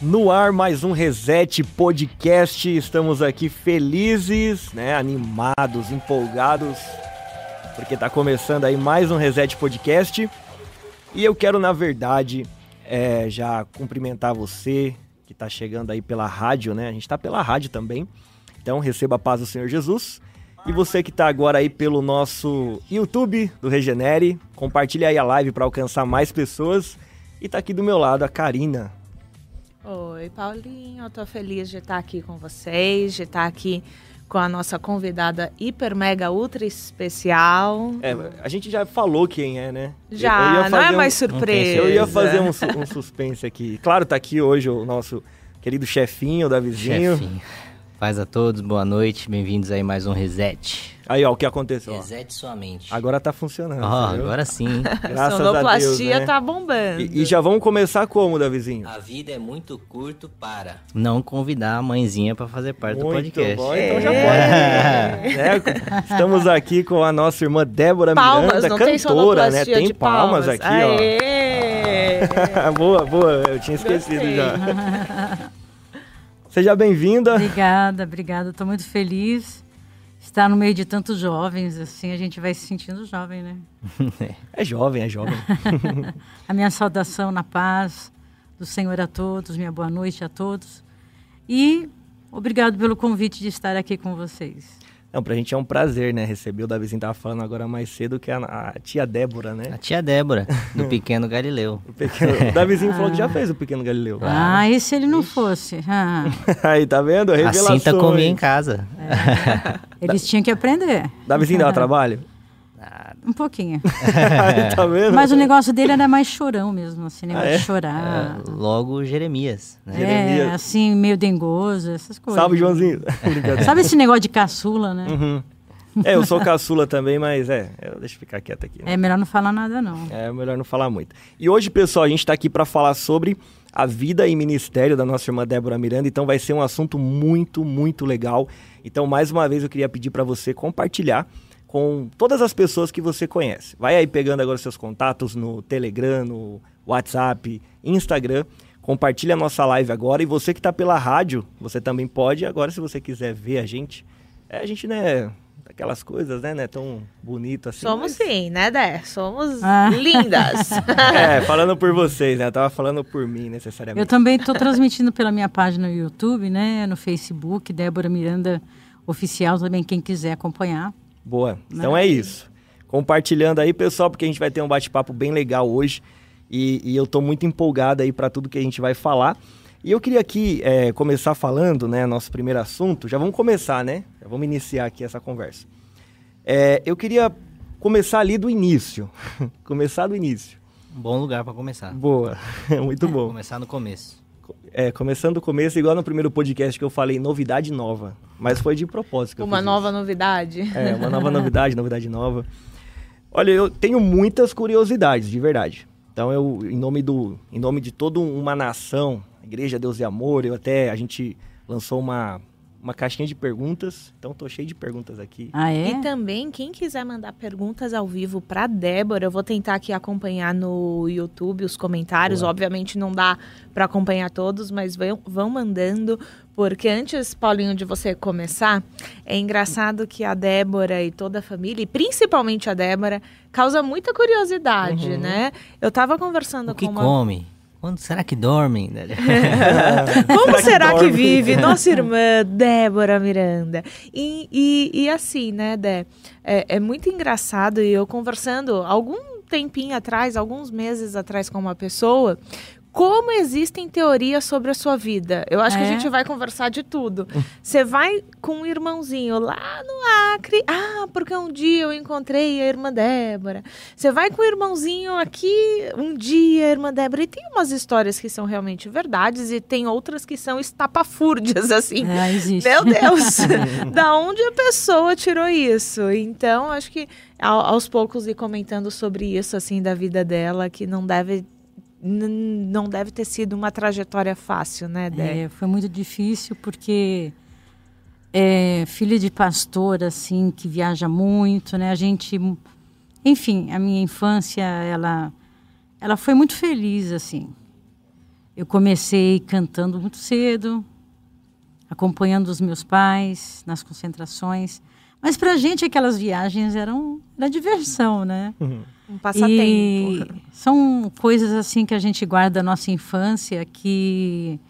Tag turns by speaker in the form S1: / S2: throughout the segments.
S1: No ar, mais um Reset Podcast. Estamos aqui felizes, né? Animados, empolgados, porque tá começando aí mais um Reset Podcast. E eu quero, na verdade, é, já cumprimentar você que tá chegando aí pela rádio, né? A gente tá pela rádio também. Então, receba a paz do Senhor Jesus. E você que tá agora aí pelo nosso YouTube do Regenere, compartilhe aí a live para alcançar mais pessoas. E tá aqui do meu lado a Karina.
S2: Oi, Paulinho, eu tô feliz de estar aqui com vocês, de estar aqui com a nossa convidada hiper mega ultra especial.
S1: É, a gente já falou quem é, né?
S2: Já, não é mais
S1: um,
S2: surpresa.
S1: Eu ia fazer um, um, suspense aqui. Claro, tá aqui hoje o nosso querido chefinho da vizinho.
S3: Chefinho. Paz a todos, boa noite, bem-vindos aí mais um Reset.
S1: Aí, ó, o que aconteceu?
S3: Reset sua mente.
S1: Agora tá funcionando.
S3: Ó, agora sim.
S1: Graças a Deus, né?
S2: tá bombando.
S1: E, e, já vamos começar como, Davizinho?
S3: A vida é muito curto para não convidar a mãezinha para fazer parte
S1: muito
S3: do podcast.
S1: Bom, então já pode. né? Estamos aqui com a nossa irmã Débora
S2: palmas,
S1: Miranda,
S2: não
S1: cantora,
S2: tem
S1: né? Tem palmas,
S2: palmas
S1: aqui,
S2: Aê!
S1: ó. boa, boa. Eu tinha esquecido
S2: Gostei.
S1: já. Seja bem-vinda.
S4: Obrigada, obrigada. Estou muito feliz. Estar no meio de tantos jovens, assim, a gente vai se sentindo jovem, né?
S1: É jovem, é jovem.
S4: a minha saudação na paz do Senhor a todos, minha boa noite a todos. E obrigado pelo convite de estar aqui com vocês.
S1: Não, pra gente é um prazer, né? Receber o Davizinho tava falando agora mais cedo que a, a tia Débora, né?
S3: A tia Débora, do Pequeno Galileu.
S1: O, pequeno, o Davizinho ah. falou que já fez o Pequeno Galileu.
S4: Ah, e se ele não fosse? Ah.
S1: Aí, tá vendo? Revelações.
S3: Assim tá comia em casa.
S4: É. Eles tinham que aprender.
S1: Davizinho dava trabalho?
S4: Um pouquinho.
S1: Aí, tá vendo?
S4: Mas o negócio dele era mais chorão mesmo, assim, negócio
S1: Ah, é?
S4: de chorar.
S3: É, logo Jeremias. Né?
S1: Jeremias.
S4: É, assim, meio dengoso, essas coisas.
S1: Salve, Joãozinho.
S4: Sabe esse negócio de caçula, né?
S1: Uhum. É, eu sou caçula também, mas é, deixa eu ficar quieto aqui. né?
S4: É melhor não falar nada, não.
S1: É melhor não falar muito. E hoje, pessoal, a gente está aqui para falar sobre a vida e ministério da nossa irmã Débora Miranda, então vai ser um assunto muito, muito legal. Então, mais uma vez, eu queria pedir para você compartilhar com todas as pessoas que você conhece. Vai aí pegando agora seus contatos no Telegram, no WhatsApp, Instagram. Compartilha a nossa live agora. E você que está pela rádio, você também pode. Agora, se você quiser ver a gente, é, a gente, né, aquelas coisas, né, não é tão bonito assim.
S2: Somos
S1: mas-
S2: sim, né, Dé? Somos
S4: Ah.
S2: lindas.
S1: É, falando por vocês, né? Eu tava falando por mim, necessariamente.
S4: Eu também estou transmitindo pela minha página no YouTube, né? No Facebook, Débora Miranda Oficial, também quem quiser acompanhar.
S1: Boa. Então é isso. Compartilhando aí, pessoal, porque a gente vai ter um bate-papo bem legal hoje. E, e eu tô muito empolgado aí para tudo que a gente vai falar. E eu queria aqui é, começar falando, né? Nosso primeiro assunto. Já vamos começar, né? Já vamos iniciar aqui essa conversa. É, eu queria começar ali do início. começar do início.
S3: Um bom lugar para começar.
S1: Boa. muito bom.
S3: Começar no começo.
S1: É, começando do começo, igual no primeiro podcast que eu falei, novidade nova. Mas foi de propósito. que eu
S2: Uma
S1: fiz
S2: nova
S1: isso.
S2: novidade.
S1: É, uma nova novidade, novidade nova. Olha, eu tenho muitas curiosidades, de verdade. Então, eu, em nome do, em nome de toda uma nação, Igreja Deus e Amor, eu até a gente lançou uma uma caixinha de perguntas. Então, tô cheio de perguntas aqui.
S4: Ah, é?
S2: E também, quem quiser mandar perguntas ao vivo para Débora, eu vou tentar aqui acompanhar no YouTube os comentários.
S1: Boa.
S2: Obviamente não dá para acompanhar todos, mas vão, vão mandando. Porque antes, Paulinho, de você começar, é engraçado que a Débora e toda a família, e principalmente a Débora, causa muita curiosidade,
S1: Uhum.
S2: né? Eu tava conversando
S3: O que
S2: com uma
S3: come? Quando será que dormem? né?
S2: Como
S1: Será
S2: será,
S1: que
S2: que, vive nossa irmã Débora Miranda? E, e, e assim, né, Dé? É, é muito engraçado e eu conversando algum tempinho atrás, alguns meses atrás com uma pessoa, como existem teorias sobre a sua vida. Eu acho que a
S4: É?
S2: gente vai conversar de tudo. Você vai com um irmãozinho lá no Acre. Ah, porque um dia eu encontrei a irmã Débora. Você vai com o irmãozinho aqui um dia, a irmã Débora. E tem umas histórias que são realmente verdades e tem outras que são estapafúrdias, assim.
S4: É, existe.
S2: Meu Deus! da onde a pessoa tirou isso? Então, acho que ao- aos poucos ir comentando sobre isso, assim, da vida dela, que não deve. Não deve ter sido uma trajetória fácil, né, Dé?
S4: É, foi muito difícil porque é, filha de pastor, assim, que viaja muito, né? A gente, enfim, a minha infância, ela, ela foi muito feliz, assim. Eu comecei cantando muito cedo, acompanhando os meus pais nas concentrações. Mas para a gente aquelas viagens eram da diversão, né?
S1: Uhum.
S2: Um passatempo.
S4: E são coisas assim que a gente guarda da nossa infância que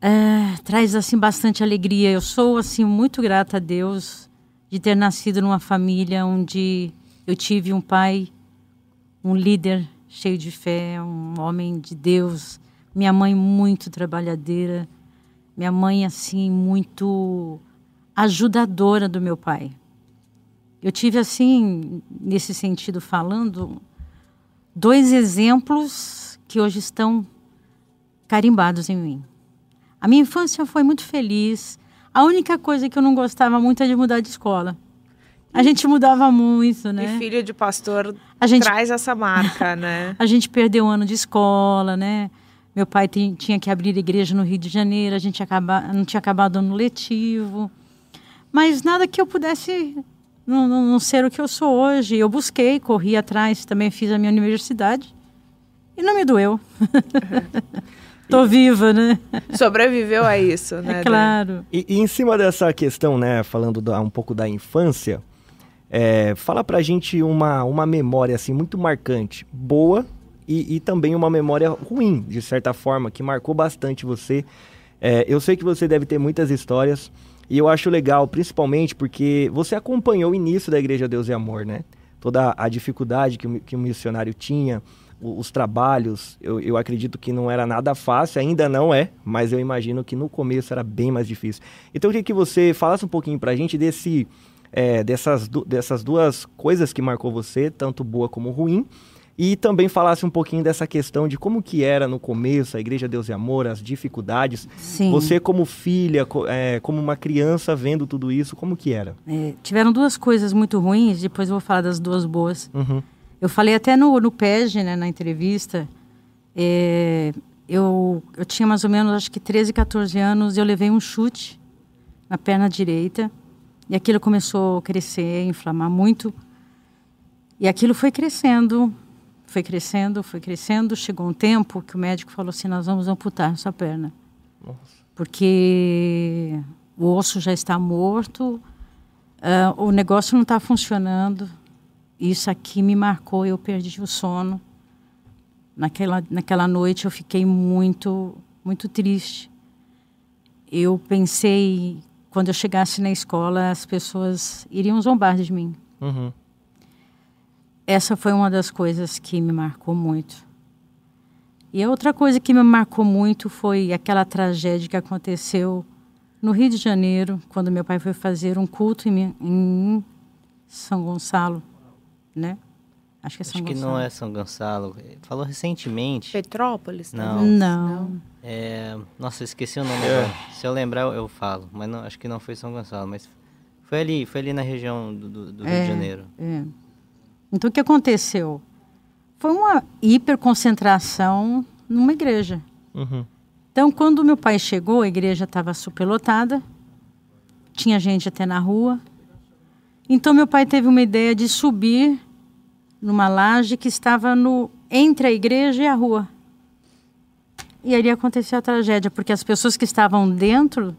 S4: é, traz assim bastante alegria. Eu sou assim muito grata a Deus de ter nascido numa família onde eu tive um pai, um líder cheio de fé, um homem de Deus. Minha mãe muito trabalhadeira. Minha mãe assim muito ajudadora do meu pai. Eu tive assim, nesse sentido falando, dois exemplos que hoje estão carimbados em mim. A minha infância foi muito feliz. A única coisa que eu não gostava muito é de mudar de escola. A gente mudava muito, né?
S2: E filho de pastor
S4: A gente,
S2: traz essa marca, né?
S4: a gente perdeu um ano de escola, né? Meu pai tinha que abrir igreja no Rio de Janeiro, a gente acaba, não tinha acabado ano letivo. Mas nada que eu pudesse não, não- não ser o que eu sou hoje. Eu busquei, corri atrás, também fiz a minha universidade. E não me doeu. Tô viva, né?
S2: Sobreviveu a isso, né?
S4: É
S2: Dani?
S4: claro.
S1: E, e em cima dessa questão, né, falando da- um pouco da infância, é, fala pra gente uma, uma memória assim muito marcante, boa e, e também uma memória ruim, de certa forma, que marcou bastante você. É, eu sei que você deve ter muitas histórias e eu acho legal, principalmente porque você acompanhou o início da Igreja Deus e Amor, né? Toda a dificuldade que o, que o missionário tinha, o- os trabalhos, eu, eu acredito que não era nada fácil, ainda não é, mas eu imagino que no começo era bem mais difícil. Então eu queria que você falasse um pouquinho pra gente desse, é, dessas, dessas duas coisas que marcou você, tanto boa como ruim, e também falasse um pouquinho dessa questão de como que era no começo, a Igreja Deus e Amor, as dificuldades.
S4: Sim.
S1: Você como filha, é, como uma criança vendo tudo isso, como que era?
S4: É, tiveram duas coisas muito ruins, depois eu vou falar das duas boas.
S1: Uhum.
S4: Eu falei até no, no PEG, né, na entrevista, é, eu, eu tinha mais ou menos, acho que 13, 14 anos, eu levei um chute na perna direita, e aquilo começou a crescer, inflamar muito, e aquilo foi crescendo, foi crescendo, foi crescendo, chegou um tempo que o médico falou assim, nós vamos amputar sua perna. Porque o osso já está morto, ah, o negócio não está funcionando, isso aqui me marcou, eu perdi o sono. Naquela, naquela noite eu fiquei muito, muito triste. Eu pensei, quando eu chegasse na escola, as pessoas iriam zombar de mim.
S1: Uhum.
S4: Essa foi uma das coisas que me marcou muito. E a outra coisa que me marcou muito foi aquela tragédia que aconteceu no Rio de Janeiro, quando meu pai foi fazer um culto em, em São Gonçalo, né? Acho que é São
S3: Acho que
S4: Gonçalo.
S3: não é São Gonçalo. Falou recentemente.
S2: Petrópolis?
S3: Não.
S2: talvez?
S4: Não.
S3: É... Nossa, esqueci o nome
S1: É.
S3: Se eu lembrar, eu, eu falo. Mas não, acho que não foi São Gonçalo. Mas foi ali, foi ali na região do, do- do Rio
S4: É.
S3: de Janeiro.
S4: É. Então, o que aconteceu? Foi uma hiperconcentração numa igreja.
S1: Uhum.
S4: Então, quando meu pai chegou, a igreja estava superlotada, tinha gente até na rua. Então, meu pai teve uma ideia de subir numa laje que estava no entre a igreja e a rua. E ali aconteceu a tragédia, porque as pessoas que estavam dentro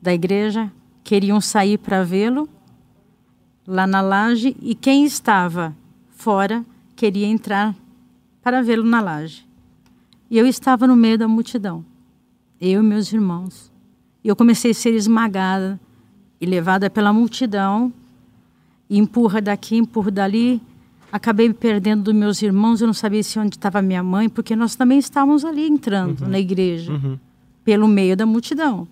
S4: da igreja queriam sair para vê-lo lá na laje e quem estava fora queria entrar para vê-lo na laje. E eu estava no meio da multidão, eu e meus irmãos. E eu comecei a ser esmagada e levada pela multidão, e empurra daqui, empurra dali. Acabei me perdendo dos meus irmãos, eu não sabia se onde estava minha mãe, porque nós também estávamos ali entrando na igreja,
S1: Uhum.
S4: pelo meio da multidão.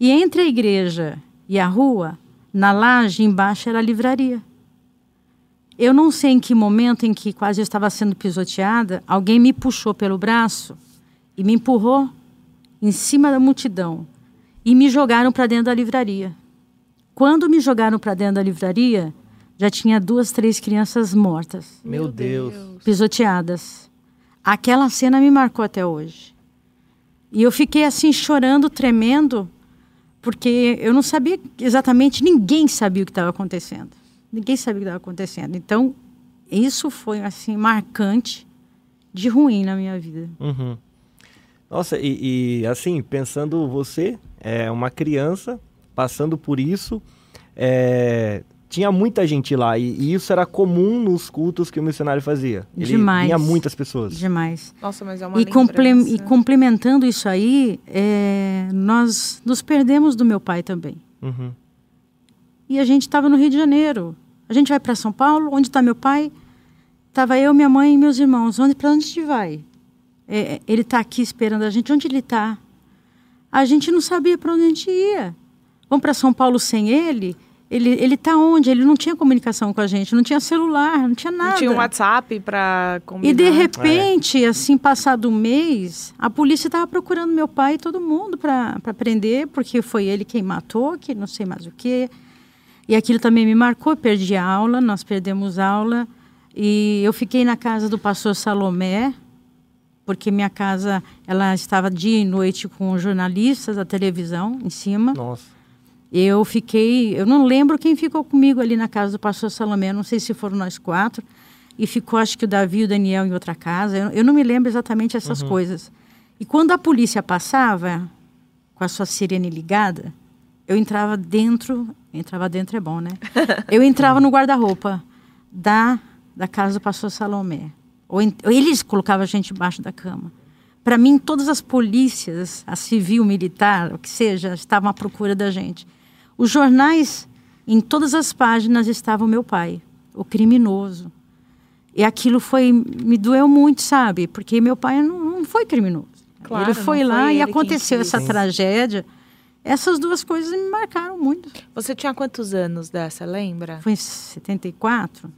S4: E entre a igreja e a rua, na laje embaixo era a livraria. Eu não sei em que momento em que quase eu estava sendo pisoteada, alguém me puxou pelo braço e me empurrou em cima da multidão e me jogaram para dentro da livraria. Quando me jogaram para dentro da livraria, já tinha duas, três crianças mortas,
S1: Meu Deus.
S4: pisoteadas. Aquela cena me marcou até hoje. E eu fiquei assim chorando, tremendo, porque eu não sabia exatamente, ninguém sabia o que estava acontecendo. Ninguém sabia o que estava acontecendo. Então, isso foi assim marcante de ruim na minha vida.
S1: Uhum. Nossa, e, e, assim, pensando você, é uma criança passando por isso, é, tinha muita gente lá e, e, isso era comum nos cultos que o missionário fazia. Ele
S4: Demais.
S1: Tinha muitas pessoas.
S4: Demais.
S2: Nossa, mas é uma
S4: E, comple- e complementando isso aí, é, nós nos perdemos do meu pai também.
S1: Uhum.
S4: E a gente estava no Rio de Janeiro. A gente vai para São Paulo, onde está meu pai? Tava eu, minha mãe e meus irmãos. Onde para onde a gente vai? É, ele está aqui esperando a gente. Onde ele está? A gente não sabia para onde a gente ia. Vamos para São Paulo sem ele? Ele ele está onde? Ele não tinha comunicação com a gente, não tinha celular, não tinha nada.
S2: Não tinha um WhatsApp pra combinar.
S4: E de repente, assim, passado um mês, a polícia estava procurando meu pai e todo mundo para prender, porque foi ele quem matou, que não sei mais o quê. E aquilo também me marcou, eu perdi a aula, nós perdemos aula. E eu fiquei na casa do pastor Salomé, porque minha casa ela estava dia e noite com jornalistas da televisão em cima.
S1: Nossa.
S4: Eu fiquei, eu não lembro quem ficou comigo ali na casa do pastor Salomé, não sei se foram nós quatro, e ficou acho que o Davi e o Daniel em outra casa, eu, eu não me lembro exatamente essas coisas. E quando a polícia passava, com a sua sirene ligada, eu entrava dentro, entrava dentro é bom, né? Eu entrava no guarda-roupa da, da casa do pastor Salomé. Ou, en- ou eles colocavam a gente embaixo da cama. Para mim, todas as polícias, a civil, militar, o que seja, estavam à procura da gente. Os jornais, em todas as páginas, estava o meu pai, o criminoso. E aquilo foi me doeu muito, sabe? Porque meu pai não, não foi criminoso.
S2: Claro,
S4: ele foi lá
S2: foi
S4: e aconteceu essa tragédia. Essas duas coisas me marcaram muito.
S2: Você tinha quantos anos dessa, lembra?
S4: Foi em 74.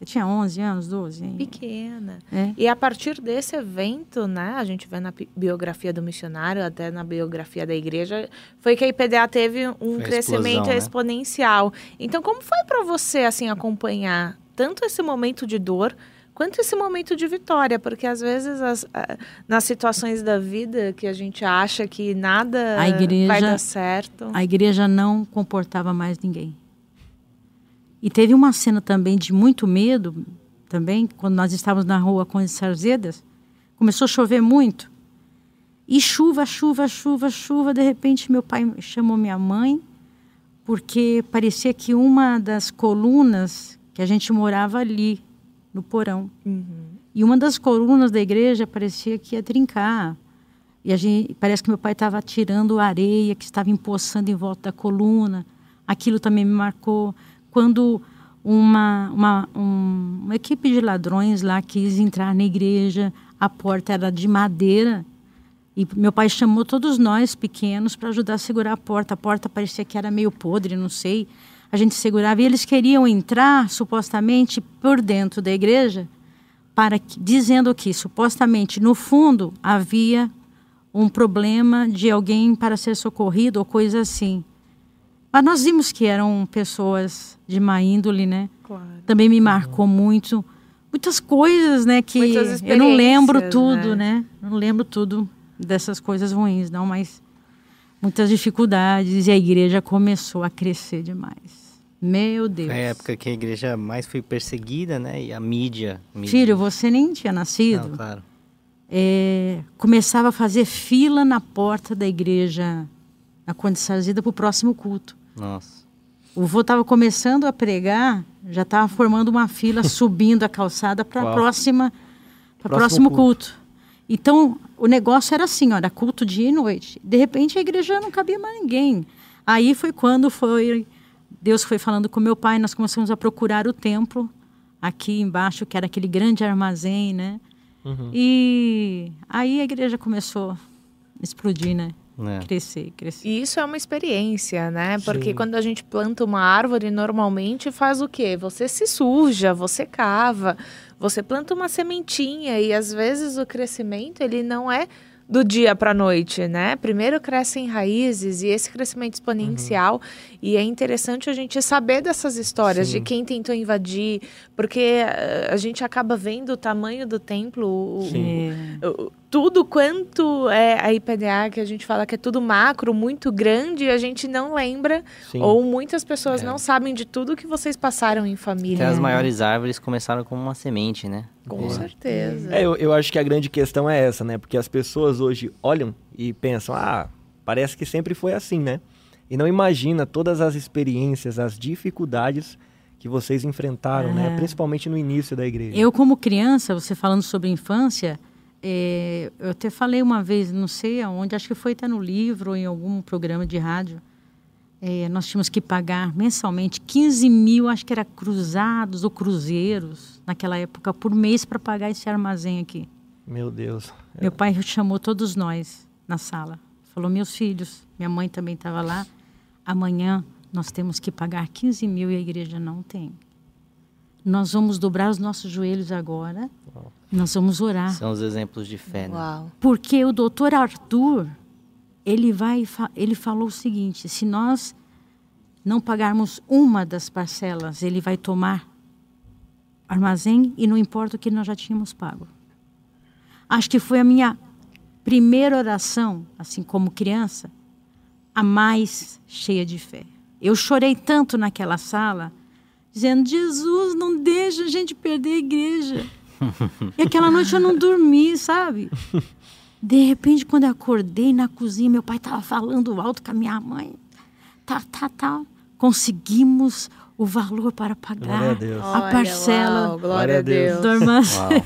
S4: Eu tinha 11 anos, 12. hein?
S2: Pequena.
S4: É.
S2: E a partir desse evento, né, a gente vê na biografia do missionário, até na biografia da igreja, foi que a IPDA teve um
S3: Foi
S2: crescimento
S3: explosão, né?
S2: exponencial. Então, como foi para você assim acompanhar tanto esse momento de dor quanto esse momento de vitória? Porque às vezes as- nas situações da vida que a gente acha que nada
S4: A igreja-
S2: vai dar certo.
S4: A igreja não comportava mais ninguém. E teve uma cena também de muito medo, também, quando nós estávamos na rua com as Sarzedas, começou a chover muito. E chuva, chuva, chuva, chuva. De repente, meu pai chamou minha mãe, porque parecia que uma das colunas que a gente morava ali, no porão.
S2: Uhum.
S4: E uma das colunas da igreja parecia que ia trincar. E a gente, parece que meu pai estava tirando areia que estava empoçando em volta da coluna. Aquilo também me marcou. Quando uma, uma, um- uma equipe de ladrões lá quis entrar na igreja, a porta era de madeira. E meu pai chamou todos nós pequenos para ajudar a segurar a porta. A porta parecia que era meio podre, não sei. A gente segurava e eles queriam entrar, supostamente, por dentro da igreja, para que, dizendo que supostamente no fundo havia um problema de alguém para ser socorrido ou coisa assim. Mas nós vimos que eram pessoas de má índole, né?
S2: Claro.
S4: Também me marcou muito. Muitas coisas, né? Que
S2: Muitas
S4: eu não lembro tudo, né? Não lembro tudo dessas coisas ruins, não, mas muitas dificuldades e a igreja começou a crescer demais. Meu Deus.
S3: Foi a época que a igreja mais foi perseguida, né? E a mídia. mídia-
S4: Filho, você nem tinha nascido.
S3: Não, claro.
S4: é, começava a fazer fila na porta da igreja na Conde Sarzida para o próximo culto.
S3: Nossa.
S4: O vô estava começando a pregar, já estava formando uma fila, subindo a calçada para a próxima, para
S1: Próximo
S4: próximo culto. Então, o negócio era assim, ó, era culto dia e noite. De repente, a igreja não cabia mais ninguém. Aí foi quando foi Deus foi falando com meu pai, nós começamos a procurar o templo aqui embaixo, que era aquele grande armazém, né?
S1: Uhum.
S4: E aí a igreja começou a explodir, né?
S3: Né?
S4: Crescer, crescer.
S2: E isso é uma experiência, né? Porque
S1: Sim.
S2: quando a gente planta uma árvore, normalmente faz o quê? Você se suja, você cava, você planta uma sementinha e às vezes o crescimento ele não é do dia para noite, né? Primeiro crescem raízes e esse crescimento exponencial e é interessante a gente saber dessas histórias
S1: Sim.
S2: de quem tentou invadir, porque eh, a gente acaba vendo o tamanho do templo, o- o- tudo quanto é a IPDA, que a gente fala que é tudo macro, muito grande, a gente não lembra,
S1: Sim.
S2: ou muitas pessoas
S3: É.
S2: não sabem de tudo que vocês passaram em
S3: Até
S2: família.
S3: as
S2: né?
S3: maiores árvores começaram como uma semente, né?
S2: Com
S3: É.
S2: certeza.
S1: É, eu, eu acho que a grande questão é essa, né? Porque as pessoas hoje olham e pensam, ah, parece que sempre foi assim, né? E não imagina todas as experiências, as dificuldades que vocês enfrentaram, né?
S4: É.
S1: Principalmente no início da igreja.
S4: Eu, como criança, você falando sobre infância, é, eu até falei uma vez, não sei aonde, acho que foi até no livro ou em algum programa de rádio. é, nós tínhamos que pagar mensalmente 15 mil, acho que era cruzados ou cruzeiros, naquela época, por mês para pagar esse armazém aqui.
S1: Meu Deus.
S4: Meu pai chamou todos nós na sala. Falou, meus filhos, minha mãe também estava lá. Amanhã nós temos que pagar 15 mil e a igreja não tem. Nós vamos dobrar os nossos joelhos agora. Nós vamos orar.
S3: São os exemplos de fé, né?
S2: Uau.
S4: Porque o doutor Arthur, ele vai, ele falou o seguinte: se nós não pagarmos uma das parcelas, ele vai tomar armazém e não importa o que nós já tínhamos pago. Acho que foi a minha primeira oração, assim como criança, a mais cheia de fé. Eu chorei tanto naquela sala, dizendo: Jesus, não deixa a gente perder a igreja. E aquela noite eu não dormi, sabe? De repente, quando eu acordei na cozinha, meu pai estava falando alto com a minha mãe. Tá, tá, tá. Conseguimos o valor para
S1: Glória a
S4: pagar
S1: Deus.
S4: a parcela
S2: uau, glória a Deus.
S4: do armazém.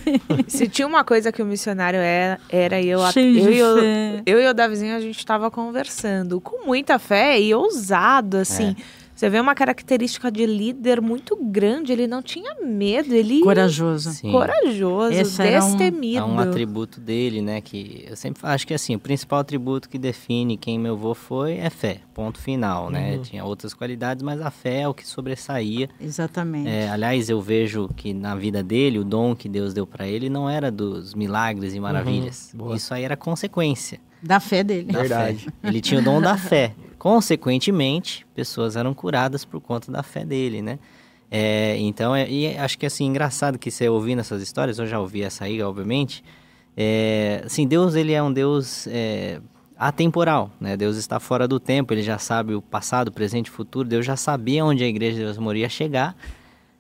S2: Se tinha uma coisa que o missionário era, era eu, eu, e
S4: fé.
S2: eu e o Davizinho, a gente estava conversando com muita fé e ousado, assim. Você vê uma característica de líder muito grande, ele não tinha medo, ele...
S4: Corajoso.
S3: Sim.
S2: Corajoso,
S4: Esse era um-
S2: destemido.
S3: É um atributo dele, né? Que eu sempre acho que assim, o principal atributo que define quem meu avô foi é fé. Ponto final, né? Tinha outras qualidades, mas a fé é o que sobressaía.
S4: Exatamente.
S3: É, aliás, eu vejo que na vida dele, o dom que Deus deu para ele não era dos milagres e maravilhas.
S1: boa.
S3: Isso aí era consequência
S4: Da fé dele.
S3: da
S1: Verdade.
S3: fé. Ele tinha o dom da fé. Consequentemente, pessoas eram curadas por conta da fé dele, né? É, então, é, e acho que assim, engraçado que você ouvindo essas histórias, eu já ouvi essa aí, obviamente. É, assim, Deus, ele é um Deus é, atemporal, né? Deus está fora do tempo, ele já sabe o passado, o presente e o futuro. Deus já sabia onde a igreja de Deus moria chegar.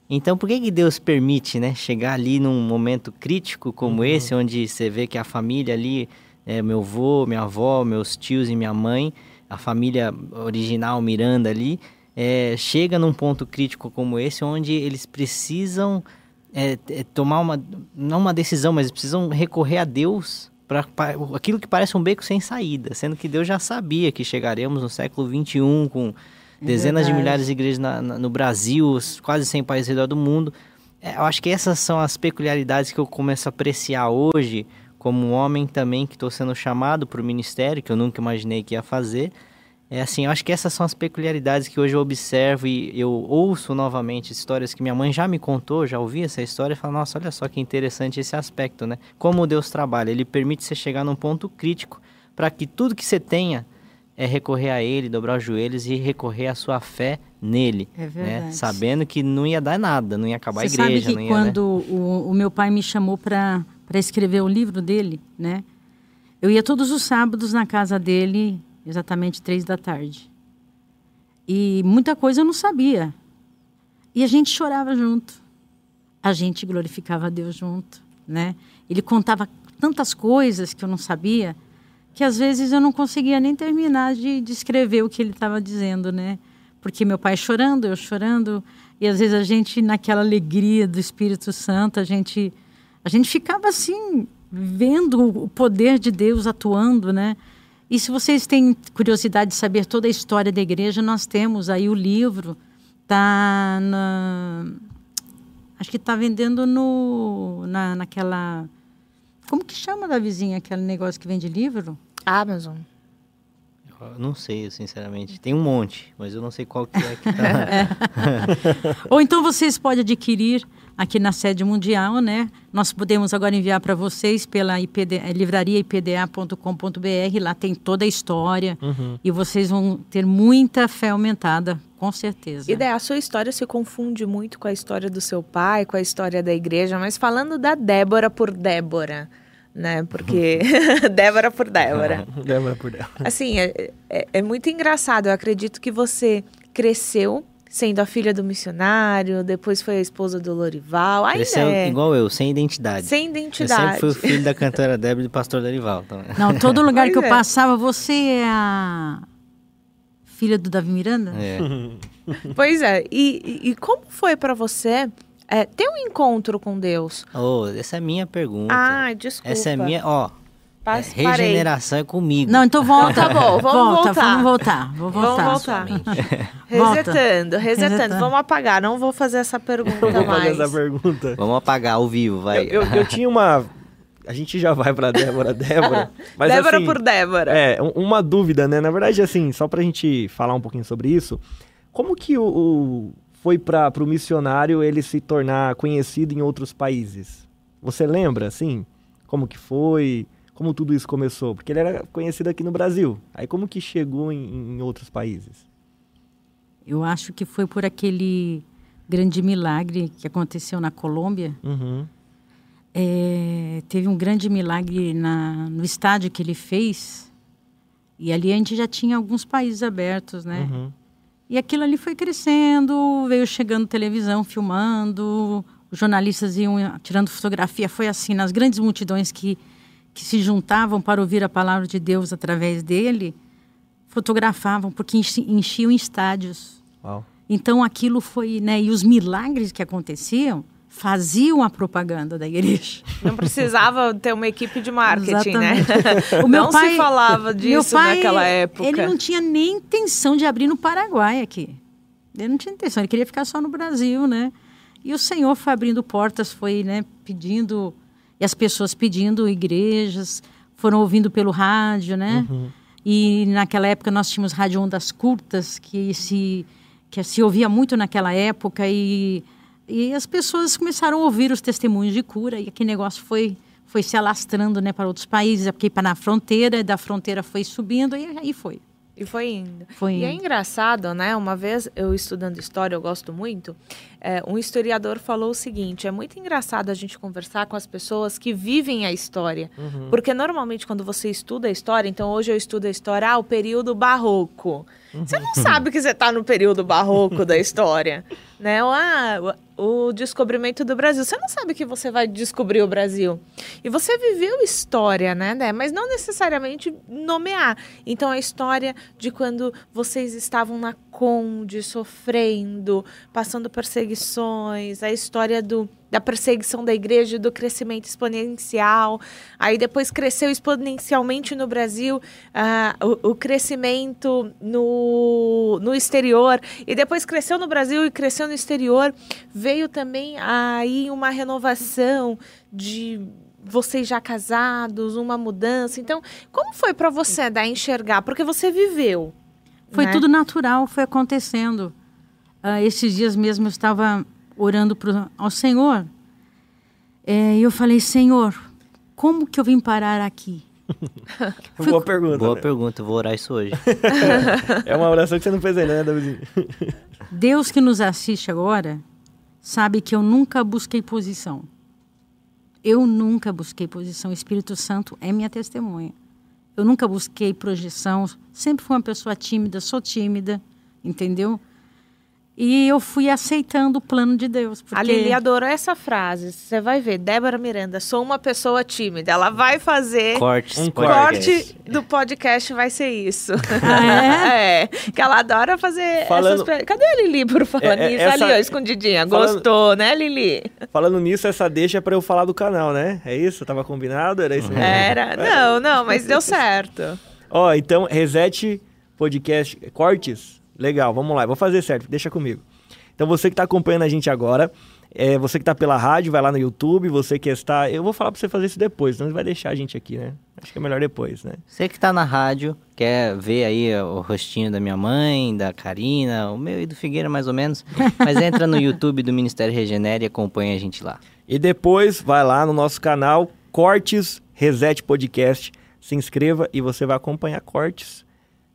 S3: Então, por que, que Deus permite, né, chegar ali num momento crítico como esse, onde você vê que a família ali, é, meu avô, minha avó, meus tios e minha mãe, a família original Miranda ali, é, chega num ponto crítico como esse, onde eles precisam é, é, tomar uma, não uma decisão, mas precisam recorrer a Deus para aquilo que parece um beco sem saída, sendo que Deus já sabia que chegaremos no século XXI com dezenas de milhares de igrejas na- na- no Brasil, quase 100 países ao redor do mundo. É, eu acho que essas são as peculiaridades que eu começo a apreciar hoje, como um homem também que estou sendo chamado para o ministério, que eu nunca imaginei que ia fazer. É assim, eu acho que essas são as peculiaridades que hoje eu observo e eu ouço novamente histórias que minha mãe já me contou, já ouvi essa história e falo, nossa, olha só que interessante esse aspecto, né? Como Deus trabalha, Ele permite você chegar num ponto crítico para que tudo que você tenha é recorrer a Ele, dobrar os joelhos e recorrer à sua fé nele,
S4: É
S3: né?
S4: verdade.
S3: Sabendo que não ia dar nada, não ia acabar
S4: Você
S3: a igreja,
S4: sabe que
S3: ia, né?
S4: quando o, o meu pai me chamou para escrever o livro dele, né? Eu ia todos os sábados na casa dele, exatamente três da tarde. E muita coisa eu não sabia. E a gente chorava junto. A gente glorificava a Deus junto, né? Ele contava tantas coisas que eu não sabia que às vezes eu não conseguia nem terminar de escrever o que ele estava dizendo, né? Porque meu pai chorando, eu chorando, e às vezes a gente naquela alegria do Espírito Santo, a gente a gente ficava assim vendo o poder de Deus atuando, né? E se vocês têm curiosidade de saber toda a história da igreja, nós temos aí o livro, tá na acho que está vendendo no na, naquela como que chama da vizinha aquele negócio que vende livro?
S2: Amazon.
S3: Eu não sei, sinceramente. Tem um monte, mas eu não sei qual que é que tá.
S4: Ou então vocês podem adquirir aqui na sede mundial, né? Nós podemos agora enviar para vocês pela IPD, eh, livrariaipda.com.br, lá tem toda a história
S1: Uhum.
S4: e vocês vão ter muita fé aumentada, com certeza.
S2: E daí a sua história se confunde muito com a história do seu pai, com a história da igreja, mas falando da Débora por Débora. né? Porque Débora por Débora.
S1: Débora por Débora.
S2: Assim, é, é, é muito engraçado. Eu acredito que você cresceu sendo a filha do missionário, depois foi a esposa do Lorival. Ainda
S3: Cresceu
S2: é.
S3: igual eu, sem identidade.
S2: Sem
S3: Eu
S2: identidade.
S3: sempre fui o filho da cantora Débora e do pastor Dorival. Então,
S4: Não, todo lugar que eu
S2: é.
S4: passava, você é a filha do Davi Miranda?
S3: é.
S2: Pois é. E, e- como foi pra você é, ter um encontro com Deus?
S3: Oh, essa é a minha pergunta.
S2: Ai, desculpa.
S3: essa é minha, ó.
S2: Pa-
S3: é,
S2: parei.
S3: regeneração é comigo.
S4: Não, então volta.
S2: Tá bom, vamos
S4: volta,
S2: voltar.
S4: Vamos voltar. Vou
S2: Vamos
S4: voltar.
S2: voltar.
S4: Volta.
S2: Resetando, resetando.
S4: Resetando.
S2: Vamos apagar. Não vou fazer essa pergunta
S1: vou fazer
S2: mais.
S1: essa pergunta.
S3: Vamos apagar ao vivo, vai.
S1: Eu, eu- eu tinha uma. A gente já vai pra Débora, Débora. Mas
S2: Débora
S1: assim,
S2: por Débora.
S1: É, um- uma dúvida, né? Na verdade, assim, só pra gente falar um pouquinho sobre isso, como que o, o- foi para o missionário ele se tornar conhecido em outros países? Você lembra, assim, como que foi, como tudo isso começou? Porque ele era conhecido aqui no Brasil. Aí como que chegou em, em outros países?
S4: Eu acho que foi por aquele grande milagre que aconteceu na Colômbia.
S1: Uhum.
S4: É, teve um grande milagre na, no estádio que ele fez. E ali a gente já tinha alguns países abertos, né?
S1: Uhum.
S4: E aquilo ali foi crescendo, veio chegando televisão, filmando, os jornalistas iam tirando fotografia. Foi assim, nas grandes multidões que, que se juntavam para ouvir a palavra de Deus através dele, fotografavam, porque enchi- enchiam estádios.
S1: Uau.
S4: Então aquilo foi, né? E os milagres que aconteciam faziam a propaganda da igreja.
S2: Não precisava ter uma equipe de marketing, né?
S4: O meu
S2: não
S4: pai-
S2: se falava
S4: Meu
S2: disso
S4: pai,
S2: naquela época.
S4: Ele não tinha nem intenção de abrir no Paraguai aqui. Ele não tinha intenção, ele queria ficar só no Brasil, né? E o Senhor foi abrindo portas, foi, né, pedindo, e as pessoas pedindo igrejas, foram ouvindo pelo rádio, né? E naquela época nós tínhamos rádio ondas curtas, que se, que se ouvia muito naquela época, e, e as pessoas começaram a ouvir os testemunhos de cura, e aquele negócio foi, foi se alastrando né, para outros países, porque para na fronteira, da fronteira foi subindo, e aí foi.
S2: E foi indo.
S4: Foi
S2: E é
S4: indo.
S2: engraçado, né? Uma vez eu estudando história, eu gosto muito, é, um historiador falou o seguinte: é muito engraçado a gente conversar com as pessoas que vivem a história. Porque normalmente quando você estuda a história, então hoje eu estudo a história, ah, o período barroco. Você não sabe que você está no período barroco da história. Né? Ou, ah, o descobrimento do Brasil. Você não sabe que você vai descobrir o Brasil. E você viveu história, né, né? Mas não necessariamente nomear. Então, a história de quando vocês estavam na Conde, sofrendo, passando perseguições, a história do, da perseguição da igreja, do crescimento exponencial. Aí depois cresceu exponencialmente no Brasil, ah, o, o crescimento no, no exterior. E depois cresceu no Brasil e cresceu no exterior. Veio também aí uma renovação de vocês já casados, uma mudança. Então, como foi para você dar a enxergar? Porque você viveu.
S4: Foi
S2: né?
S4: tudo natural, foi acontecendo. Ah, esses dias mesmo eu estava orando pro, ao Senhor. É, eu falei, Senhor, como que eu vim parar aqui? Fui-
S1: Boa pergunta.
S3: Boa
S1: né?
S3: pergunta, vou orar isso hoje.
S1: É uma oração que você não fez ainda, né, Davizinho?
S4: Deus que nos assiste agora sabe que eu nunca busquei posição. Eu nunca busquei posição. O Espírito Santo é minha testemunha. Eu nunca busquei projeção. Sempre fui uma pessoa tímida, sou tímida, entendeu? E eu fui aceitando o plano de Deus. Porque...
S2: A Lili adorou essa frase. Você vai ver, Débora Miranda, sou uma pessoa tímida. Ela vai fazer.
S3: Cortes,
S1: Um
S3: podcast.
S2: Corte do podcast vai ser isso.
S4: Ah,
S2: é? Que ela adora fazer
S1: Falando-
S2: essas... Cadê a Lili por falar
S1: É, é,
S2: nisso?
S1: essa-
S2: Ali, ó, escondidinha.
S1: Falando-
S2: Gostou, né, Lili?
S1: Falando nisso, essa deixa é pra eu falar do canal, né? É isso? Tava combinado? Era isso mesmo?
S2: Era. Não, não, mas deu certo.
S1: Ó, então, Reset Podcast Cortes. Legal, vamos lá. Vou fazer certo, deixa comigo. Então, você que tá acompanhando a gente agora, é, você que tá pela rádio, vai lá no YouTube, você que está... Eu vou falar pra você fazer isso depois, senão você vai deixar a gente aqui, né? Acho que é melhor depois, né?
S3: Você que tá na rádio, quer ver aí o rostinho da minha mãe, da Karina, o meu e do Figueira mais ou menos, mas entra no YouTube do Ministério Regenera e acompanha a gente lá.
S1: E depois, vai lá no nosso canal, Cortes Reset Podcast. Se inscreva e você vai acompanhar cortes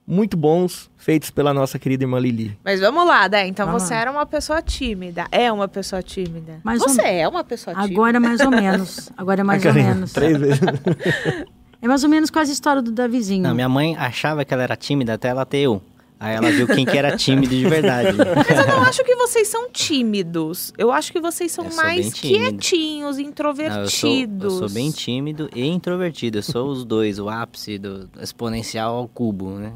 S1: muito bons feitos pela nossa querida irmã Lili.
S2: Mas vamos lá, Dé. Então
S4: Vamos
S2: você
S4: lá.
S2: era uma pessoa tímida. É uma pessoa tímida.
S4: Mais ou
S2: você
S4: menos.
S2: é uma pessoa tímida.
S4: Agora mais ou menos. Agora é mais ou menos.
S1: Três vezes.
S4: É mais ou menos quase a história do Davizinho.
S3: Não, minha mãe achava que ela era tímida até ela ter eu. Aí ela viu quem que era tímido de verdade.
S2: Mas eu não acho que vocês são tímidos. Eu acho que vocês são mais quietinhos,
S3: Não, eu, sou,
S2: introvertidos.
S3: eu sou bem tímido e introvertido. Eu sou os dois, o ápice do exponencial ao cubo, né?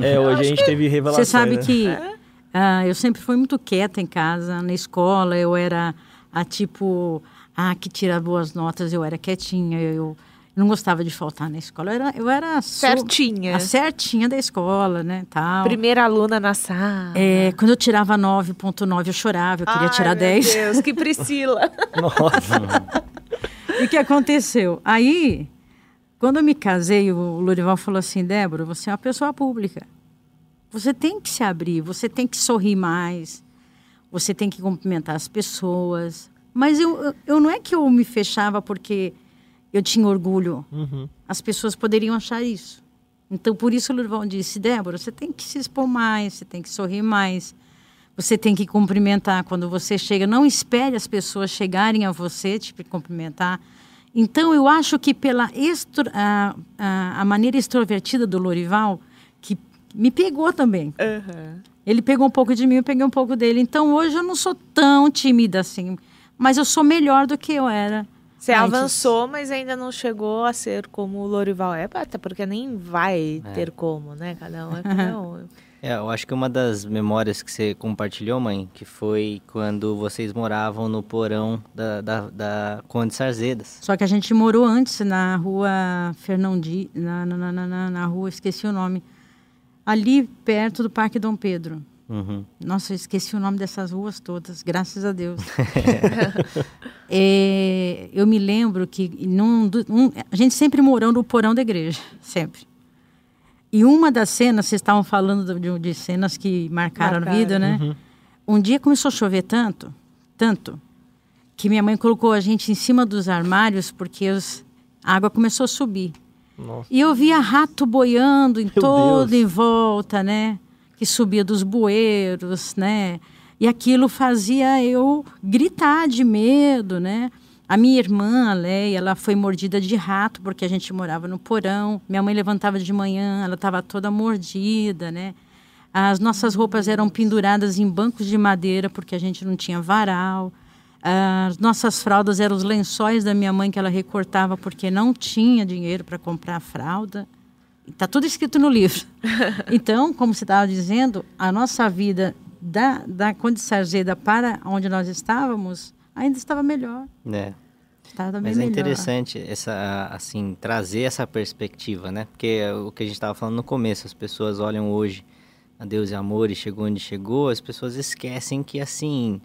S1: É, hoje a gente teve revelação.
S4: Você sabe
S1: né?
S4: que
S2: É?
S4: ah, eu sempre fui muito quieta em casa, na escola, eu era a tipo, ah, que tira boas notas, eu era quietinha, eu não gostava de faltar na escola, eu era, eu era
S2: Certinha.
S4: a certinha da escola, né, tal.
S2: Primeira aluna na sala.
S4: É, quando eu tirava 9.9 eu chorava, eu queria
S2: Ai,
S4: tirar
S2: meu
S4: 10.
S2: Deus, que Priscila.
S1: Nossa.
S4: E o que aconteceu? Aí, quando eu me casei, o Lorival falou assim: Débora, você é uma pessoa pública. Você tem que se abrir, você tem que sorrir mais, você tem que cumprimentar as pessoas. Mas eu, eu, eu não é que eu me fechava porque eu tinha orgulho.
S1: Uhum.
S4: As pessoas poderiam achar isso. Então, por isso o Lorival disse: Débora, você tem que se expor mais, você tem que sorrir mais. Você tem que cumprimentar quando você chega. Não espere as pessoas chegarem a você te cumprimentar. Então, eu acho que pela extro, a, a, a maneira extrovertida do Lorival, que me pegou também.
S2: Aham.
S4: Ele pegou um pouco de mim, eu peguei um pouco dele. Então, hoje eu não sou tão tímida assim. Mas eu sou melhor do que eu era.
S2: Você
S4: antes.
S2: avançou, mas ainda não chegou a ser como o Lorival é, até porque nem vai
S3: É.
S2: ter como, né? Cada um é cada um.
S3: É, eu acho que uma das memórias que você compartilhou, mãe, que foi quando vocês moravam no porão da, da, da Conde Sarzedas.
S4: Só que a gente morou antes na rua Fernandi, na, na, na, na, na rua, esqueci o nome. Ali perto do Parque Dom Pedro.
S3: Uhum.
S4: Nossa, eu esqueci o nome dessas ruas todas, graças a Deus. É, eu me lembro que num, um- a gente sempre morou no porão da igreja, sempre. E uma das cenas, vocês estavam falando de, de cenas que marcaram, a
S2: Marcaram.
S4: vida, né? Um dia começou a chover tanto, tanto, que minha mãe colocou a gente em cima dos armários porque os- a água começou a subir.
S1: Nossa.
S4: E eu via rato boiando em
S1: Meu
S4: todo
S1: Deus.
S4: em volta, né? Que subia dos bueiros, né? E aquilo fazia eu gritar de medo, né? A minha irmã, a Leia, ela foi mordida de rato porque a gente morava no porão. Minha mãe levantava de manhã, ela estava toda mordida, né? As nossas roupas eram penduradas em bancos de madeira porque a gente não tinha varal. As nossas fraldas eram os lençóis da minha mãe que ela recortava porque não tinha dinheiro para comprar fralda. Está tudo escrito no livro. Então, como você estava dizendo, a nossa vida da, da Conde Sarzeda para onde nós estávamos ainda estava melhor.
S3: É.
S4: Estava bem
S3: Mas é
S4: melhor.
S3: interessante essa, assim, trazer essa perspectiva, né? Porque é o que a gente estava falando no começo, as pessoas olham hoje a Deus e amor e chegou onde chegou, as pessoas esquecem que, assim,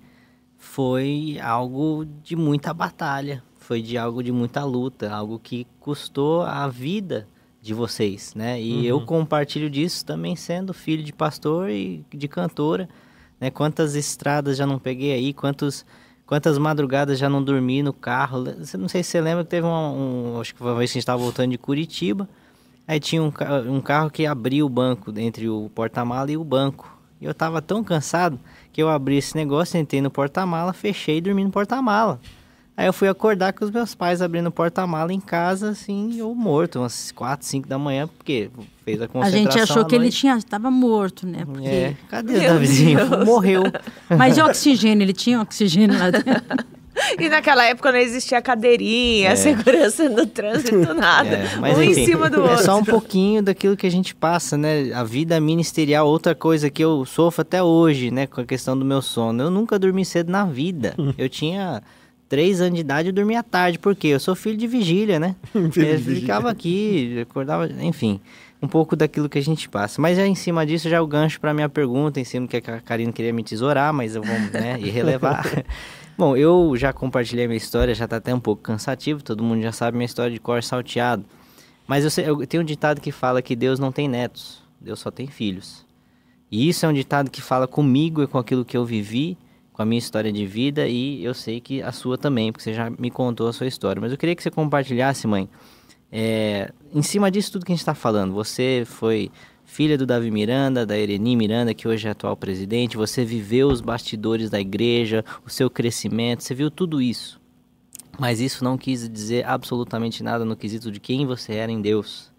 S3: foi algo de muita batalha, foi de algo de muita luta, algo que custou a vida de vocês, né? E eu compartilho disso também sendo filho de pastor e de cantora, né? Quantas estradas já não peguei aí, quantos quantas madrugadas já não dormi no carro. Não sei se você lembra que teve um, um acho que foi uma vez que a gente estava voltando de Curitiba, aí tinha um, um carro que abria o banco entre o porta-mala e o banco. E eu tava tão cansado que eu abri esse negócio, entrei no porta-mala, fechei e dormi no porta-mala. Aí eu fui acordar com os meus pais abrindo porta-mala em casa, assim, eu morto, umas 4, 5 da manhã, porque fez a
S4: A
S3: concentração
S4: gente achou
S3: à
S4: que ele tinha estava morto, né? Porque...
S3: É, cadê o Davizinho? Morreu.
S4: Mas e oxigênio? Ele tinha oxigênio lá dentro.
S2: E naquela época não existia cadeirinha,
S3: É.
S2: segurança no trânsito, nada.
S3: É, mas
S2: um
S3: enfim,
S2: em cima do
S3: é
S2: outro.
S3: só um pouquinho daquilo que a gente passa, né? A vida ministerial, outra coisa que eu sofro até hoje, né? Com a questão do meu sono. Eu nunca dormi cedo na vida. Eu tinha três anos de idade e dormia tarde. Por quê? Eu sou filho de vigília, né? Eu
S1: vigília.
S3: ficava aqui, acordava, enfim. Um pouco daquilo que a gente passa. Mas em cima disso, já é o gancho para minha pergunta, em cima que a Karina queria me tesourar, mas eu vou né, ir relevar. Bom, eu já compartilhei minha história, já tá até um pouco cansativo, todo mundo já sabe minha história de cor salteado. Mas eu, sei- eu tenho um ditado que fala que Deus não tem netos, Deus só tem filhos. E isso é um ditado que fala comigo e com aquilo que eu vivi, com a minha história de vida, e eu sei que a sua também, porque você já me contou a sua história. Mas eu queria que você compartilhasse, mãe, é, em cima disso tudo que a gente está falando. Você foi filha do Davi Miranda, da Ereni Miranda, que hoje é atual presidente, você viveu os bastidores da igreja, o seu crescimento, você viu tudo isso. Mas isso não quis dizer absolutamente nada no quesito de quem você era em Deus,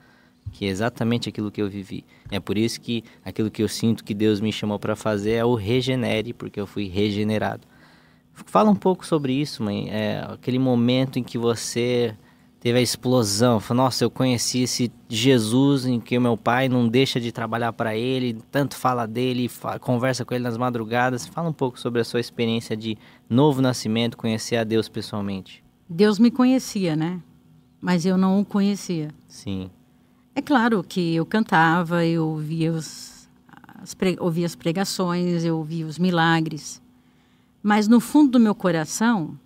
S3: que é exatamente aquilo que eu vivi. É por isso que aquilo que eu sinto que Deus me chamou para fazer é o regenere, porque eu fui regenerado. Fala um pouco sobre isso, mãe. É aquele momento em que você teve a explosão. Falou, nossa, eu conheci esse Jesus em que o meu pai não deixa de trabalhar para ele, tanto fala dele, fala, conversa com ele nas madrugadas. Fala um pouco sobre a sua experiência de novo nascimento, conhecer a Deus pessoalmente.
S4: Deus me conhecia, né? Mas eu não o conhecia.
S3: Sim.
S4: É claro que eu cantava, eu ouvia, os, as, ouvia as pregações, eu ouvia os milagres. Mas no fundo do meu coração,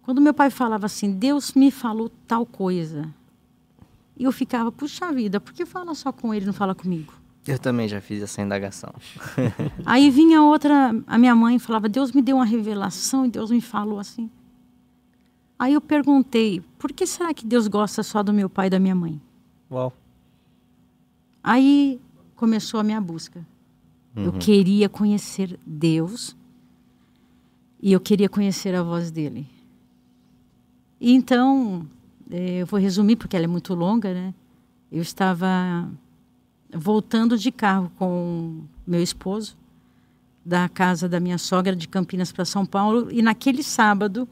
S4: quando meu pai falava assim, Deus me falou tal coisa, e eu ficava, puxa vida, por que fala só com ele, não fala comigo?
S3: Eu também já fiz essa indagação.
S4: Aí vinha outra, a minha mãe falava, Deus me deu uma revelação e Deus me falou assim. Aí eu perguntei, por que será que Deus gosta só do meu pai e da minha mãe?
S1: Uau.
S4: Aí começou a minha busca. Uhum. Eu queria conhecer Deus e eu queria conhecer a voz dele. E então, é, eu vou resumir porque ela é muito longa, né? Eu estava voltando de carro com meu esposo da casa da minha sogra de Campinas para São Paulo e naquele sábado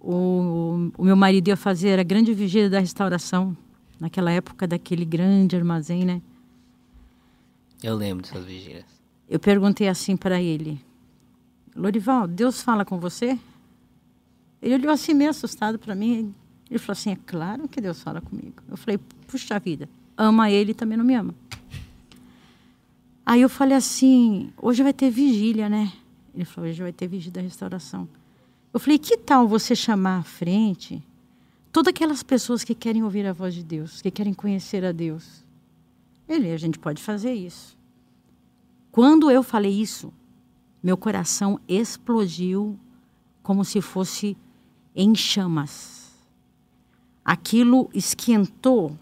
S4: o, o meu marido ia fazer a grande vigília da restauração naquela época daquele grande armazém, né?
S3: Eu lembro dessas vigílias.
S4: Eu perguntei assim para ele: Lorival, Deus fala com você? Ele olhou assim meio assustado para mim. Ele falou assim: É claro que Deus fala comigo. Eu falei: Puxa vida, ama ele e também não me ama. Aí eu falei assim: Hoje vai ter vigília, né? Ele falou: Hoje vai ter vigília da restauração. Eu falei: Que tal você chamar à frente todas aquelas pessoas que querem ouvir a voz de Deus, que querem conhecer a Deus? Ele: A gente pode fazer isso. Quando eu falei isso, meu coração explodiu como se fosse em chamas. Aquilo esquentou,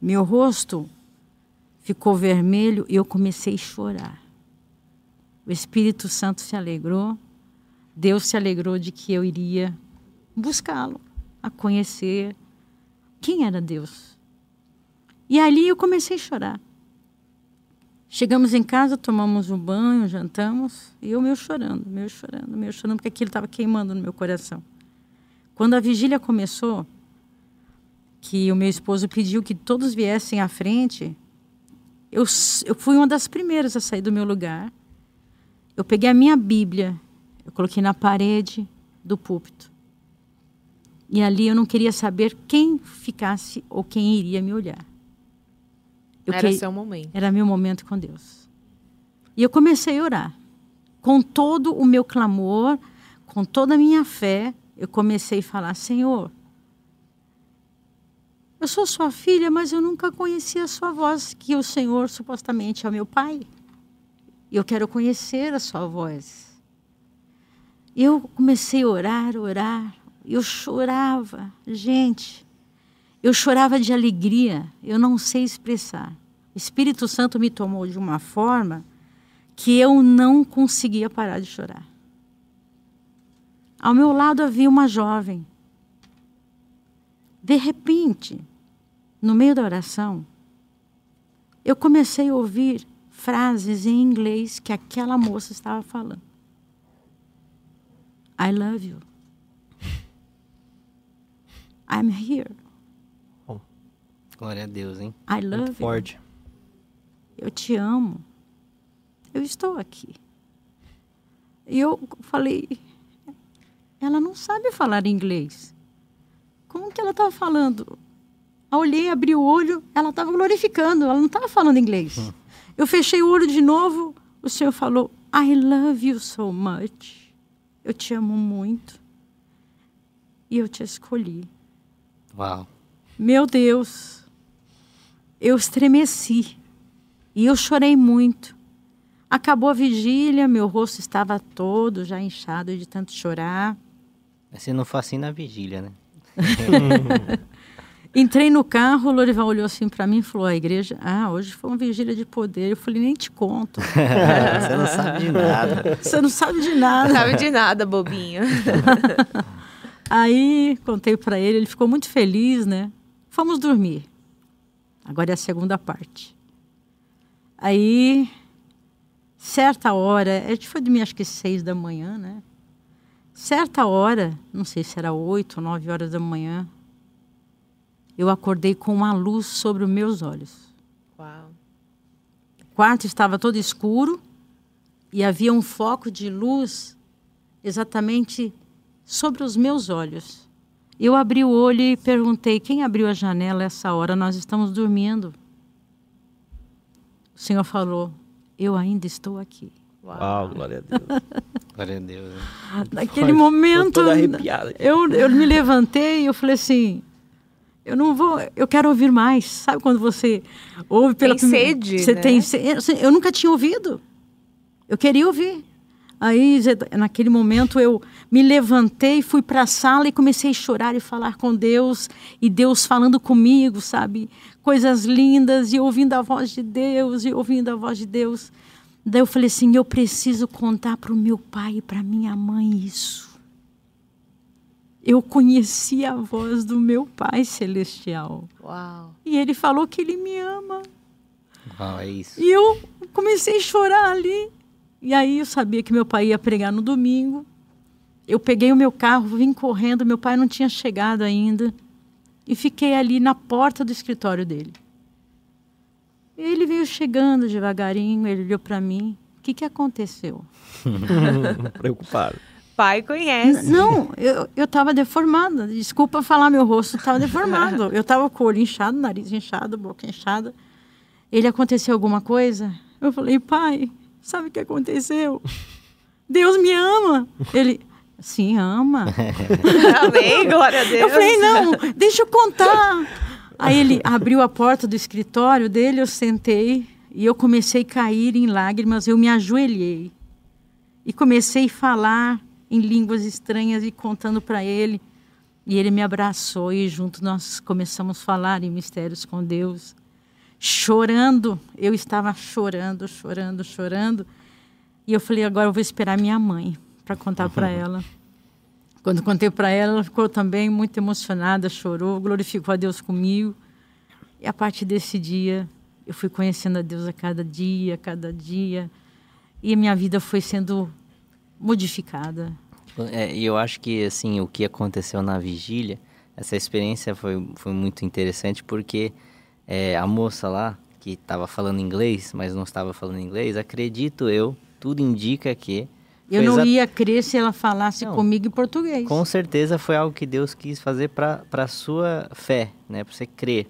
S4: meu rosto ficou vermelho e eu comecei a chorar. O Espírito Santo se alegrou, Deus se alegrou de que eu iria buscá-lo, a conhecer quem era Deus. E ali eu comecei a chorar. Chegamos em casa, tomamos um banho, jantamos, e eu meio chorando, meio chorando, meio chorando, porque aquilo estava queimando no meu coração. Quando a vigília começou, que o meu esposo pediu que todos viessem à frente, eu, eu fui uma das primeiras a sair do meu lugar. Eu peguei a minha Bíblia, eu coloquei na parede do púlpito. E ali eu não queria saber quem ficasse ou quem iria me olhar.
S2: Eu era que... seu momento.
S4: Era meu momento com Deus. E eu comecei a orar. Com todo o meu clamor, com toda a minha fé, eu comecei a falar: Senhor, eu sou sua filha, mas eu nunca conheci a sua voz, que o Senhor supostamente é o meu pai. E eu quero conhecer a sua voz. Eu comecei a orar, orar. Eu chorava, gente. Eu chorava de alegria, eu não sei expressar. O Espírito Santo me tomou de uma forma que eu não conseguia parar de chorar. Ao meu lado havia uma jovem. De repente, no meio da oração, eu comecei a ouvir frases em inglês que aquela moça estava falando. I love you. I'm here.
S3: Glória a Deus, hein?
S4: I love
S1: Muito forte.
S4: You. Eu te amo. Eu estou aqui. E eu falei, ela não sabe falar inglês. Como que ela estava falando? Eu olhei, abri o olho, ela estava glorificando, ela não estava falando inglês. Hum. Eu fechei o olho de novo, o Senhor falou, I love you so much. Eu te amo muito. E eu te escolhi.
S3: Uau.
S4: Meu Deus eu estremeci e eu chorei muito. Acabou a vigília, meu rosto estava todo já inchado de tanto chorar.
S3: Você não foi assim na vigília, né?
S4: Entrei no carro, o Lorival olhou assim para mim e falou: a igreja, ah, hoje foi uma vigília de poder. Eu falei: nem te conto.
S3: Você não sabe de nada.
S4: Você não sabe de nada.
S2: Não sabe de nada, bobinho.
S4: Aí contei para ele, ele ficou muito feliz, né? Fomos dormir. Agora é a segunda parte. Aí, certa hora, a gente foi dormir acho que seis da manhã, né? Certa hora, não sei se era oito ou nove horas da manhã, eu acordei com uma luz sobre os meus olhos.
S2: Uau.
S4: O quarto estava todo escuro e havia um foco de luz exatamente sobre os meus olhos. Eu abri o olho e perguntei: quem abriu a janela essa hora? Nós estamos dormindo. O Senhor falou: eu ainda estou aqui.
S1: Uau, glória a Deus.
S3: Glória a Deus. né?
S4: Naquele
S1: Tô
S4: momento, eu, eu me levantei e eu falei assim: eu não vou, eu quero ouvir mais. Sabe quando você ouve pela
S2: Tem
S4: primeira-
S2: sede,
S4: Você
S2: né?
S4: tem sede. Eu nunca tinha ouvido. Eu queria ouvir. Aí, naquele momento, eu me levantei, fui para a sala e comecei a chorar e falar com Deus. E Deus falando comigo, sabe? Coisas lindas, e ouvindo a voz de Deus, e ouvindo a voz de Deus. Daí eu falei assim: eu preciso contar para o meu pai e para minha mãe isso. Eu conheci a voz do meu pai celestial.
S2: Uau.
S4: E ele falou que ele me ama.
S3: Uau, é isso.
S4: E eu comecei a chorar ali. E aí eu sabia que meu pai ia pregar no domingo. Eu peguei o meu carro, vim correndo, meu pai não tinha chegado ainda. E fiquei ali na porta do escritório dele. Ele veio chegando devagarinho, ele olhou para mim. O que, que aconteceu?
S1: Preocupado.
S2: Pai conhece.
S4: Não, eu, eu tava deformada. Desculpa falar, meu rosto estava deformado. Eu tava com o olho inchado, nariz inchado, boca inchada. Ele aconteceu alguma coisa? Eu falei, pai, sabe o que aconteceu? Deus me ama. Ele, sim, ama.
S2: Amém, glória a Deus.
S4: Eu falei, não, deixa eu contar. Aí ele abriu a porta do escritório dele, eu sentei e eu comecei a cair em lágrimas, eu me ajoelhei. E comecei a falar em línguas estranhas e contando para ele. E ele me abraçou e junto nós começamos a falar em mistérios com Deus. Chorando, eu estava chorando, chorando, chorando. E eu falei, agora eu vou esperar minha mãe para contar para ela. Quando contei para ela, ela ficou também muito emocionada, chorou, glorificou a Deus comigo. E a partir desse dia, eu fui conhecendo a Deus a cada dia, a cada dia. E a minha vida foi sendo modificada.
S3: É, e eu acho que assim o que aconteceu na vigília, essa experiência foi, foi muito interessante porque é, a moça lá que estava falando inglês, mas não estava falando inglês, acredito eu, tudo indica que
S4: Eu não ia crer se ela falasse
S3: Não.
S4: comigo em português.
S3: Com certeza foi algo que Deus quis fazer para a sua fé, né? Para você crer.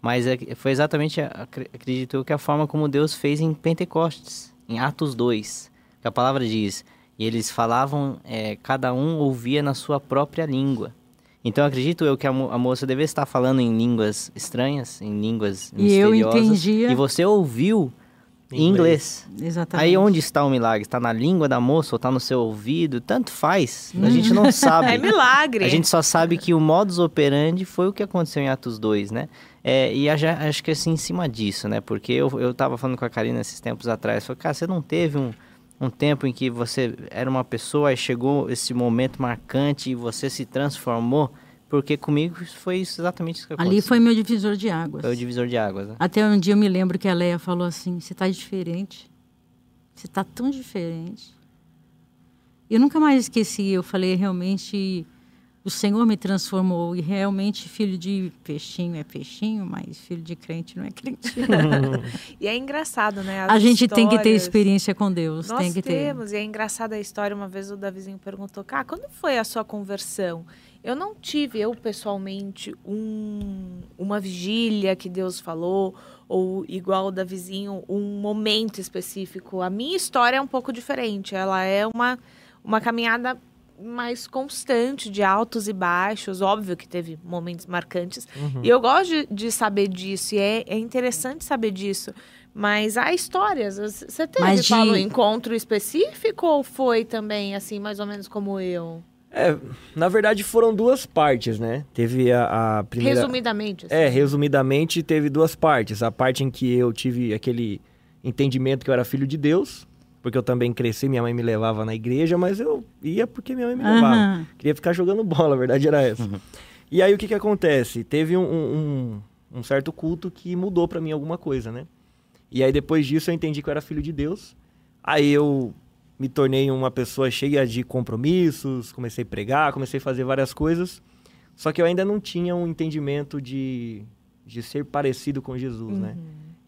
S3: Mas é- foi exatamente, acre- acredito eu, que a forma como Deus fez em Pentecostes, em Atos 2. Que a palavra diz, e eles falavam, é, cada um ouvia na sua própria língua. Então acredito eu que a, mo- a moça deve estar falando em línguas estranhas, em línguas
S4: E eu
S3: misteriosas.
S4: entendia.
S3: E você ouviu em
S1: Inglês.
S3: inglês.
S4: Exatamente.
S3: Aí onde está o milagre? Está na língua da moça ou está no seu ouvido? Tanto faz. A gente não sabe.
S2: É milagre.
S3: A gente só sabe que o modus operandi foi o que aconteceu em Atos 2, né? É, e já- acho que assim, em cima disso, né? Porque eu, eu tava falando com a Karina esses tempos atrás. Falei, cara, você não teve um, um tempo em que você era uma pessoa e chegou esse momento marcante e você se transformou? Porque comigo foi exatamente isso que aconteceu.
S4: Ali foi meu divisor de águas.
S3: Foi o divisor de águas, né?
S4: Até um dia eu me lembro que a Leia falou assim: Você está diferente. Você está tão diferente. Eu nunca mais esqueci. Eu falei: Realmente, o Senhor me transformou. E realmente, filho de peixinho é peixinho, mas filho de crente não é crente.
S2: E é engraçado, né? As
S4: a gente tem que ter
S2: histórias.
S4: experiência com Deus.
S2: Nós
S4: tem que ter.
S2: temos, e é engraçada a história. Uma vez o Davizinho perguntou, cara, quando foi a sua conversão? Eu não tive, eu pessoalmente, um, uma vigília que Deus falou, ou igual o Davizinho, um momento específico. A minha história é um pouco diferente. Ela é uma, uma caminhada mais constante de altos e baixos. Óbvio que teve momentos marcantes. E eu gosto de, de saber disso, e é, é interessante saber disso. Mas há histórias. Você teve,
S4: Mas de-
S2: Paulo, um encontro específico ou foi também, assim, mais ou menos como eu?
S1: É, na verdade foram duas partes, né? Teve a, a primeira.
S2: Resumidamente. assim.
S1: É, resumidamente teve duas partes. A parte em que eu tive aquele entendimento que eu era filho de Deus, porque eu também cresci, minha mãe me levava na igreja, mas eu ia porque minha mãe me levava.
S4: Aham.
S1: Queria ficar jogando bola, a verdade era essa. E aí o que que acontece? Teve um, um, um certo culto que mudou pra mim alguma coisa, né? E aí depois disso eu entendi que eu era filho de Deus. Aí eu me tornei uma pessoa cheia de compromissos, comecei a pregar, comecei a fazer várias coisas. Só que eu ainda não tinha um entendimento de, de ser parecido com Jesus, né?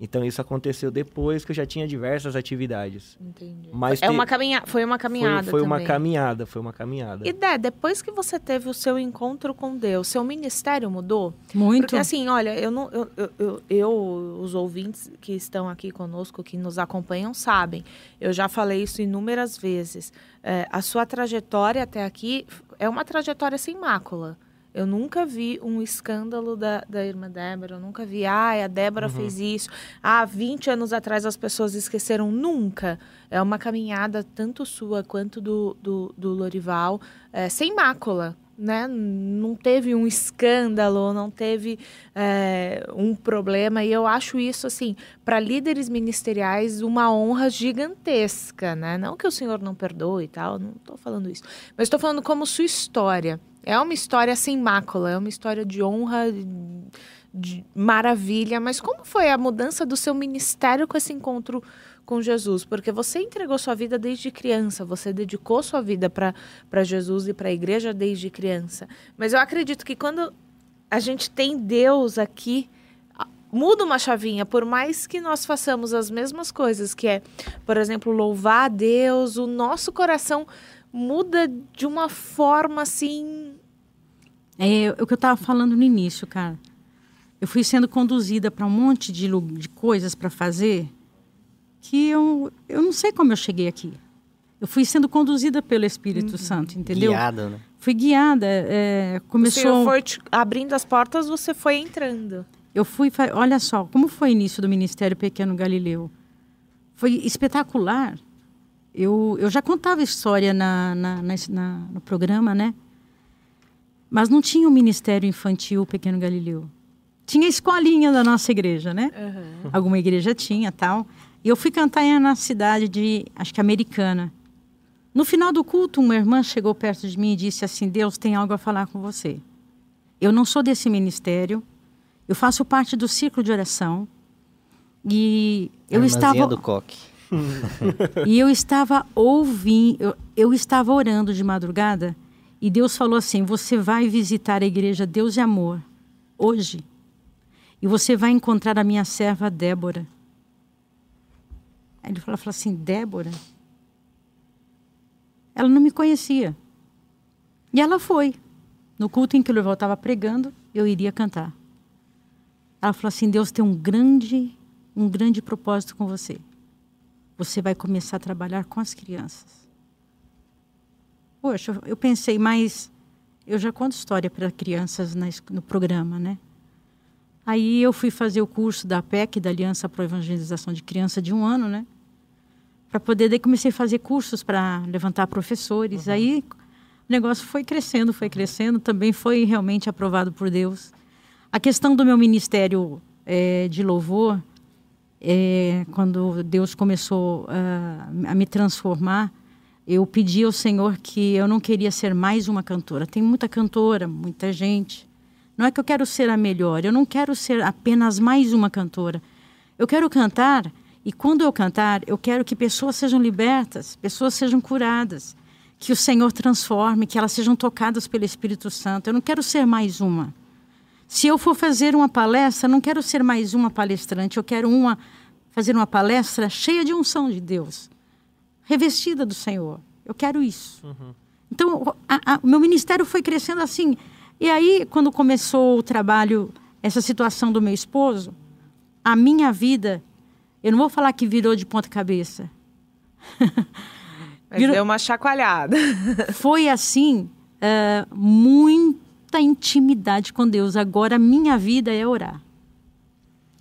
S1: Então isso aconteceu depois que eu já tinha diversas atividades.
S2: Entendi.
S1: Mas
S2: é
S1: te-
S2: uma caminha... Foi uma caminhada
S1: foi, foi uma caminhada, foi uma caminhada.
S2: E Dé, depois que você teve o seu encontro com Deus, seu ministério mudou?
S4: Muito.
S2: Porque assim, olha, eu não, eu, eu, eu, eu- os ouvintes que estão aqui conosco, que nos acompanham, sabem. Eu já falei isso inúmeras vezes. É, a sua trajetória até aqui é uma trajetória sem mácula. Eu nunca vi um escândalo da, da irmã Débora, eu nunca vi, ah, a Débora fez isso. Ah, 20 anos atrás as pessoas esqueceram. Nunca. É uma caminhada tanto sua quanto do, do, do Lorival, é, sem mácula. Né? Não teve um escândalo, não teve é, um problema. E eu acho isso, assim, para líderes ministeriais, uma honra gigantesca. Né? Não que o senhor não perdoe e tal, não estou falando isso. Mas estou falando como sua história. É uma história sem mácula, é uma história de honra, de maravilha. Mas como foi a mudança do seu ministério com esse encontro com Jesus? Porque você entregou sua vida desde criança, você dedicou sua vida para Jesus e para a igreja desde criança. Mas eu acredito que quando a gente tem Deus aqui, muda uma chavinha, por mais que nós façamos as mesmas coisas, que é, por exemplo, louvar a Deus, o nosso coração muda de uma forma assim.
S4: É o que eu estava falando no início, cara. Eu fui sendo conduzida para um monte de, de coisas para fazer que eu, eu não sei como eu cheguei aqui. Eu fui sendo conduzida pelo Espírito Santo, entendeu?
S3: Guiado, né?
S4: Fui guiada. é,
S2: O
S4: começou.
S2: Senhor foi te abrindo as portas, você foi entrando.
S4: Eu fui, olha só, como foi o início do Ministério Pequeno Galileu? Foi espetacular. Eu, eu já contava história na, na, na- na- no programa, né? Mas não tinha o Ministério Infantil Pequeno Galileu. Tinha a escolinha da nossa igreja, né? Alguma igreja tinha tal. E eu fui cantar na cidade de, acho que americana. No final do culto, uma irmã chegou perto de mim e disse assim: Deus tem algo a falar com você. Eu não sou desse ministério, eu faço parte do círculo de oração. E eu
S3: irmãzinha
S4: estava
S3: do coque.
S4: E eu estava ouvindo, eu, eu estava orando de madrugada e Deus falou assim: "Você vai visitar a igreja Deus e Amor hoje. E você vai encontrar a minha serva Débora." Aí ele falou, falou assim: "Débora?" Ela não me conhecia. E ela foi. No culto em que o Louvor estava pregando, eu iria cantar. Ela falou assim: Deus tem um grande, um grande propósito com você. Você vai começar a trabalhar com as crianças. Poxa, eu- pensei, mas eu já conto história para crianças no programa, né? Aí eu fui fazer o curso da PEC, da Aliança para a Evangelização de Criança, de um ano, né? Para poder, daí comecei a fazer cursos para levantar professores. Aí o negócio foi crescendo, foi crescendo, também foi realmente aprovado por Deus. A questão do meu ministério eh, de louvor, eh, quando Deus começou ah, a me transformar, eu pedi ao Senhor que eu não queria ser mais uma cantora. Tem muita cantora, muita gente. Não é que eu quero ser a melhor, eu não quero ser apenas mais uma cantora. Eu quero cantar e quando eu cantar, eu quero que pessoas sejam libertas, pessoas sejam curadas, que o Senhor transforme, que elas sejam tocadas pelo Espírito Santo. Eu não quero ser mais uma. Se eu for fazer uma palestra, não quero ser mais uma palestrante, eu quero uma fazer uma palestra cheia de unção de Deus, revestida do Senhor. Eu quero isso. Então, o- a- a- o meu ministério foi crescendo assim. E aí, quando começou o trabalho, essa situação do meu esposo, a minha vida, eu não vou falar que virou de ponta cabeça.
S2: Mas
S4: Virou-
S2: deu uma chacoalhada.
S4: Foi assim, eh, muita intimidade com Deus. Agora, a minha vida é orar.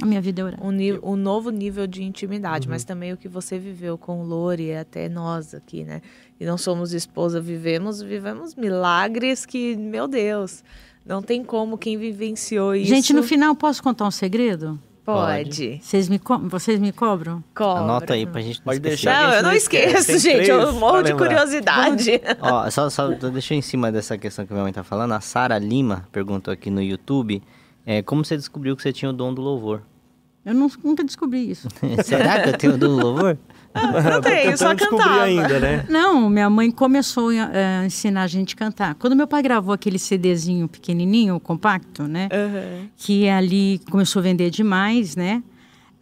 S4: A minha vida é orar.
S2: um, um novo nível de intimidade, mas também o que você viveu com o Lore e até nós aqui, né? E não somos esposa, vivemos, vivemos milagres que, meu Deus, não tem como quem vivenciou isso.
S4: Gente, no final, posso contar um segredo?
S2: Pode.
S4: Vocês me, co vocês me cobram?
S2: Cobra.
S3: Anota aí pra gente não
S1: Pode
S3: esquecer.
S1: deixar.
S2: Não, eu não
S1: esquece.
S2: esqueço,
S1: Tem
S2: gente. Eu morro de
S1: lembrar.
S2: curiosidade.
S3: Ó, só, só deixa eu em cima dessa questão que minha mãe tá falando. A Sara Lima perguntou aqui no YouTube é, como você descobriu que você tinha o dom do louvor.
S4: Eu não- nunca descobri isso.
S3: Será que eu tenho o dom do louvor?
S2: Não tem, só cantava.
S1: ainda, né?
S4: Não, minha mãe começou eh, a ensinar a gente a cantar. Quando meu pai gravou aquele CDzinho pequenininho, compacto, né?
S2: Aham.
S4: que ali começou a vender demais, né?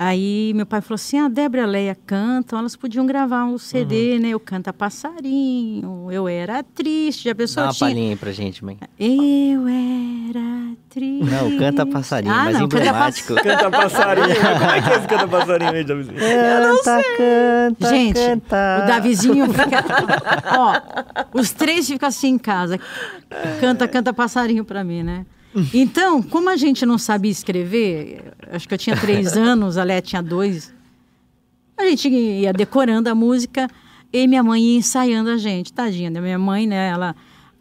S4: Aí meu pai falou assim: a Débora e a Leia cantam, elas podiam gravar um CD, né? Eu canta passarinho, eu era triste, já
S3: Dá
S4: pensou?
S3: uma
S4: tinha...
S3: palhinha pra gente, mãe.
S4: Eu era triste.
S3: Não, canta passarinho,
S4: ah,
S3: mais
S4: não, canta
S3: emblemático.
S1: Canta passarinho. Como é que é esse canta passarinho aí, Davizinho?
S3: Canta, canta,
S4: Gente,
S3: canta.
S4: o Davizinho fica. Ó, os três ficam assim em casa. Canta, canta passarinho pra mim, né? Então, como a gente não sabia escrever, acho que eu tinha três anos, a Léa tinha dois, a gente ia decorando a música e minha mãe ia ensaiando a gente. Tadinha da minha mãe, né? Ela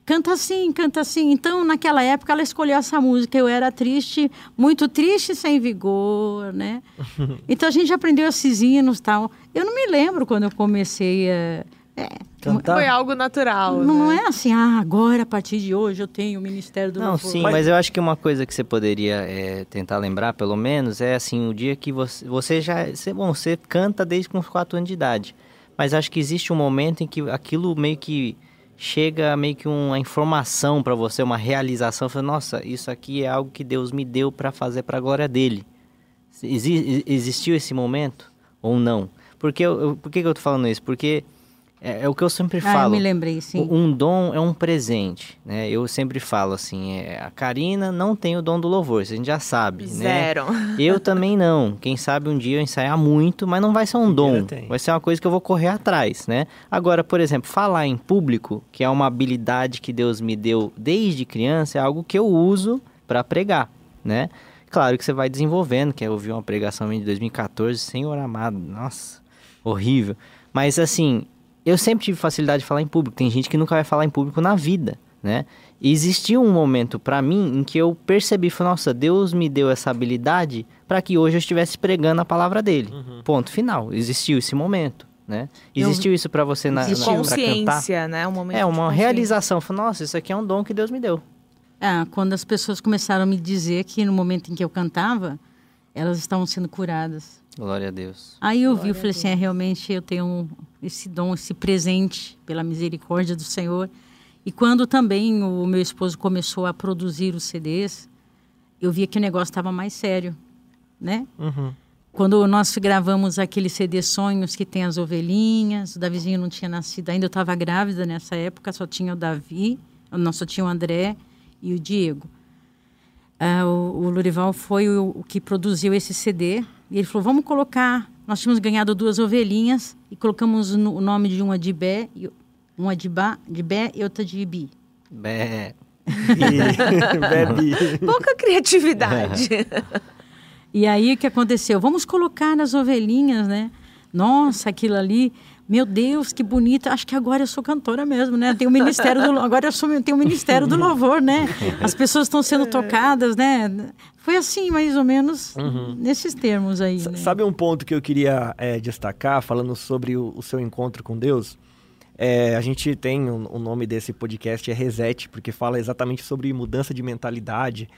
S4: canta assim, canta assim. Então, naquela época, ela escolheu essa música. Eu era triste, muito triste, sem vigor, né? Então, a gente aprendeu esses hinos e tal. Eu não me lembro quando eu comecei a... É,
S1: Cantar?
S2: Foi algo natural.
S4: não
S2: né?
S4: é assim, ah, agora, a partir de hoje, eu tenho o Ministério do
S3: Não,
S4: Louvor.
S3: sim,
S1: Mas-
S3: mas... eu acho que uma coisa que você poderia é, tentar lembrar, pelo menos, é assim, o dia que você, você já... Você, bom, você canta desde com uns 4 anos de idade, mas acho que existe um momento em que aquilo meio que chega meio que uma informação pra você, uma realização, fala, nossa, isso aqui é algo que Deus me deu pra fazer pra glória dele. Exi- existiu esse momento ou não? Porque eu, eu- por que, que eu tô falando isso? Porque é, é o que eu sempre
S4: Ah, eu
S3: falo.
S4: me lembrei, sim.
S3: Um dom é um presente, né? Eu sempre falo assim, é, a Karina não tem o dom do louvor, isso a gente já sabe, né?
S2: Zero.
S3: Eu também não. Quem sabe um dia eu ensaiar muito, mas não vai ser um dom. Vai ser uma coisa que eu vou correr atrás, né? Agora, por exemplo, falar em público, que é uma habilidade que Deus me deu desde criança, é algo que eu uso para pregar, né? Claro que você vai desenvolvendo, que eu ouvi uma pregação minha de 2014, Senhor amado, nossa, horrível. Mas assim, eu sempre tive facilidade de falar em público. Tem gente que nunca vai falar em público na vida, né? E existiu um momento pra mim em que eu percebi, falei, nossa, Deus me deu essa habilidade para que hoje eu estivesse pregando a palavra dele. Ponto final. Existiu esse momento, né?
S4: Eu-
S3: Existiu isso pra você na, na
S4: Existiu.
S3: pra cantar?
S2: Consciência, né? Um momento
S3: É uma realização. Falei, nossa, isso aqui é um dom que Deus me deu.
S4: Ah, quando as pessoas começaram a me dizer que no momento em que eu cantava, elas estavam sendo curadas.
S3: Glória a Deus.
S4: Aí eu vi, eu falei assim, é, realmente eu tenho esse dom, esse presente pela misericórdia do Senhor. E quando também o meu esposo começou a produzir os CDs, eu via que o negócio estava mais sério, né?
S1: Uhum.
S4: Quando nós gravamos aquele CD Sonhos que tem as ovelhinhas, o Davizinho não tinha nascido ainda, eu estava grávida nessa época, só tinha o Davi, não, só tinha o André e o Diego. Ah, o, o Lurival foi o, o que produziu esse CD e ele falou: vamos colocar. Nós tínhamos ganhado duas ovelhinhas e colocamos no- o nome de uma de Bé, e- uma de, ba, de Bé e outra de Ibi.
S3: É,
S1: E bebe.
S2: Pouca criatividade.
S4: E aí o que aconteceu? Vamos colocar nas ovelhinhas, né? Nossa, aquilo ali, meu Deus, que bonito. Acho que agora eu sou cantora mesmo, né? Tem o ministério do agora eu sou tenho o ministério do louvor, né? As pessoas estão sendo tocadas, né? Foi assim, mais ou menos, nesses termos aí.
S1: S-
S4: né?
S1: Sabe um ponto que eu queria é, destacar, falando sobre o, o seu encontro com Deus? É, a gente tem o um, nome desse podcast é Reset, porque fala exatamente sobre mudança de mentalidade.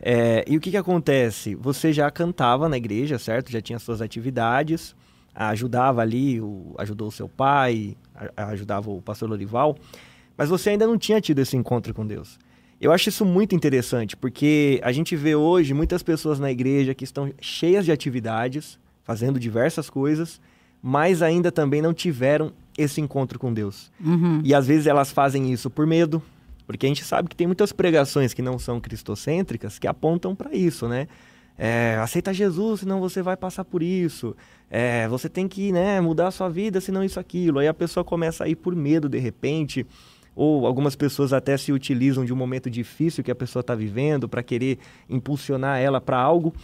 S1: É, e o que, que acontece? Você já cantava na igreja, certo? Já tinha suas atividades, ajudava ali, o- ajudou o seu pai, a- ajudava o pastor Lorival, mas você ainda não tinha tido esse encontro com Deus. Eu acho isso muito interessante, porque a gente vê hoje muitas pessoas na igreja que estão cheias de atividades, fazendo diversas coisas, mas ainda também não tiveram esse encontro com Deus.
S4: Uhum.
S1: E às vezes elas fazem isso por medo, porque a gente sabe que tem muitas pregações que não são cristocêntricas que apontam para isso, né? É, aceita Jesus, senão você vai passar por isso. É, você tem que né, mudar a sua vida, senão isso, aquilo. Aí a pessoa começa a ir por medo de repente, ou algumas pessoas até se utilizam de um momento difícil que a pessoa está vivendo para querer impulsionar ela para algo.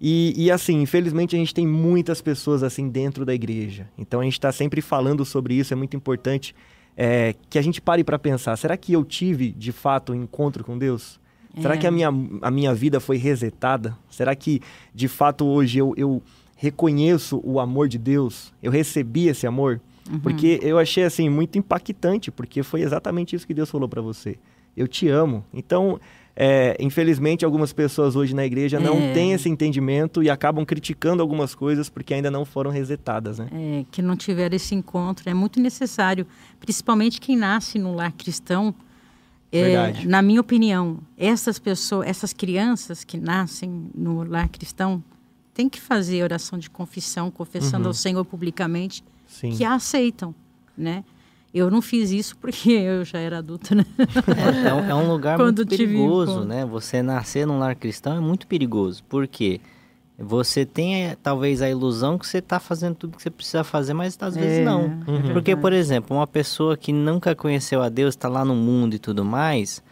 S1: E, e, assim, infelizmente a gente tem muitas pessoas assim dentro da igreja. Então a gente está sempre falando sobre isso, é muito importante é, que a gente pare para pensar: será que eu tive de fato um encontro com Deus? É. Será que a é. minha, a minha vida foi resetada? Será que de fato hoje eu, eu reconheço o amor de Deus? Eu recebi esse amor? Uhum. Porque eu achei assim muito impactante, porque foi exatamente isso que Deus falou para você. Eu te amo. Então, é, infelizmente, algumas pessoas hoje na igreja é. não têm esse entendimento e acabam criticando algumas coisas porque ainda não foram resetadas, né?
S4: É, que não tiveram esse encontro. É muito necessário, principalmente quem nasce no lar cristão. É, na minha opinião, essas pessoas, essas crianças que nascem no lar cristão, têm que fazer oração de confissão, confessando uhum. ao Senhor publicamente, Sim. que a aceitam, né? Eu não fiz isso porque eu já era adulta, né?
S3: É, é, um, é um, lugar muito perigoso, né? Você nascer num lar cristão é muito perigoso. Por quê? Você tem eh, talvez a ilusão que você está fazendo tudo que você precisa fazer, mas às vezes é, não. Uhum. Porque, por exemplo, uma pessoa que nunca conheceu a Deus, está lá no mundo e tudo mais,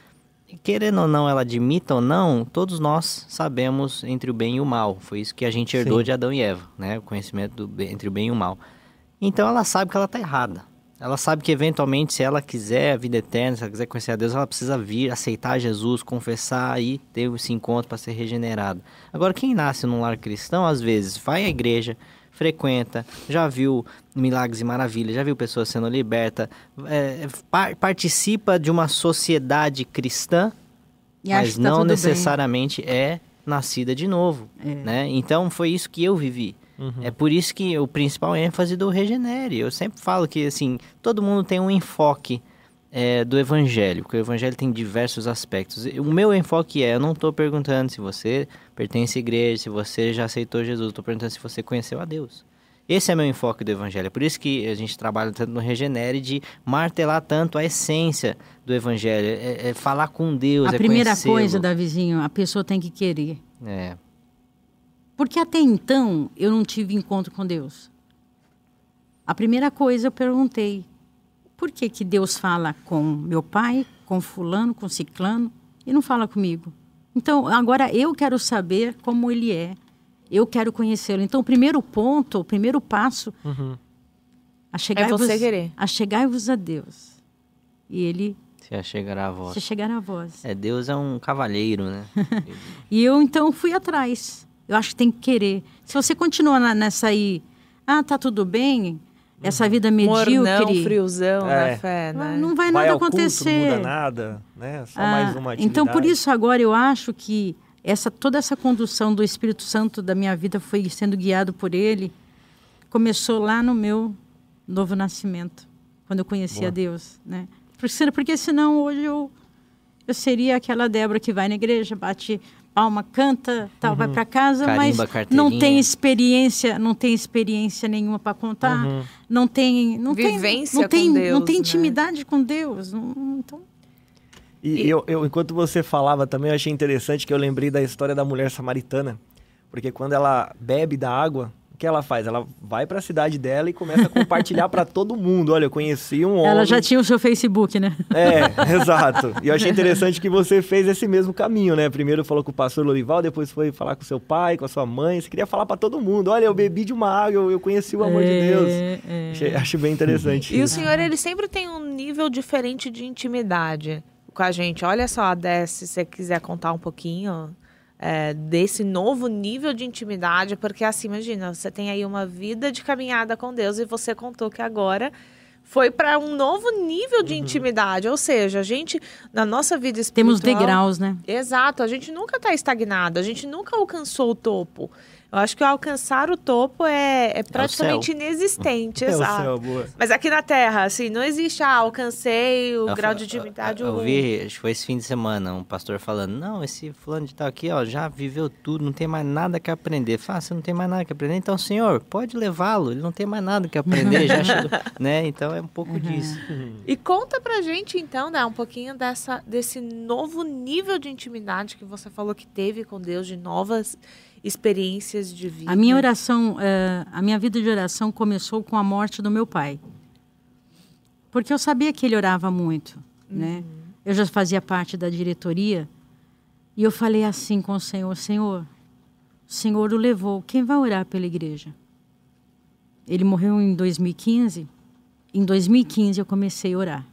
S3: querendo ou não, ela admita ou não, todos nós sabemos entre o bem e o mal. Foi isso que a gente herdou Sim. de Adão e Eva, né? O conhecimento do, entre o bem e o mal. Então ela sabe que ela está errada. Ela sabe que eventualmente, se ela quiser a vida eterna, se ela quiser conhecer a Deus, ela precisa vir, aceitar Jesus, confessar e ter esse encontro para ser regenerado. Agora, quem nasce num lar cristão, às vezes, vai à igreja, frequenta, já viu milagres e maravilhas, já viu pessoas sendo libertas, é, par participa de uma sociedade cristã, e mas tá não necessariamente bem. é nascida de novo. É. Né? Então, foi isso que eu vivi. Uhum. É por isso que o principal ênfase do Regenere. Eu sempre falo que, assim, todo mundo tem um enfoque é, do evangelho, porque o evangelho tem diversos aspectos. O meu enfoque é, eu não estou perguntando se você pertence à igreja, se você já aceitou Jesus, estou perguntando se você conheceu a Deus. Esse é meu enfoque do evangelho. É por isso que a gente trabalha tanto no Regenere de martelar tanto a essência do evangelho, é, é falar com Deus,
S4: a
S3: é
S4: primeira coisa, da vizinho, a pessoa tem que querer.
S3: É.
S4: Porque até então eu não tive encontro com Deus. A primeira coisa eu perguntei: por que, que Deus fala com meu pai, com fulano, com ciclano e não fala comigo? Então, agora eu quero saber como ele é. Eu quero conhecê-lo. Então, o primeiro ponto, o primeiro passo, uhum. a chegar é você querer. A chegar-vos a Deus. E ele
S3: se achegará a voz.
S4: Se chegar a voz.
S3: É, Deus é um cavalheiro, né?
S4: e eu então fui atrás. Eu acho que tem que querer. Se você continua nessa aí, ah, tá tudo bem, essa uhum. vida medíocre. Mornão,
S2: friozão é. na fé, né?
S4: Não vai, vai nada acontecer.
S1: Culto, não muda nada, né? Só ah, mais uma atividade.
S4: Então, por isso, agora eu acho que essa, toda essa condução do Espírito Santo da minha vida foi sendo guiado por ele. Começou lá no meu novo nascimento, quando eu conheci Boa. a Deus, né? Porque, porque senão hoje eu, eu seria aquela Débora que vai na igreja, bate palma, canta, tal, uhum. vai para casa, Carimba, mas não tem experiência, não tem experiência nenhuma para contar, uhum. não tem, não
S2: Vivência
S4: tem, não tem,
S2: Deus,
S4: não tem
S2: né?
S4: intimidade com Deus, não, então.
S1: E, e... Eu, eu, enquanto você falava também, eu achei interessante que eu lembrei da história da mulher samaritana, porque quando ela bebe da água, que ela faz? Ela vai para a cidade dela e começa a compartilhar para todo mundo. Olha, eu conheci um homem.
S4: Ela já tinha o seu Facebook, né?
S1: É, exato. E eu achei interessante que você fez esse mesmo caminho, né? Primeiro falou com o pastor Lorival, depois foi falar com seu pai, com a sua mãe. Você queria falar para todo mundo. Olha, eu bebi de uma água, eu, eu conheci o amor é, de Deus. É. Achei, acho bem interessante.
S2: E o senhor, ele sempre tem um nível diferente de intimidade com a gente. Olha só, Dé, se você quiser contar um pouquinho é, desse novo nível de intimidade, porque assim, imagina, você tem aí uma vida de caminhada com Deus e você contou que agora foi para um novo nível de uhum. intimidade. Ou seja, a gente, na nossa vida espiritual...
S4: Temos degraus, né?
S2: Exato. A gente nunca está estagnado. A gente nunca alcançou o topo. Eu acho que alcançar o topo é, é praticamente é inexistente, é exato. Céu, boa. Mas aqui na Terra, assim, não existe, ah, alcancei o eu grau de intimidade.
S3: Eu, eu, eu vi, acho que foi esse fim de semana, um pastor falando, não, esse fulano de tal aqui, ó, já viveu tudo, não tem mais nada que aprender. Fala, ah, você não tem mais nada que aprender? Então, senhor, pode levá-lo, ele não tem mais nada que aprender, já chegou, né? Então, é um pouco uhum. disso.
S2: E conta pra gente, então, né, um pouquinho dessa, desse novo nível de intimidade que você falou que teve com Deus, de novas experiências de vida?
S4: A minha oração, uh, a minha vida de oração começou com a morte do meu pai. Porque eu sabia que ele orava muito, né? uhum. né? Eu já fazia parte da diretoria e eu falei assim com o Senhor, Senhor, o Senhor o levou. Quem vai orar pela igreja? Ele morreu em 2015. Em 2015 eu comecei a orar.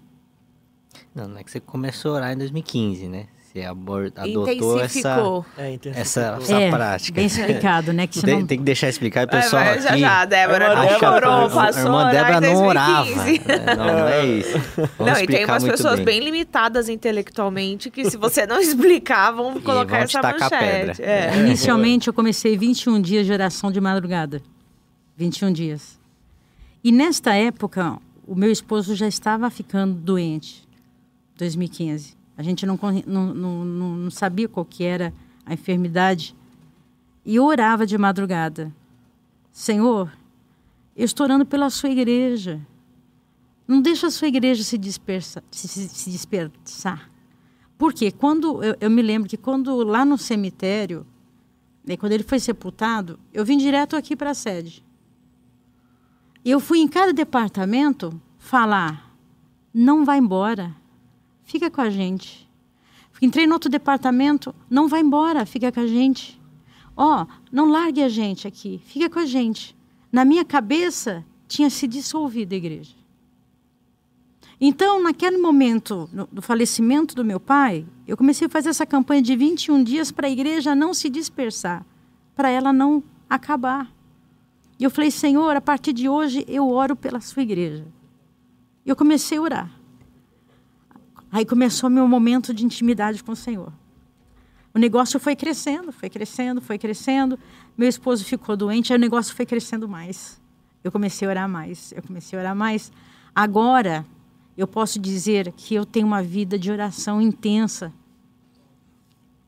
S3: Não, não é que você começou a orar em 2015, né? Você abor- adotou essa,
S2: Intensificou.
S1: É, intensificou.
S3: essa,
S1: É,
S3: essa
S4: É,
S3: prática.
S4: Bem explicado, né? Que você
S3: Tem,
S4: não...
S3: tem que deixar explicar, o
S2: Vai,
S3: pessoal
S2: vai, já
S3: aqui...
S2: já, a Débora
S1: A
S2: não demorou, passou
S3: irmã
S2: a orar
S3: Débora não
S2: 2015.
S3: orava. É, Não, não é isso. Vamos
S2: Não, e tem umas pessoas bem.
S3: bem.
S2: limitadas intelectualmente que se você não explicar, vão colocar
S3: vão
S2: essa manchete.
S3: pedra.
S2: É.
S4: Inicialmente eu comecei 21 dias de oração de madrugada. 21 dias. E nesta época, o meu esposo já estava ficando doente. 2015. A gente não, não, não, não, sabia qual que era a enfermidade. E orava de madrugada. Senhor, eu estou orando pela sua igreja. Não deixa a sua igreja se, dispersa, se, se, dispersar. Porque quando eu, eu me lembro que quando lá no cemitério, né, quando ele foi sepultado, eu vim direto aqui para a sede. Eu fui em cada departamento falar: não vai embora, fica com a gente. Entrei no outro departamento, não vai embora, fica com a gente. Ó, não largue a gente aqui, fica com a gente. Na minha cabeça tinha se dissolvido a igreja. Então, naquele momento do falecimento do meu pai, eu comecei a fazer essa campanha de 21 dias para a igreja não se dispersar, para ela não acabar. E eu falei, Senhor, a partir de hoje eu oro pela sua igreja. Eu comecei a orar. Aí começou meu momento de intimidade com o Senhor. O negócio foi crescendo, foi crescendo, foi crescendo. Meu esposo ficou doente, aí o negócio foi crescendo mais. Eu comecei a orar mais, eu comecei a orar mais. Agora, eu posso dizer que eu tenho uma vida de oração intensa.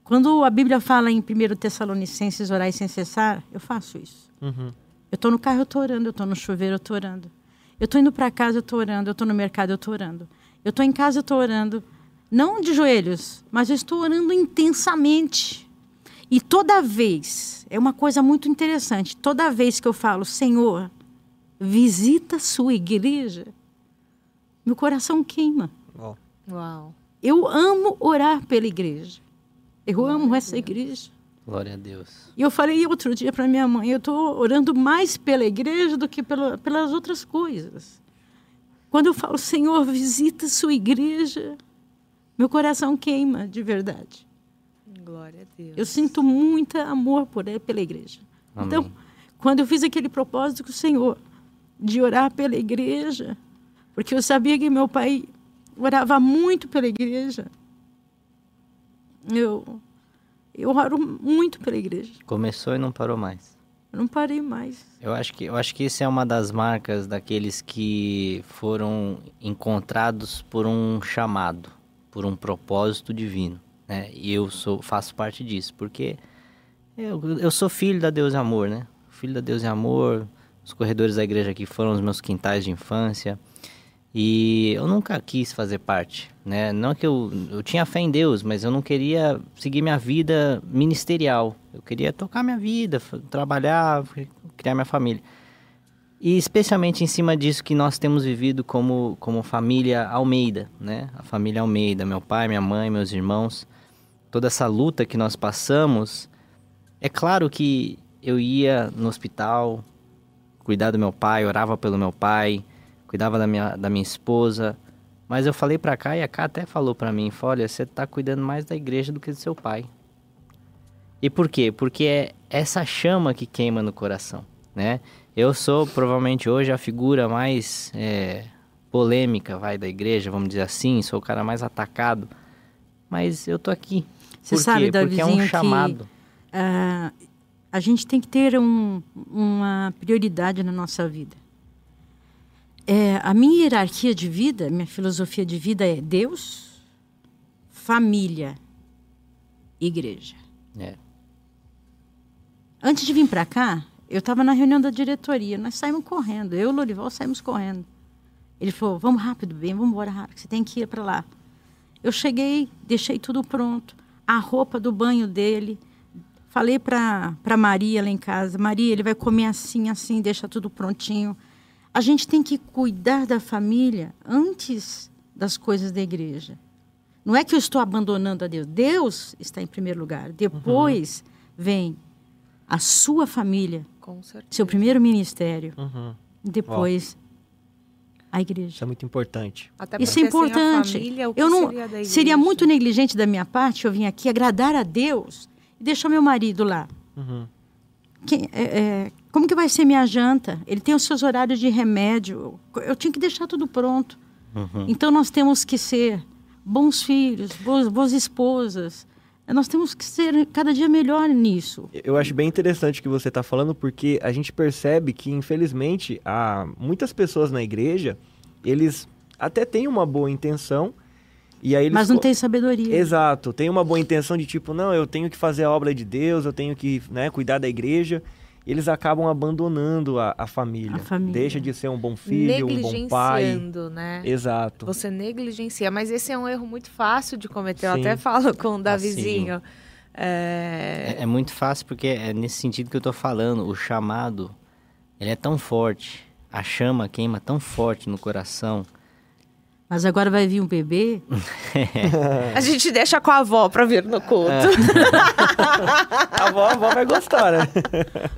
S4: Quando a Bíblia fala em 1 Tessalonicenses, orar sem cessar, eu faço isso.
S1: Uhum.
S4: Eu estou no carro, eu estou orando. Eu estou no chuveiro, eu estou orando. Eu estou indo para casa, eu estou orando. Eu estou no mercado, eu estou orando. Eu estou em casa, eu estou orando. Não de joelhos, mas eu estou orando intensamente. E toda vez, é uma coisa muito interessante, toda vez que eu falo, Senhor, visita a sua igreja, meu coração queima.
S1: Ó,
S2: Uau.
S4: Eu amo orar pela igreja. Eu amo essa igreja.
S3: Glória a Deus.
S4: E eu falei outro dia para minha mãe, eu estou orando mais pela igreja do que pela, pelas outras coisas. Quando eu falo, Senhor, visita a sua igreja, meu coração queima de verdade.
S2: Glória a Deus.
S4: Eu sinto muito amor por, pela igreja.
S3: Amém.
S4: Então, quando eu fiz aquele propósito com o Senhor, de orar pela igreja, porque eu sabia que meu pai orava muito pela igreja, eu, eu oro muito pela igreja.
S3: Começou e não parou mais.
S4: Eu não parei mais.
S3: Eu acho que eu acho que isso é uma das marcas daqueles que foram encontrados por um chamado, por um propósito divino, né? E eu sou faço parte disso, porque eu, eu sou filho da Deus e Amor, né? Filho da Deus e Amor. Os corredores da igreja aqui foram os meus quintais de infância. E eu nunca quis fazer parte, né? Não que eu, eu tinha fé em Deus, mas eu não queria seguir minha vida ministerial. Eu queria tocar minha vida, trabalhar, criar minha família. E especialmente em cima disso que nós temos vivido como, como família Almeida, né? A família Almeida, meu pai, minha mãe, meus irmãos. Toda essa luta que nós passamos. É claro que eu ia no hospital, cuidar do meu pai, orava pelo meu pai, cuidava da minha, da minha esposa. Mas eu falei pra cá e a Cá até falou pra mim, olha, você tá cuidando mais da igreja do que do seu pai. E por quê? Porque é essa chama que queima no coração, né? Eu sou provavelmente hoje a figura mais é, polêmica, vai, da igreja, vamos dizer assim, sou o cara mais atacado. Mas eu tô aqui.
S4: Você
S3: por
S4: sabe,
S3: quê? Porque é um
S4: Davizinho, que-
S3: chamado.
S4: Ah, a gente tem que ter um- uma prioridade na nossa vida. É, a minha hierarquia de vida, minha filosofia de vida é Deus, família, igreja.
S3: É.
S4: Antes de vir para cá, eu estava na reunião da diretoria. Nós saímos correndo. Eu e o Lorival saímos correndo. Ele falou: Vamos rápido, bem, vamos embora rápido, você tem que ir para lá. Eu cheguei, deixei tudo pronto, a roupa do banho dele. Falei para Maria lá em casa: Maria, ele vai comer assim, assim, deixa tudo prontinho. A gente tem que cuidar da família antes das coisas da igreja. Não é que eu estou abandonando a Deus. Deus está em primeiro lugar. Depois vem a sua família,
S2: Com certeza.
S4: seu primeiro ministério,
S1: Uhum.
S4: depois a
S1: Isso
S4: igreja.
S1: é muito importante.
S2: Até
S4: Isso é
S2: porque sem a
S4: importante.
S2: família, o que
S4: Eu não
S2: seria, da
S4: seria muito negligente da minha parte eu vim aqui agradar a Deus e deixar meu marido lá.
S1: Uhum.
S4: Quem- é, é, como que vai ser minha janta? Ele tem os seus horários de remédio. Eu tinha que deixar tudo pronto.
S3: Uhum.
S4: Então nós temos que ser bons filhos, boas, boas esposas. Nós temos que ser cada dia melhor nisso.
S1: Eu acho bem interessante o que você está falando, porque a gente percebe que, infelizmente, há muitas pessoas na igreja, eles até têm uma boa intenção, e aí eles...
S4: Mas não tem sabedoria.
S1: Exato, tem uma boa intenção de tipo, não, eu tenho que fazer a obra de Deus, eu tenho que né, cuidar da igreja. Eles acabam abandonando a, a família.
S4: A família.
S1: Deixa de ser um bom filho, um bom pai.
S2: Negligenciando, né?
S1: Exato.
S2: Você negligencia, mas esse é um erro muito fácil de cometer. Eu
S1: Sim.
S2: até falo com o Davizinho. É,
S3: É, é muito fácil porque é nesse sentido que eu tô falando. O chamado, ele é tão forte. A chama queima tão forte no coração.
S4: Mas agora vai vir um bebê.
S2: A gente deixa com a avó pra vir no culto.
S1: A avó, a avó vai gostar, né?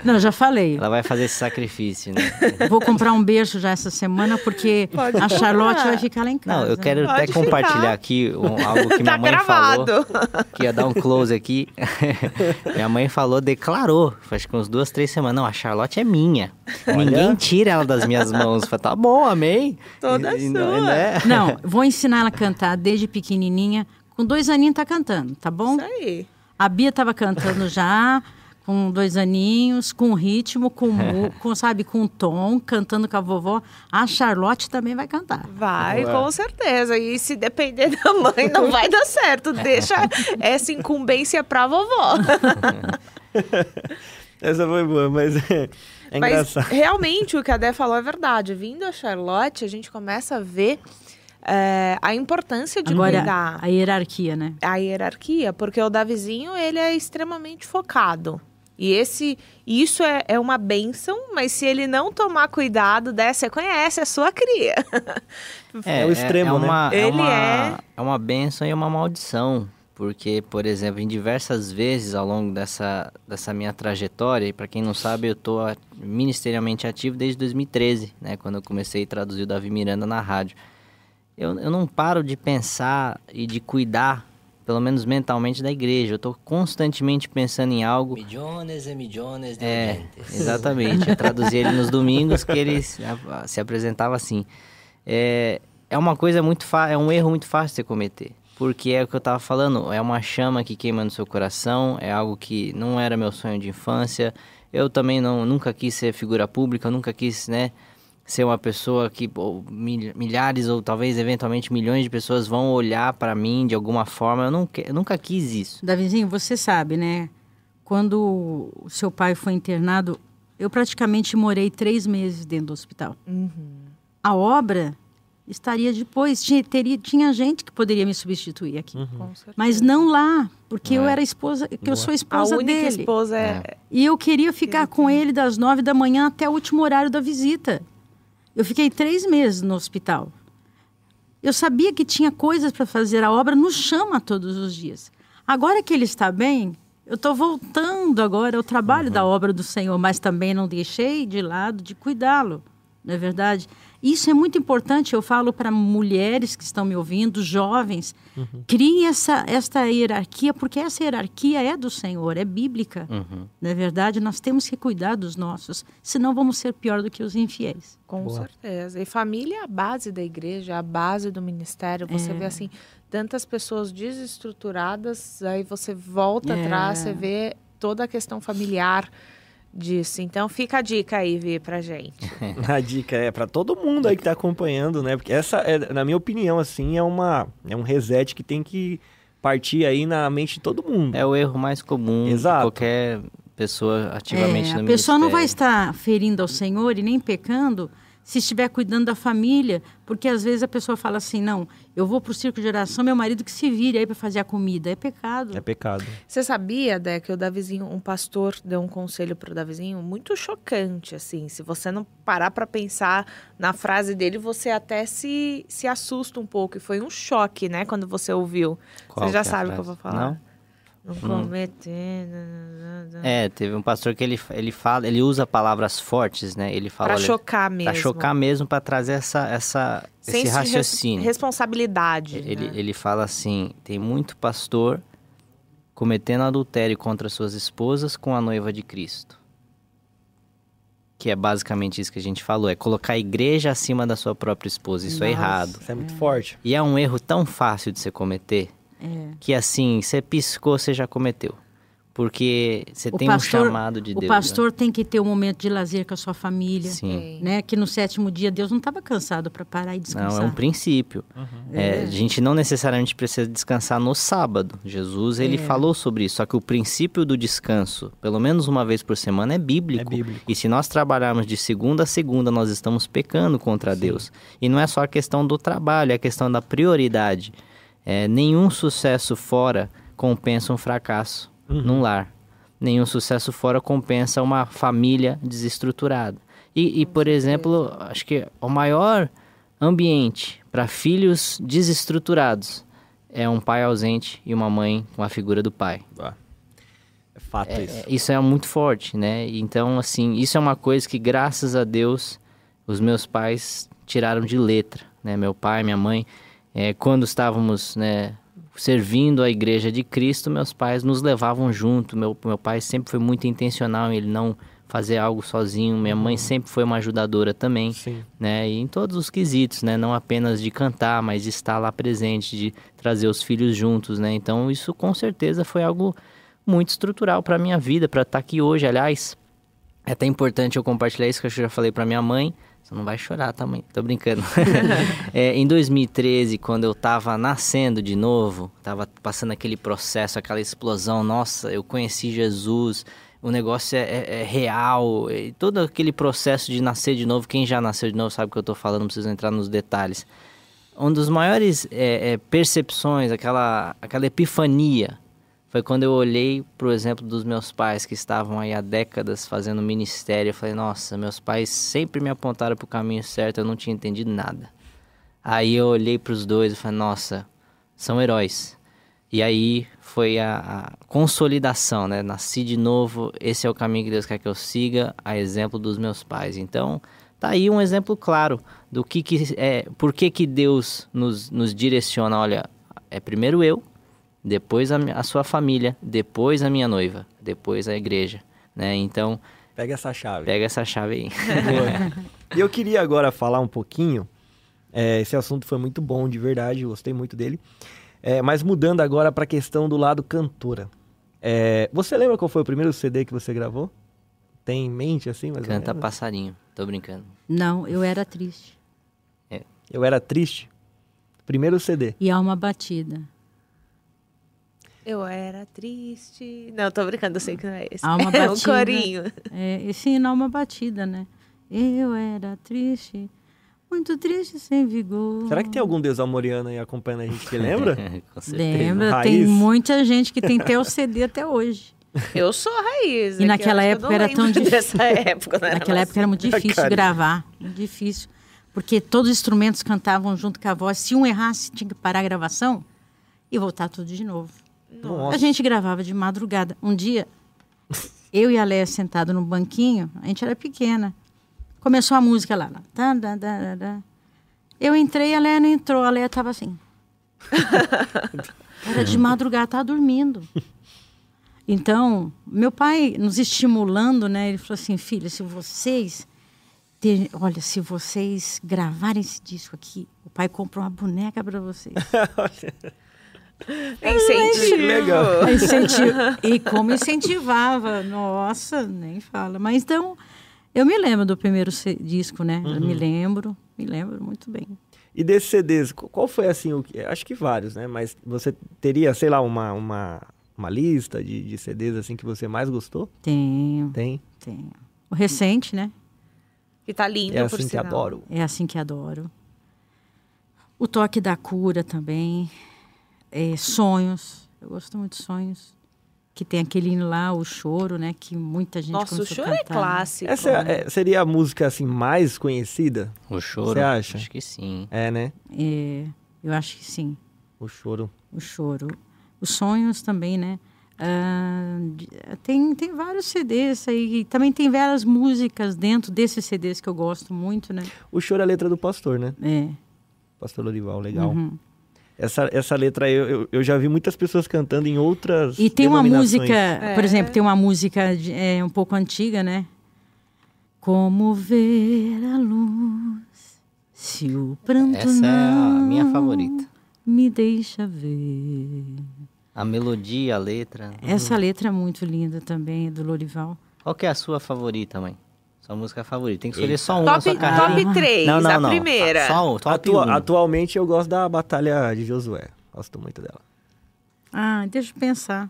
S4: Não, já falei.
S3: Ela vai fazer esse sacrifício, né?
S4: Vou comprar um berço já essa semana, porque
S2: Pode
S4: a Charlotte
S2: comprar.
S4: vai ficar lá em casa.
S3: Não, eu quero até
S2: Pode
S3: compartilhar
S2: ficar.
S3: aqui um- algo que minha
S2: Tá
S3: mãe
S2: gravado.
S3: falou. Que ia dar um close aqui. minha mãe falou, declarou, faz que uns duas, três semanas. Não, a Charlotte é minha. Ninguém tira ela das minhas mãos. Falei, tá bom, amém.
S2: Toda
S3: E-
S2: sua.
S3: né?
S4: Não, vou ensinar ela a cantar desde pequenininha. Com dois aninhos tá cantando, tá bom?
S2: Isso aí.
S4: A Bia tava cantando já, com dois aninhos, com ritmo, com, mu- com sabe, com tom, cantando com a vovó. A Charlotte também vai cantar.
S2: Vai,
S1: Ué.
S2: com certeza. E se depender da mãe, não vai dar certo. Deixa essa incumbência pra vovó.
S1: Essa foi boa, mas é, é
S2: Mas
S1: engraçado.
S2: realmente o que a Dé falou é verdade. Vindo a Charlotte, a gente começa a ver é, a importância de
S4: Agora,
S2: cuidar
S4: a hierarquia, né?
S2: a hierarquia, porque o Davizinho ele é extremamente focado. E esse, isso é, é uma benção, mas se ele não tomar cuidado dessa, você conhece a sua cria.
S1: É o extremo,
S3: é
S1: né?
S3: uma, é
S2: Ele
S3: uma,
S2: é-
S3: é uma benção e uma maldição. Porque, por exemplo, em diversas vezes ao longo dessa, dessa minha trajetória, e para quem não sabe, eu estou ministerialmente ativo desde 2013, né, quando eu comecei a traduzir o Davi Miranda na rádio. Eu, eu não paro de pensar e de cuidar, pelo menos mentalmente, da igreja. Eu estou constantemente pensando em algo.
S5: Millones e millones de
S3: É,
S5: oyentes.
S3: exatamente. Eu traduzi ele nos domingos que ele se, se apresentava assim. É, é uma coisa muito fa- é um erro muito fácil de você cometer. Porque é o que eu tava falando, é uma chama que queima no seu coração, é algo que não era meu sonho de infância. Eu também não, nunca quis ser figura pública, eu nunca quis, né, ser uma pessoa que ou, mil- milhares ou talvez eventualmente milhões de pessoas vão olhar para mim de alguma forma. Eu, nunca, eu nunca quis isso.
S4: Davizinho, você sabe, né? Quando o seu pai foi internado, eu praticamente morei três meses dentro do hospital. A obra estaria depois, tinha, teria, tinha gente que poderia me substituir aqui.
S2: Com certeza.
S4: Mas não lá, porque eu
S3: É.
S4: era esposa, que eu sou
S2: a
S4: esposa
S2: única
S4: dele.
S2: esposa é,
S4: E eu queria ficar com ele das nove da manhã até o último horário da visita. Eu fiquei três meses no hospital. Eu sabia que tinha coisas para fazer, a obra nos chama todos os dias. Agora que ele está bem, eu estou voltando agora ao trabalho da obra do Senhor, mas também não deixei de lado de cuidá-lo, não é verdade? Isso é muito importante, eu falo para mulheres que estão me ouvindo, jovens, criem essa, esta hierarquia, porque essa hierarquia é do Senhor, é bíblica.
S3: Uhum.
S4: Não é verdade? Nós temos que cuidar dos nossos, senão vamos ser pior do que os infiéis.
S2: Com
S1: Boa.
S2: certeza. E família é a base da igreja, a base do ministério. Você
S4: É.
S2: vê assim, tantas pessoas desestruturadas, aí você volta
S4: É.
S2: atrás, você vê toda a questão familiar disso. Então fica a dica aí, Vi, pra gente.
S1: A dica é para todo mundo aí que tá acompanhando, né? Porque essa, é, na minha opinião, assim, é, uma, é um reset que tem que partir aí na mente de todo mundo.
S3: É o erro mais comum
S1: Exato.
S3: de qualquer pessoa ativamente
S4: É,
S3: no
S4: a pessoa não vai
S3: ministério.
S4: estar ferindo ao Senhor e nem pecando se estiver cuidando da família, porque às vezes a pessoa fala assim: não, eu vou para o circo de oração, meu marido que se vire aí para fazer a comida. É pecado.
S1: É pecado.
S2: Você sabia, Dé, que o Davizinho, um pastor deu um conselho pro Davizinho muito chocante, assim. Se você não parar pra pensar na frase dele, você até se, se assusta um pouco. E foi um choque, né, quando você ouviu.
S3: Qual
S2: você já
S3: que é
S2: sabe o que eu vou falar.
S3: Não?
S2: Não cometer.
S3: É, teve um pastor que ele, ele fala, ele usa palavras fortes, né? Ele fala
S2: Pra
S3: olha,
S2: chocar mesmo.
S3: pra chocar mesmo, pra trazer essa, essa,
S2: Sem
S3: esse raciocínio.
S2: responsabilidade.
S3: Ele,
S2: né?
S3: ele fala assim: tem muito pastor cometendo adultério contra suas esposas com a noiva de Cristo. Que é basicamente isso que a gente falou: é colocar a igreja acima da sua própria esposa. Isso é
S2: Nossa.
S3: errado.
S1: Isso é muito forte.
S3: E é um erro tão fácil de você cometer
S4: É.
S3: que assim, você piscou, você já cometeu. Porque você
S4: O
S3: tem
S4: pastor-
S3: um chamado de
S4: o
S3: Deus. né?
S4: pastor tem que ter um momento de lazer com a sua família.
S3: Sim.
S4: Né? Que no sétimo dia Deus não estava cansado para parar e descansar.
S3: Não, é um princípio. É, a gente não necessariamente precisa descansar no sábado. Jesus, ele
S4: É.
S3: falou sobre isso. Só que o princípio do descanso, pelo menos uma vez por semana, é bíblico.
S1: É bíblico.
S3: E se nós trabalharmos de segunda a segunda, nós estamos pecando contra Deus. E não é só a questão do trabalho, é a questão da prioridade. É, nenhum sucesso fora compensa um fracasso num lar. Nenhum sucesso fora compensa uma família desestruturada. E, e, por exemplo, acho que o maior ambiente para filhos desestruturados é um pai ausente e uma mãe com a figura do pai.
S1: É fato
S3: É,
S1: isso.
S3: é, isso é muito forte, né? Então, assim, isso é uma coisa que, graças a Deus, os meus pais tiraram de letra, né? Meu pai, minha mãe, é, quando estávamos, né, servindo a igreja de Cristo, meus pais nos levavam junto. Meu, meu pai sempre foi muito intencional em ele não fazer algo sozinho. Minha mãe sempre foi uma ajudadora também
S1: Sim.
S3: né? E em todos os quesitos, né? Não apenas de cantar, mas de estar lá presente, de trazer os filhos juntos, né? Então isso com certeza foi algo muito estrutural para minha vida, para estar aqui hoje. Aliás, é até importante eu compartilhar isso que eu já falei para minha mãe. Você não vai chorar, tá, mãe? Tô brincando. É, em 2013, quando eu tava nascendo de novo, tava passando aquele processo, aquela explosão, nossa, eu conheci Jesus, o negócio é, é- é real, e todo aquele processo de nascer de novo, quem já nasceu de novo sabe o que eu tô falando, não preciso entrar nos detalhes. Um dos maiores é, é, percepções, aquela, aquela epifania, foi quando eu olhei pro exemplo dos meus pais que estavam aí há décadas fazendo ministério. Eu falei, nossa, meus pais sempre me apontaram pro caminho certo, eu não tinha entendido nada. Aí eu olhei pros dois e falei, nossa, são heróis. E aí foi a, a consolidação, né? Nasci de novo, esse é o caminho que Deus quer que eu siga, a exemplo dos meus pais. Então, tá aí um exemplo claro do que, que é, por que, que Deus nos, nos direciona. Olha, é primeiro eu, depois a, a sua família, depois a minha noiva, depois a igreja, né? Então,
S1: Pega essa chave.
S3: pega essa chave aí.
S1: E eu queria agora falar um pouquinho. é, esse assunto foi muito bom, de verdade, eu gostei muito dele. É, mas mudando agora para a questão do lado cantora. É, você lembra qual foi o primeiro CD que você gravou? Tem em mente assim, mais ou
S3: Canta
S1: menos?
S3: passarinho, tô brincando.
S4: Não, eu era triste.
S1: Eu era triste. Primeiro CD.
S4: E alma batida.
S2: Eu era triste. Não, tô brincando, eu sei que não é esse.
S4: Alma
S2: é um
S4: batida.
S2: corinho.
S4: É, e sim, na alma batida, né? Eu era triste, muito triste, sem vigor.
S1: Será que tem algum Deus amoriano aí acompanhando a gente que lembra?
S3: Com certeza.
S4: Lembra?
S1: Raiz?
S4: Tem muita gente que tem até o CD até hoje.
S2: Eu sou a raiz.
S4: E
S2: é que
S4: naquela época era tão difícil.
S2: Dessa época, não era
S4: Naquela época era muito difícil gravar, muito difícil. Porque todos os instrumentos cantavam junto com a voz. Se um errasse, tinha que parar a gravação e voltar tudo de novo.
S1: Nossa.
S4: A gente gravava de madrugada. Um dia, eu e a Léa sentado no banquinho, a gente era pequena. Começou a música lá. lá. Tá, tá, tá, tá, tá. Eu entrei, a Léa não entrou. A Léa estava assim. Era de madrugada, estava dormindo. Então, meu pai nos estimulando, né? Ele falou assim, filha, se vocês... ter- olha, se vocês gravarem esse disco aqui, o pai comprou uma boneca para vocês.
S2: É incentivo.
S1: Legal.
S4: Incenti- E como incentivava, nossa, nem fala. Mas então, eu me lembro do primeiro disco, né? Eu me lembro, me lembro muito bem.
S1: E desses CDs, qu- qual foi assim, o que, acho que vários, né? Mas você teria, sei lá, uma, uma, uma lista de, de CDs assim que você mais gostou?
S4: Tenho,
S1: Tem.
S4: tenho. O recente, né?
S2: Que tá lindo,
S1: É
S2: por
S1: assim que
S2: sinal.
S1: adoro.
S4: É assim que adoro. O Toque da Cura também. É, sonhos. Eu gosto muito de Sonhos. Que tem aquele hino lá, o choro, né? Que muita gente
S2: Nossa, o choro é
S4: cantar.
S2: clássico.
S1: Essa é- é- seria a música assim mais conhecida?
S3: O choro.
S1: Você acha?
S3: Acho que sim.
S1: É, né?
S4: É, eu acho que sim.
S1: O choro.
S4: O choro. Os sonhos também, né? De- tem, tem vários CDs aí. E também tem várias músicas dentro desses CDs que eu gosto muito, né?
S1: O choro é a letra do pastor, né?
S4: É.
S1: Pastor Lorival, legal.
S4: Uhum.
S1: Essa, essa letra eu, eu, eu já vi muitas pessoas cantando em outras
S4: E tem uma música, por exemplo, tem uma música de- é, um pouco antiga, né? Como ver a luz se o pranto
S3: Essa é a
S4: não
S3: minha favorita.
S4: me deixa ver.
S3: A melodia, a letra.
S4: Essa letra é muito linda também, é do Lorival.
S3: Qual que é a sua favorita, mãe? Sua música favorita. Tem que escolher só uma
S2: Top,
S3: carreira.
S2: top 3,
S3: não, não,
S2: a
S3: não.
S2: primeira.
S3: Só um, top
S1: Atua-
S3: um.
S1: Atualmente eu gosto da Batalha de Josué. Gosto muito dela.
S4: Ah, deixa eu pensar.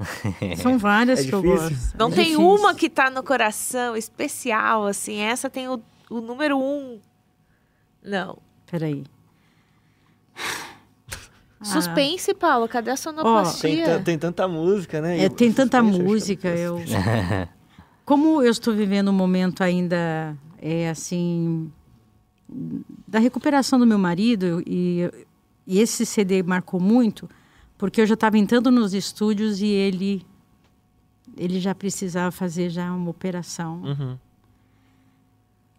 S4: São várias
S1: É
S4: que eu gosto.
S2: Não
S4: É
S2: tem
S4: difícil.
S2: uma que tá no coração especial, assim. Essa tem o, o número um. Não.
S4: Peraí. Ah.
S2: Suspense, Paulo. Cadê a
S1: Tem,
S2: sonoplastia?
S1: ta- tem tanta música, né?
S4: É, tem tanta
S1: acho
S4: música, eu... Como eu estou vivendo um momento ainda, é assim, da recuperação do meu marido, e, e esse CD marcou muito, porque eu já estava entrando nos estúdios e ele, ele já precisava fazer já uma operação.
S1: Uhum.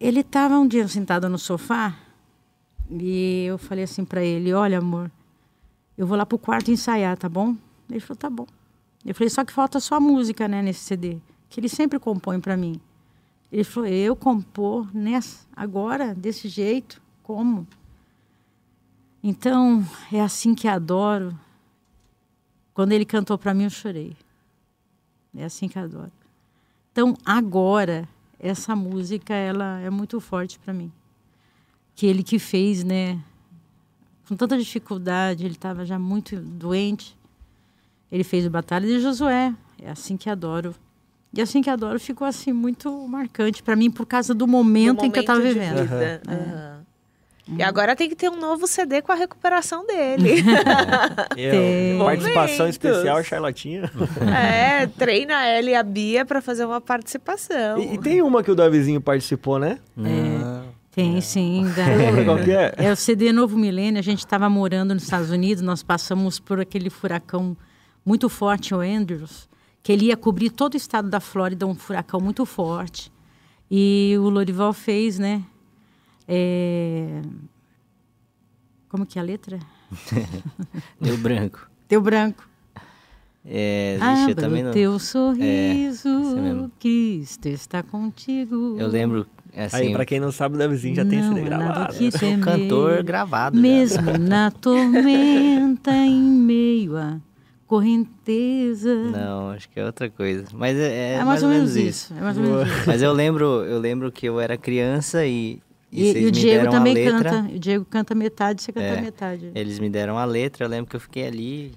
S4: Ele estava um dia sentado no sofá e eu falei assim para ele: Olha, amor, eu vou lá pro quarto ensaiar, tá bom? Ele falou: Tá bom. Eu falei: Só que falta só a música, né, nesse CD, que ele sempre compõe para mim. Ele falou: Eu compor nessa, agora, desse jeito? Como? Então, é assim que adoro. Quando ele cantou para mim, eu chorei. É assim que adoro. Então, agora, essa música, ela é muito forte para mim. Que ele que fez, né? Com tanta dificuldade, ele estava já muito doente. Ele fez o Batalha de Josué. É assim que adoro. E assim que adoro ficou assim muito marcante para mim por causa do momento,
S2: Do
S4: em que eu estava
S2: momento de
S4: vivendo.
S2: vida. Aham. E agora tem que ter um novo CD com a recuperação dele.
S1: É, participação especial, Charlatinha.
S2: é, treina ela e a Bia pra fazer uma participação.
S1: E, e tem uma que o Davizinho participou, né?
S3: Não.
S4: Tem sim. da-
S1: Lembra qual que é?
S4: É o CD Novo Milênio. A gente estava morando nos Estados Unidos, nós passamos por aquele furacão muito forte, o Andrews, que ele ia cobrir todo o estado da Flórida, um furacão muito forte. E o Lorival fez, né? é, Como que é a letra?
S3: Deu branco.
S4: Teu branco.
S3: É, eu
S4: Abra
S3: também
S4: o
S3: não.
S4: teu sorriso,
S3: mesmo.
S4: Cristo está contigo.
S3: Eu lembro, assim,
S1: Aí, pra quem não sabe, o Davizinho já tem
S4: nada
S1: gravado.
S3: eu sou um
S4: temer.
S3: cantor gravado. já.
S4: Mesmo na tormenta, em meio à correnteza.
S3: Não, acho que é outra coisa. Mas é, é
S4: É, mais, ou menos isso. É mais ou menos isso.
S3: Mas eu lembro, eu lembro que eu era criança e, e,
S4: E, e o
S3: me
S4: Diego também canta. O Diego canta metade, você canta
S3: É.
S4: metade.
S3: Eles me deram a letra, eu lembro que eu fiquei ali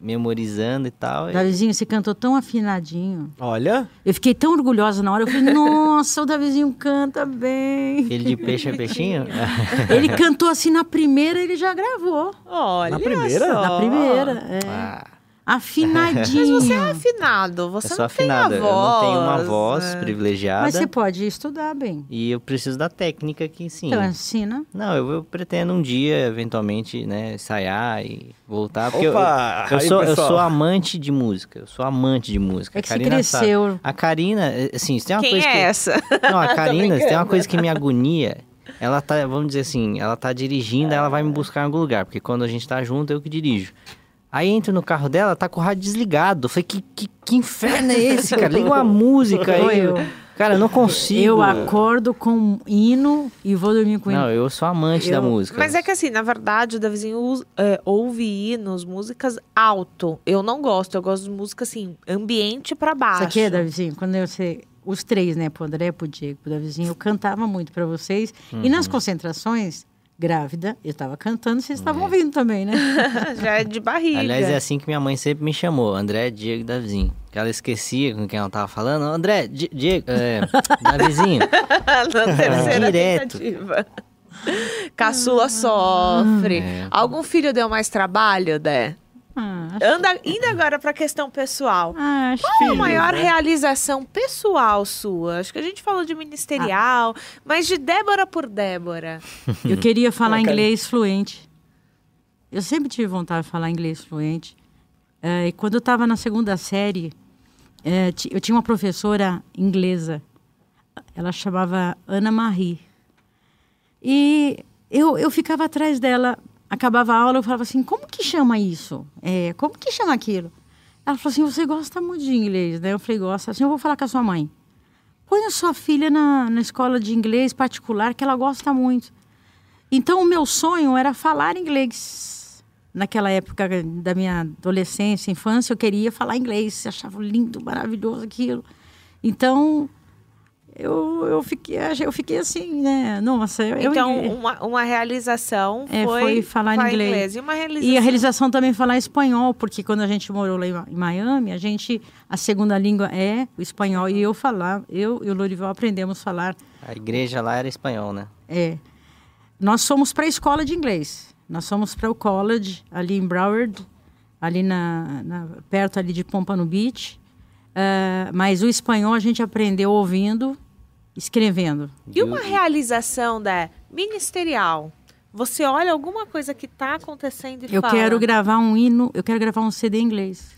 S3: memorizando e tal. e-
S4: Davizinho, você cantou tão afinadinho.
S1: Olha,
S4: Eu fiquei tão orgulhosa na hora. Eu falei, nossa, o Davizinho canta bem.
S3: Filho de peixe é peixinho?
S4: Ele cantou assim na primeira, ele já gravou.
S2: Olha
S1: Na primeira?
S2: só.
S4: Na primeira, é.
S3: Ah,
S4: Afinadinho.
S2: Você é afinado, você
S3: eu sou
S2: não
S3: afinada.
S2: tem a
S3: Eu não tenho
S2: voz.
S3: uma voz
S2: né?
S3: privilegiada.
S4: Mas você pode estudar bem.
S3: E eu preciso da técnica que sim.
S4: Então, ensina.
S3: Não, eu, eu pretendo um dia, eventualmente, né, ensaiar e voltar. Porque
S1: Opa!
S3: eu, eu
S1: Aí,
S3: sou, eu sou amante de música. Eu sou amante de música.
S4: É que
S3: A
S4: você
S3: Karina sabe.
S4: cresceu.
S3: A Karina, assim, se tem uma
S2: Quem
S3: coisa
S2: é
S3: que...
S2: essa?
S3: Não, a Karina, se tem uma coisa que me agonia. Ela tá, vamos dizer assim, ela tá dirigindo, ela vai me buscar em algum lugar. Porque quando a gente tá junto, eu que dirijo. Aí entro no carro dela, tá com o rádio desligado. Eu falei, que, que, que inferno é esse, cara? Liga uma música aí.
S4: eu.
S3: Cara, eu não consigo.
S4: Eu acordo com um hino e vou dormir com
S3: Não,
S4: hino.
S3: eu sou amante da
S4: Eu-
S3: música.
S2: Mas é que assim, na verdade, o Davizinho é, ouve hinos, músicas alto. Eu não gosto, eu gosto de música assim, ambiente pra baixo.
S4: Isso aqui é, Davizinho, quando eu sei, os três, né, pro André, pro Diego, pro Davizinho, eu cantava muito pra vocês. E nas concentrações, grávida, eu tava cantando, vocês estavam ouvindo também, né?
S2: Já é de barriga.
S3: Aliás, é assim que minha mãe sempre me chamou, André, Diego e Davizinho. Que ela esquecia com quem ela tava falando. André, Di- Diego, é, Davizinho.
S2: Na terceira
S3: Direto.
S2: tentativa. Caçula sofre.
S3: É.
S2: Algum filho deu mais trabalho, Dé?
S4: Ah,
S2: Anda, indo agora pra questão pessoal.
S4: ah,
S2: Qual a
S4: que-
S2: maior realização pessoal sua? Acho que a gente falou de ministerial, mas de Débora por Débora.
S4: Eu queria falar
S1: Ah, cara.
S4: inglês fluente. Eu sempre tive vontade de falar inglês fluente. É, e quando eu estava na segunda série, é, eu tinha uma professora inglesa. Ela chamava Ana Marie. E eu, eu ficava atrás dela, acabava a aula, eu falava assim, como que chama isso? É, como que chama aquilo? Ela falou assim, você gosta muito de inglês, né? Eu falei, gosta. Assim, eu vou falar com a sua mãe. Põe a sua filha na, na escola de inglês particular, que ela gosta muito. Então, o meu sonho era falar inglês. Naquela época da minha adolescência, infância, eu queria falar inglês. Achava lindo, maravilhoso aquilo. Então, eu, eu, fiquei, eu fiquei assim, né? Nossa, eu, eu-
S2: Então, uma, uma realização
S4: É,
S2: foi,
S4: foi falar inglês.
S2: E uma realização.
S4: E a realização também falar espanhol, porque quando a gente morou lá em Miami, a gente a segunda língua é o espanhol e eu falar, eu e o Lorival aprendemos a falar
S3: A igreja lá era espanhol, né?
S4: é. Nós fomos para a escola de inglês. Nós fomos para o college ali em Broward, ali na, na- perto ali de Pompano Beach. Ah, mas o espanhol a gente aprendeu ouvindo, escrevendo.
S2: E uma realização da ministerial? Você olha alguma coisa que está acontecendo e
S4: Eu
S2: fala...
S4: quero gravar um hino, eu quero gravar um CD em inglês.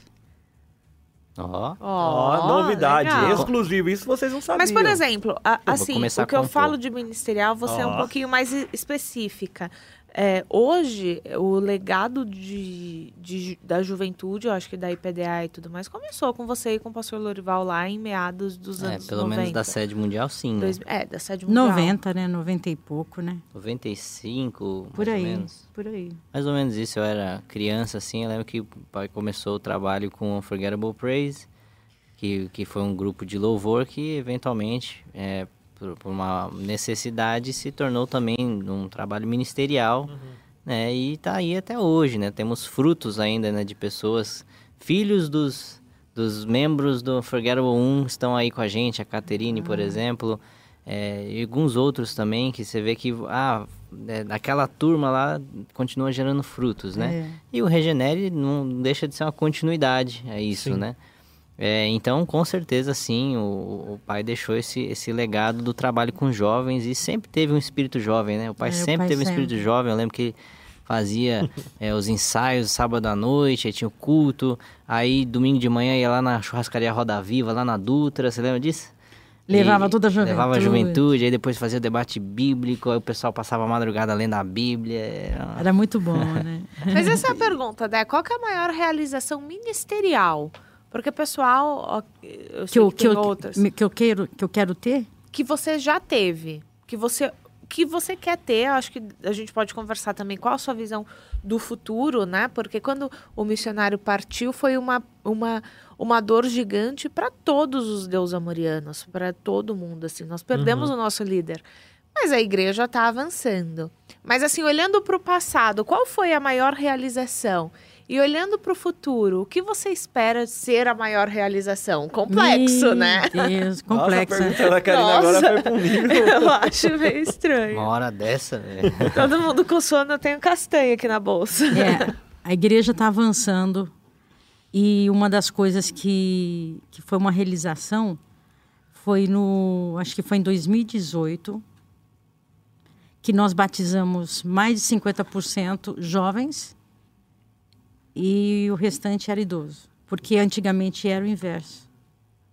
S3: Ó,
S1: Ó, novidade,
S2: legal.
S1: exclusivo. Isso vocês não sabiam.
S2: Mas, por exemplo, a- assim, o que eu falo de ministerial, você é um pouquinho mais específica. É, hoje, o legado de, de- da juventude, eu acho que da IPDA e tudo mais, começou com você e com o pastor Lorival lá em meados dos
S3: é,
S2: anos
S3: pelo
S2: 90.
S3: menos da sede mundial, sim. Né?
S2: Dois- é, da sede mundial.
S4: 90, né? 90 e pouco, né?
S3: 95,
S4: Por
S3: mais ou
S4: aí,
S3: menos.
S4: por aí.
S3: Mais ou menos isso, eu era criança, assim, eu lembro que o pai começou o trabalho com Unforgettable Praise, que, que foi um grupo de louvor que, eventualmente, é, por, por uma necessidade, se tornou também um trabalho ministerial, né, e tá aí até hoje, né, temos frutos ainda, né, de pessoas, filhos dos, dos membros do Unforgettable 1 estão aí com a gente, a Caterine, por exemplo, é, e alguns outros também, que você vê que, ah, é, aquela turma lá continua gerando frutos, né?
S4: É.
S3: E o Regenere não deixa de ser uma continuidade, é isso,
S1: Sim.
S3: né? É, então, com certeza, sim, o, o pai deixou esse, esse legado do trabalho com jovens e sempre teve um espírito jovem, né? O pai
S4: É, o
S3: sempre
S4: pai
S3: teve um
S4: sempre.
S3: espírito jovem. Eu lembro que fazia é, os ensaios sábado à noite, aí tinha o culto, aí domingo de manhã ia lá na churrascaria Roda Viva, lá na Dutra, você lembra disso?
S4: Levava
S3: E
S4: toda a
S3: Levava a
S4: juventude.
S3: juventude, aí depois fazia o debate bíblico, aí o pessoal passava a madrugada lendo a Bíblia. era-
S4: Era muito bom, né?
S2: Mas essa é a pergunta, Dé. Qual que é a maior realização ministerial? Porque o pessoal, eu
S4: que eu,
S2: que,
S4: que, eu,
S2: outras,
S4: que, eu quero, que eu quero ter?
S2: que você já teve, que você que você quer ter, acho que a gente pode conversar também qual a sua visão do futuro, né? Porque quando o missionário partiu foi uma, uma, uma dor gigante para todos os deusamorianos, para todo mundo assim. Nós perdemos o nosso líder. Mas a igreja está avançando. Mas assim, olhando para o passado, qual foi a maior realização? E olhando para o futuro, o que você espera ser a maior realização? Complexo,
S4: Meu
S2: né?
S4: Deus,
S1: Nossa, a
S4: complexo.
S1: pergunta da Karina agora
S2: Nossa.
S1: foi pra um nível.
S2: Eu acho meio estranho.
S3: Uma hora dessa, velho.
S2: Todo mundo com sono, eu tenho castanha aqui na bolsa.
S4: É, a igreja está avançando e uma das coisas que, que foi uma realização foi no, acho que foi em 2018, que nós batizamos mais de 50% jovens e o restante era idoso, porque antigamente era o inverso.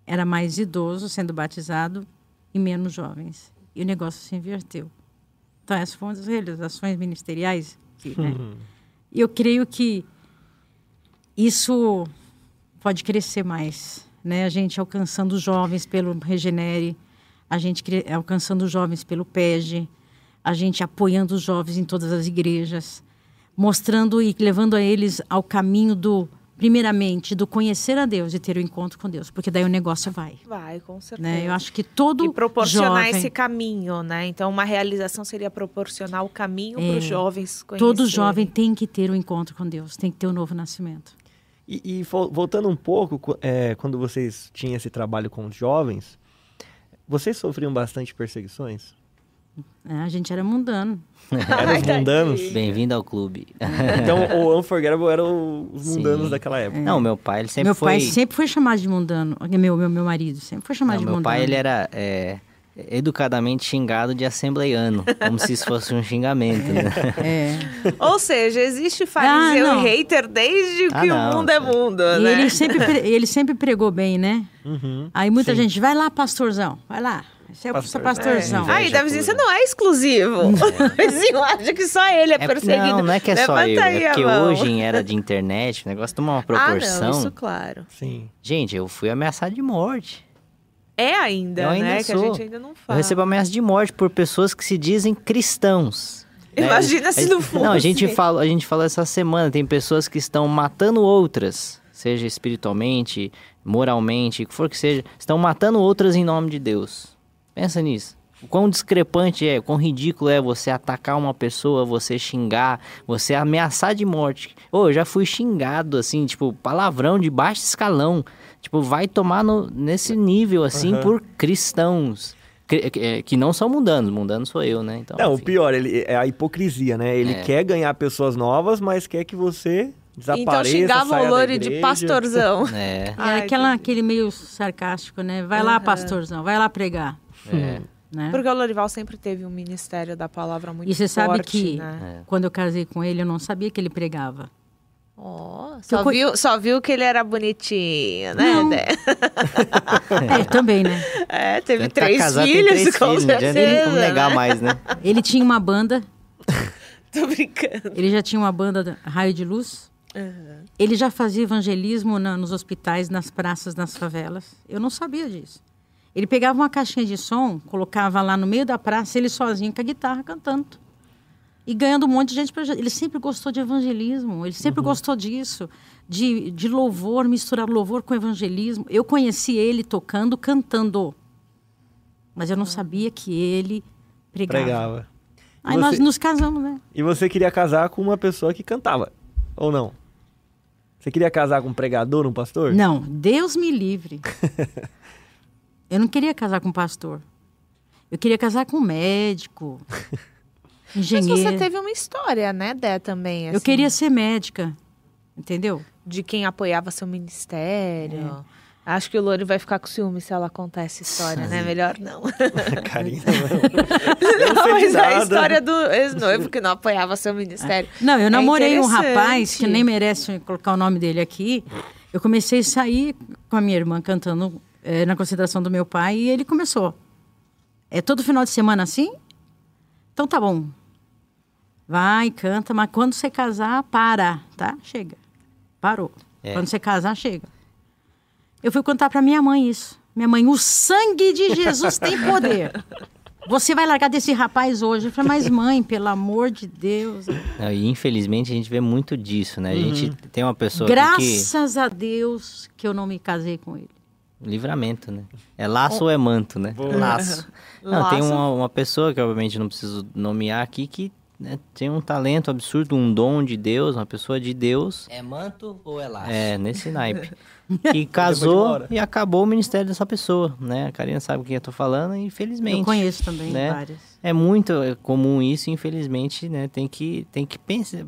S4: Era mais idoso sendo batizado e menos jovens. E o negócio se inverteu. Então, essas foram as realizações ministeriais. Que, né? E eu creio que isso pode crescer mais, né? A gente alcançando os jovens pelo Regenere, a gente alcançando os jovens pelo PEG, a gente apoiando os jovens em todas as igrejas, mostrando e levando a eles ao caminho do, primeiramente, do conhecer a Deus e ter o encontro com Deus, porque daí o negócio vai,
S2: Vai, com certeza.
S4: né? Eu acho que todo
S2: e proporcionar
S4: jovem,
S2: esse caminho, né? Então, uma realização seria proporcionar o caminho
S4: É.
S2: para os jovens conhecerem.
S4: todo jovem tem que ter o encontro com Deus, tem que ter o novo nascimento.
S1: E, e vo- voltando um pouco, é, quando vocês tinham esse trabalho com os jovens, vocês sofriam bastante perseguições?
S4: É, a gente era mundano.
S1: Eram os mundanos?
S3: Bem-vindo ao clube.
S1: Então, o Unforgettable eram os mundanos
S3: Sim.
S1: daquela época.
S3: Não, meu pai, ele sempre
S4: meu
S3: foi...
S4: pai sempre foi chamado de mundano. Meu, meu, meu marido sempre foi chamado
S3: Não,
S4: de
S3: meu
S4: mundano.
S3: pai, ele era... é, educadamente xingado de assembleiano, como se isso fosse um xingamento, né?
S4: É.
S2: Ou seja, existe fariseu
S4: Ah,
S2: e hater desde
S3: Ah,
S2: que
S3: não,
S2: o mundo é mundo,
S4: E
S2: né?
S4: ele sempre, pre- ele sempre pregou bem, né?
S1: Uhum.
S4: Aí muita
S1: Sim.
S4: gente, vai lá, pastorzão, vai lá. Você é o
S1: Pastor-
S4: pastorzão.
S1: É.
S2: Aí, Davizinho,
S1: pura.
S2: você não é exclusivo. O vizinho acha que só ele é,
S3: É-
S2: perseguido.
S3: não, não é que é só
S2: Levanta
S3: eu,
S2: aí
S3: é porque hoje, em era de internet, o negócio toma uma proporção.
S2: Ah, não, isso claro.
S1: Sim.
S3: Gente, eu fui ameaçado de morte.
S2: É ainda,
S3: Eu ainda
S2: né? Que a
S3: sou.
S2: gente ainda não
S3: Eu
S2: fala.
S3: recebo ameaça de morte por pessoas que se dizem cristãos. né?
S2: Imagina se não fosse.
S3: Não, a gente, fala, a gente falou essa semana, tem pessoas que estão matando outras, seja espiritualmente, moralmente, o que for que seja, estão matando outras em nome de Deus. Pensa nisso. O quão discrepante é, o quão ridículo é você atacar uma pessoa, você xingar, você ameaçar de morte. Ô, eu já fui xingado, assim, tipo, palavrão de baixo escalão. Tipo, vai tomar no- nesse nível, assim,
S1: Aham.
S3: por cristãos. Que, que- que não são mundanos, mundano sou eu, né? Então,
S1: Não, o
S3: enfim.
S1: pior, ele, é a hipocrisia, né? Ele
S3: É.
S1: quer ganhar pessoas novas, mas quer que você
S2: Então
S1: desapareça,
S2: xingava
S1: saia
S2: o Lore de pastorzão.
S3: É,
S4: É
S2: Ai,
S4: aquela, aquele meio sarcástico, né? Vai lá,
S2: Aham.
S4: pastorzão, vai lá pregar.
S3: É.
S4: Né?
S2: Porque o Lorival sempre teve um ministério da palavra muito
S4: E você sabe
S2: forte,
S4: que
S2: né?
S3: É.
S4: quando eu casei com ele, eu não sabia que ele pregava.
S2: Ó, só,
S4: Eu
S2: viu, só viu que ele era bonitinho, né,
S4: Não. É, também, né?
S2: É, teve
S3: tá
S2: três filhos,
S3: três
S2: com
S3: filhos,
S2: certeza.
S3: como negar
S2: né?
S3: mais, né?
S4: Ele tinha uma banda,
S2: Tô brincando.
S4: ele já tinha uma banda da- Raio de Luz.
S2: Uhum.
S4: Ele já fazia evangelismo na- nos hospitais, nas praças, nas favelas. Eu não sabia disso. Ele pegava uma caixinha de som, colocava lá no meio da praça, ele sozinho com a guitarra cantando. E ganhando um monte de gente. Pra... Ele sempre gostou de evangelismo, ele sempre gostou disso, de, de louvor, misturar louvor com evangelismo. Eu conheci ele tocando, cantando. Mas eu não sabia que ele pregava.
S1: Pregava.
S4: Aí
S1: Você-
S4: nós nos casamos, né?
S1: E você queria casar com uma pessoa que cantava, ou não? Você queria casar com um pregador, um pastor?
S4: Não, Deus me livre. Eu não queria casar com pastor. Eu queria casar com médico,
S2: Mas
S4: engenheiro.
S2: você teve uma história, né, Dé, também.
S4: Eu
S2: assim,
S4: queria ser médica, entendeu?
S2: De quem apoiava seu ministério.
S4: É.
S2: Acho que o Lore vai ficar com ciúme se ela contar essa história, né? Melhor não.
S1: Carinha, não.
S2: não, mas é a história do ex-noivo que não apoiava seu ministério.
S4: Não, eu
S2: É
S4: namorei um rapaz que nem merece colocar o nome dele aqui. Eu comecei a sair com a minha irmã cantando eh, na concentração do meu pai e ele começou. É todo final de semana assim? Então tá bom. Vai, canta, mas quando você casar, para, tá? Chega. Parou.
S3: É.
S4: Quando você casar, chega. Eu fui contar pra minha mãe isso. Minha mãe, o sangue de Jesus tem poder. Você vai largar desse rapaz hoje. Eu falei, mas mãe, pelo amor de Deus.
S3: Não, e infelizmente a gente vê muito disso, né? A gente tem uma pessoa
S4: Graças a Deus que eu não me casei com ele.
S3: Que... Livramento, né? É laço ou é manto, né?
S1: Boa.
S3: Laço. Não, tem
S2: Laço.
S3: uma, uma pessoa que obviamente não preciso nomear aqui que né, tem um talento absurdo, um dom de Deus, uma pessoa de Deus.
S5: É manto ou é laço?
S3: É, nesse naipe. Que casou e acabou o ministério dessa pessoa, né? A Karina sabe quem eu tô falando e infelizmente...
S4: Eu conheço também
S3: né?
S4: várias.
S3: É muito comum isso, infelizmente, né? Tem que, tem que pensar,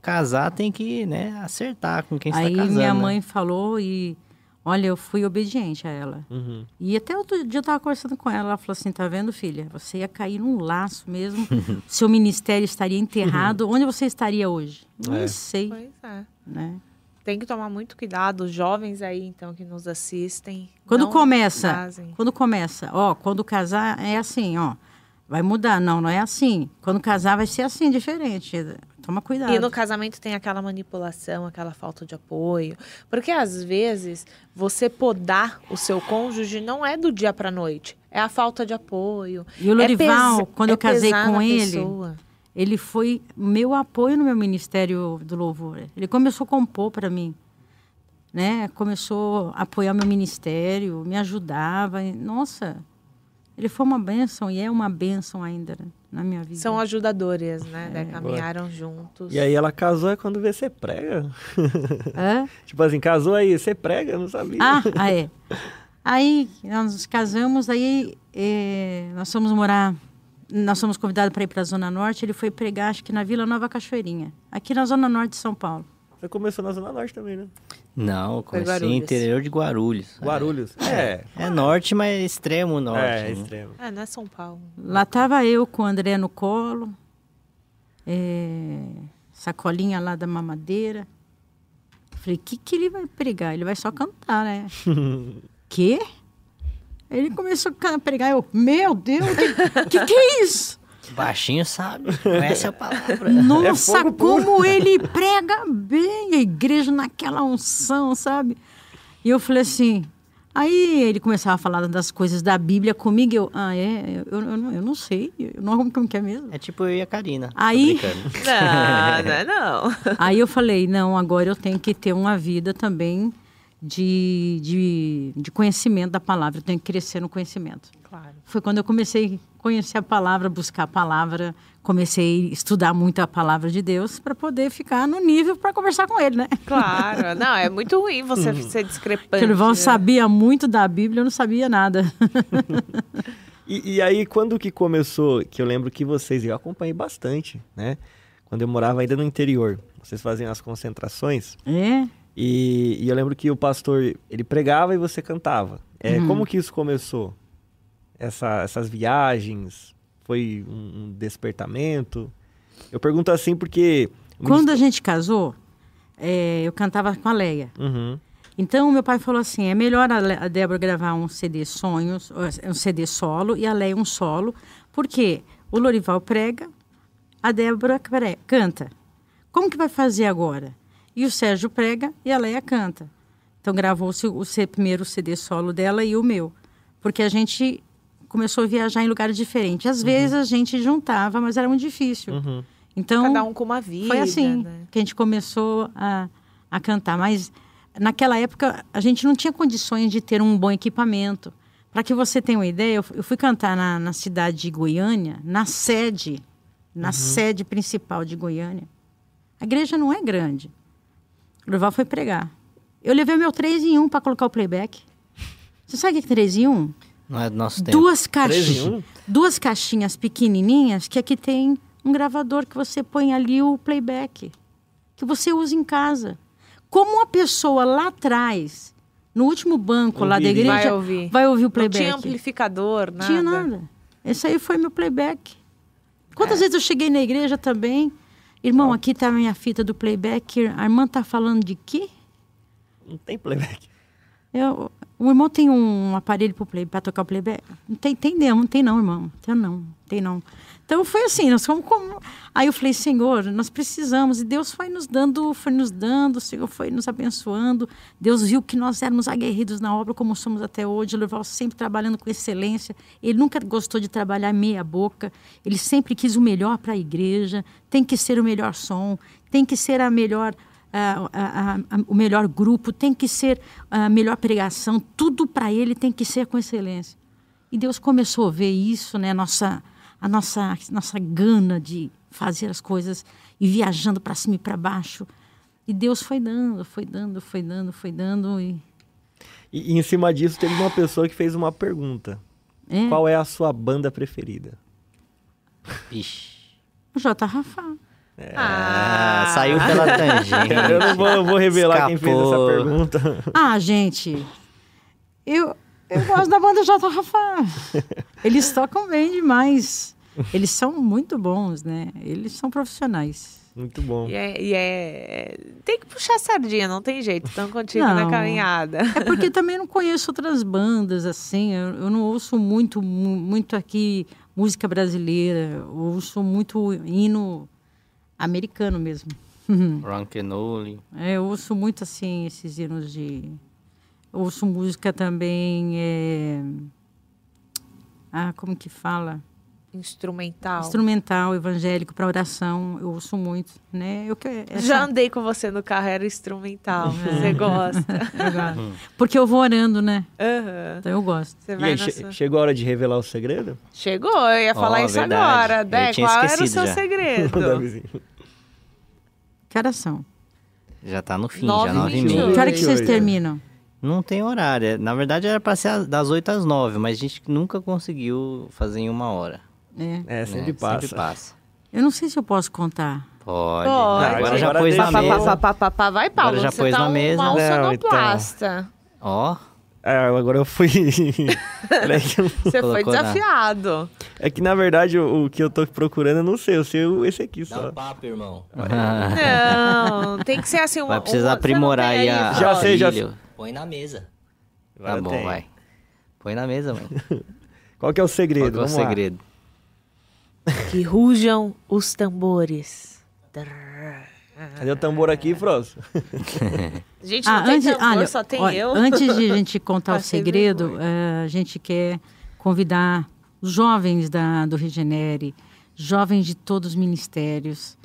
S3: casar tem que, né, acertar com quem
S4: Aí
S3: está casando.
S4: minha
S3: né?
S4: mãe falou e, olha, eu fui obediente a ela.
S1: Uhum.
S4: E até outro dia eu tava conversando com ela, ela falou assim, tá vendo, filha? Você ia cair num laço mesmo, seu ministério estaria enterrado. Onde você estaria hoje? Não
S1: É.
S4: sei,
S2: Pois é.
S4: né?
S2: Tem que tomar muito cuidado, os jovens aí, então, que nos assistem.
S4: Quando
S2: não
S4: começa,
S2: casem.
S4: quando começa, ó, quando casar é assim, ó. Vai mudar, não, não é assim. Quando casar vai ser assim, diferente. Toma cuidado.
S2: E no casamento tem aquela manipulação, aquela falta de apoio. Porque às vezes você podar o seu cônjuge não é do dia pra noite. É a falta de apoio.
S4: E o Lorival,
S2: pesa-
S4: quando
S2: é
S4: eu casei com ele,
S2: pessoa.
S4: Ele foi meu apoio no meu ministério do louvor. Ele começou a compor para mim, né? Começou a apoiar meu ministério, me ajudava. Nossa, ele foi uma bênção e é uma bênção ainda né, na minha vida.
S2: São ajudadores, né?
S4: É.
S2: Daí caminharam juntos.
S1: E aí ela casou é quando vê você prega.
S4: Hã?
S1: tipo assim, casou aí, você prega? Eu não sabia.
S4: Ah, ah, é. Aí nós nos casamos, aí eh, nós fomos morar, nós fomos convidados para ir para a Zona Norte. Ele foi pregar, acho que na Vila Nova Cachoeirinha, aqui na Zona Norte de São Paulo.
S1: Você começou na Zona Norte também, né?
S3: Não, eu comecei no interior de Guarulhos.
S1: Guarulhos. É.
S3: É, é norte, mas extremo norte.
S1: É,
S3: né?
S1: extremo.
S2: Ah, não é São Paulo.
S4: Lá tava eu com o André no colo, é, sacolinha lá da mamadeira. Falei, o que, que ele vai pregar? Ele vai só cantar, né? Quê? Ele começou a pregar, eu, meu Deus, que, que que é isso?
S3: Baixinho sabe, conhece a palavra.
S4: Nossa,
S1: fogo puro.
S4: como ele prega bem, a igreja naquela unção, sabe? E eu falei assim. Aí ele começava a falar das coisas da Bíblia comigo, eu, ah, é, eu, eu, não- eu não sei, eu não como que é mesmo.
S3: É tipo eu e a Karina.
S4: Aí-.
S2: Não, não é não.
S4: Aí eu falei, não, agora eu tenho que ter uma vida também de, de, de conhecimento da palavra, eu tenho que crescer no conhecimento.
S2: Claro.
S4: Foi quando eu comecei conhecer a palavra, buscar a palavra, comecei a estudar muito a palavra de Deus para poder ficar no nível para conversar com ele, né?
S2: Claro. Não, é muito ruim você ser discrepante.
S4: O Lival
S2: né?
S4: sabia muito da Bíblia, eu não sabia nada.
S1: E, e aí, quando que começou, que eu lembro que vocês, eu acompanhei bastante, né? Quando eu morava ainda no interior, vocês faziam as concentrações
S4: É?
S1: e, e eu lembro que o pastor, ele pregava e você cantava. É, Como que isso começou? Essa, essas viagens? Foi um, despertamento? Eu pergunto assim porque... o
S4: Quando a gente casou, é, eu cantava com a Leia.
S1: Uhum.
S4: Então, meu pai falou assim: é melhor a, Débora gravar um CD sonhos, um CD solo, e a Leia um solo, porque o Lorival prega, a Débora canta. Como que vai fazer agora? E o Sérgio prega e a Leia canta. Então, gravou-se o C- primeiro CD solo dela e o meu. Porque a gente começou a viajar em lugares diferentes. Às vezes a gente juntava, mas era muito difícil.
S1: Uhum.
S4: Então,
S2: Cada um com uma vida.
S4: foi assim
S2: né?
S4: que a gente começou a, a cantar. Mas naquela época a gente não tinha condições de ter um bom equipamento. Para que você tenha uma ideia, eu, fu- eu fui cantar na, na cidade de Goiânia, na sede, na sede principal de Goiânia. A igreja não é grande. O Durval foi pregar. Eu levei meu 3 em 1 para colocar o playback. Você sabe o que é 3 em 1?
S3: Não é do nosso tempo.
S4: Duas caixinhas. Duas caixinhas pequenininhas que aqui tem um gravador que você põe ali o playback. Que você usa em casa. Como uma pessoa lá atrás, no último banco lá da igreja,
S2: Vai ouvir.
S4: vai ouvir o
S2: Não
S4: playback.
S2: tinha amplificador, nada.
S4: Tinha nada. Esse aí foi meu playback. Quantas vezes eu cheguei na igreja também? Irmão, aqui tá a minha fita do playback. A irmã tá falando de quê?
S1: Não tem playback.
S4: Eu, o irmão tem um aparelho para tocar o playback? Não tem, tem não, tem não, irmão. Tem não, tem não. Então foi assim, nós fomos como... Aí eu falei, Senhor, nós precisamos. E Deus foi nos dando, foi nos dando, o Senhor foi nos abençoando. Deus viu que nós éramos aguerridos na obra como somos até hoje. O Lourival sempre trabalhando com excelência. Ele nunca gostou de trabalhar meia boca. Ele sempre quis o melhor para a igreja. Tem que ser o melhor som, tem que ser a melhor a- a- a- o melhor grupo, tem que ser a melhor pregação, tudo para ele tem que ser com excelência. E Deus começou a ver isso, né? Nossa, a nossa, nossa gana de fazer as coisas e viajando para cima e para baixo. E Deus foi dando, foi dando, foi dando, foi dando. E,
S1: E, e em cima disso, teve uma pessoa que fez uma pergunta.
S4: é,
S1: Qual é a sua banda preferida?
S4: J. Rafa.
S3: Ah, saiu pela tangente.
S1: Eu não vou, eu vou revelar quem fez essa
S3: Escapou.
S1: pergunta.
S4: Ah, gente, eu, eu gosto da banda J. Rafa. Eles tocam bem demais. Eles são muito bons, né? Eles são profissionais.
S1: Muito bom.
S2: E é, e é- Tem que puxar a sardinha, não tem jeito. Estão contigo na
S4: Não.
S2: caminhada.
S4: É porque também não conheço outras bandas, assim. Eu, eu não ouço muito, mu- muito aqui música brasileira. Eu ouço muito hino americano mesmo.
S3: Ron Kenoli.
S4: É, eu ouço muito, assim, esses hinos de... Eu ouço música também... é, Ah, como que fala?
S2: Instrumental.
S4: Instrumental, evangélico, para oração. Eu ouço muito, né? Eu, que- essa-
S2: Já andei com você no carro, era instrumental. Você gosta.
S4: eu gosto. Porque eu vou orando, né?
S2: Aham.
S4: Então eu gosto.
S1: E aí,
S2: sua-
S1: chegou a hora de revelar o segredo?
S2: Chegou, eu ia falar
S3: Ó,
S2: isso
S3: verdade.
S2: agora.
S3: Eu
S2: Dé,
S3: tinha
S2: qual era o seu
S3: já.
S2: segredo?
S4: Que horas são?
S3: Já tá no fim,
S2: Nove
S3: já
S2: e
S3: nove e meia.
S4: Que hora que vocês terminam?
S3: Não tem horário. é- Na verdade era pra ser das 8 às 9, mas a gente nunca conseguiu fazer em uma hora.
S4: É.
S1: É, sempre
S3: né?
S1: passa.
S3: Sempre passa.
S4: Eu não sei se eu posso contar.
S3: Pode.
S2: Pode.
S3: Agora já pôs na mesa.
S2: pá, pá, pá, pá, vai, Paulo.
S3: Agora já
S2: você
S3: pôs
S2: tá
S3: na
S2: um
S3: mesa.
S2: mau
S1: Não, então.
S3: Ó,
S1: É, agora eu fui.
S2: Você foi
S3: na-
S2: desafiado.
S1: é que na verdade o, o que eu tô procurando eu não sei, eu sei o- esse aqui
S5: Dá
S1: só.
S5: um papo, irmão.
S2: Não, tem que ser assim. Uma,
S3: vai precisar
S2: uma-
S3: aprimorar aí a
S1: Já sei, já
S3: vigília.
S5: Põe na mesa.
S3: Tá
S1: Agora
S3: bom,
S1: tem.
S3: vai. Põe na mesa, mãe.
S1: Qual que é o
S3: Qual
S1: segredo?
S3: que é o
S1: Vamos lá.
S3: segredo?
S2: Que rujam os tambores.
S1: Cadê o tambor aqui, Froso?
S2: Gente, não tem tambor, só tem
S4: Ah, olha,
S2: eu.
S4: Antes de a gente contar o segredo, eh, a gente quer convidar os jovens da, do Regenere, jovens de todos os ministérios,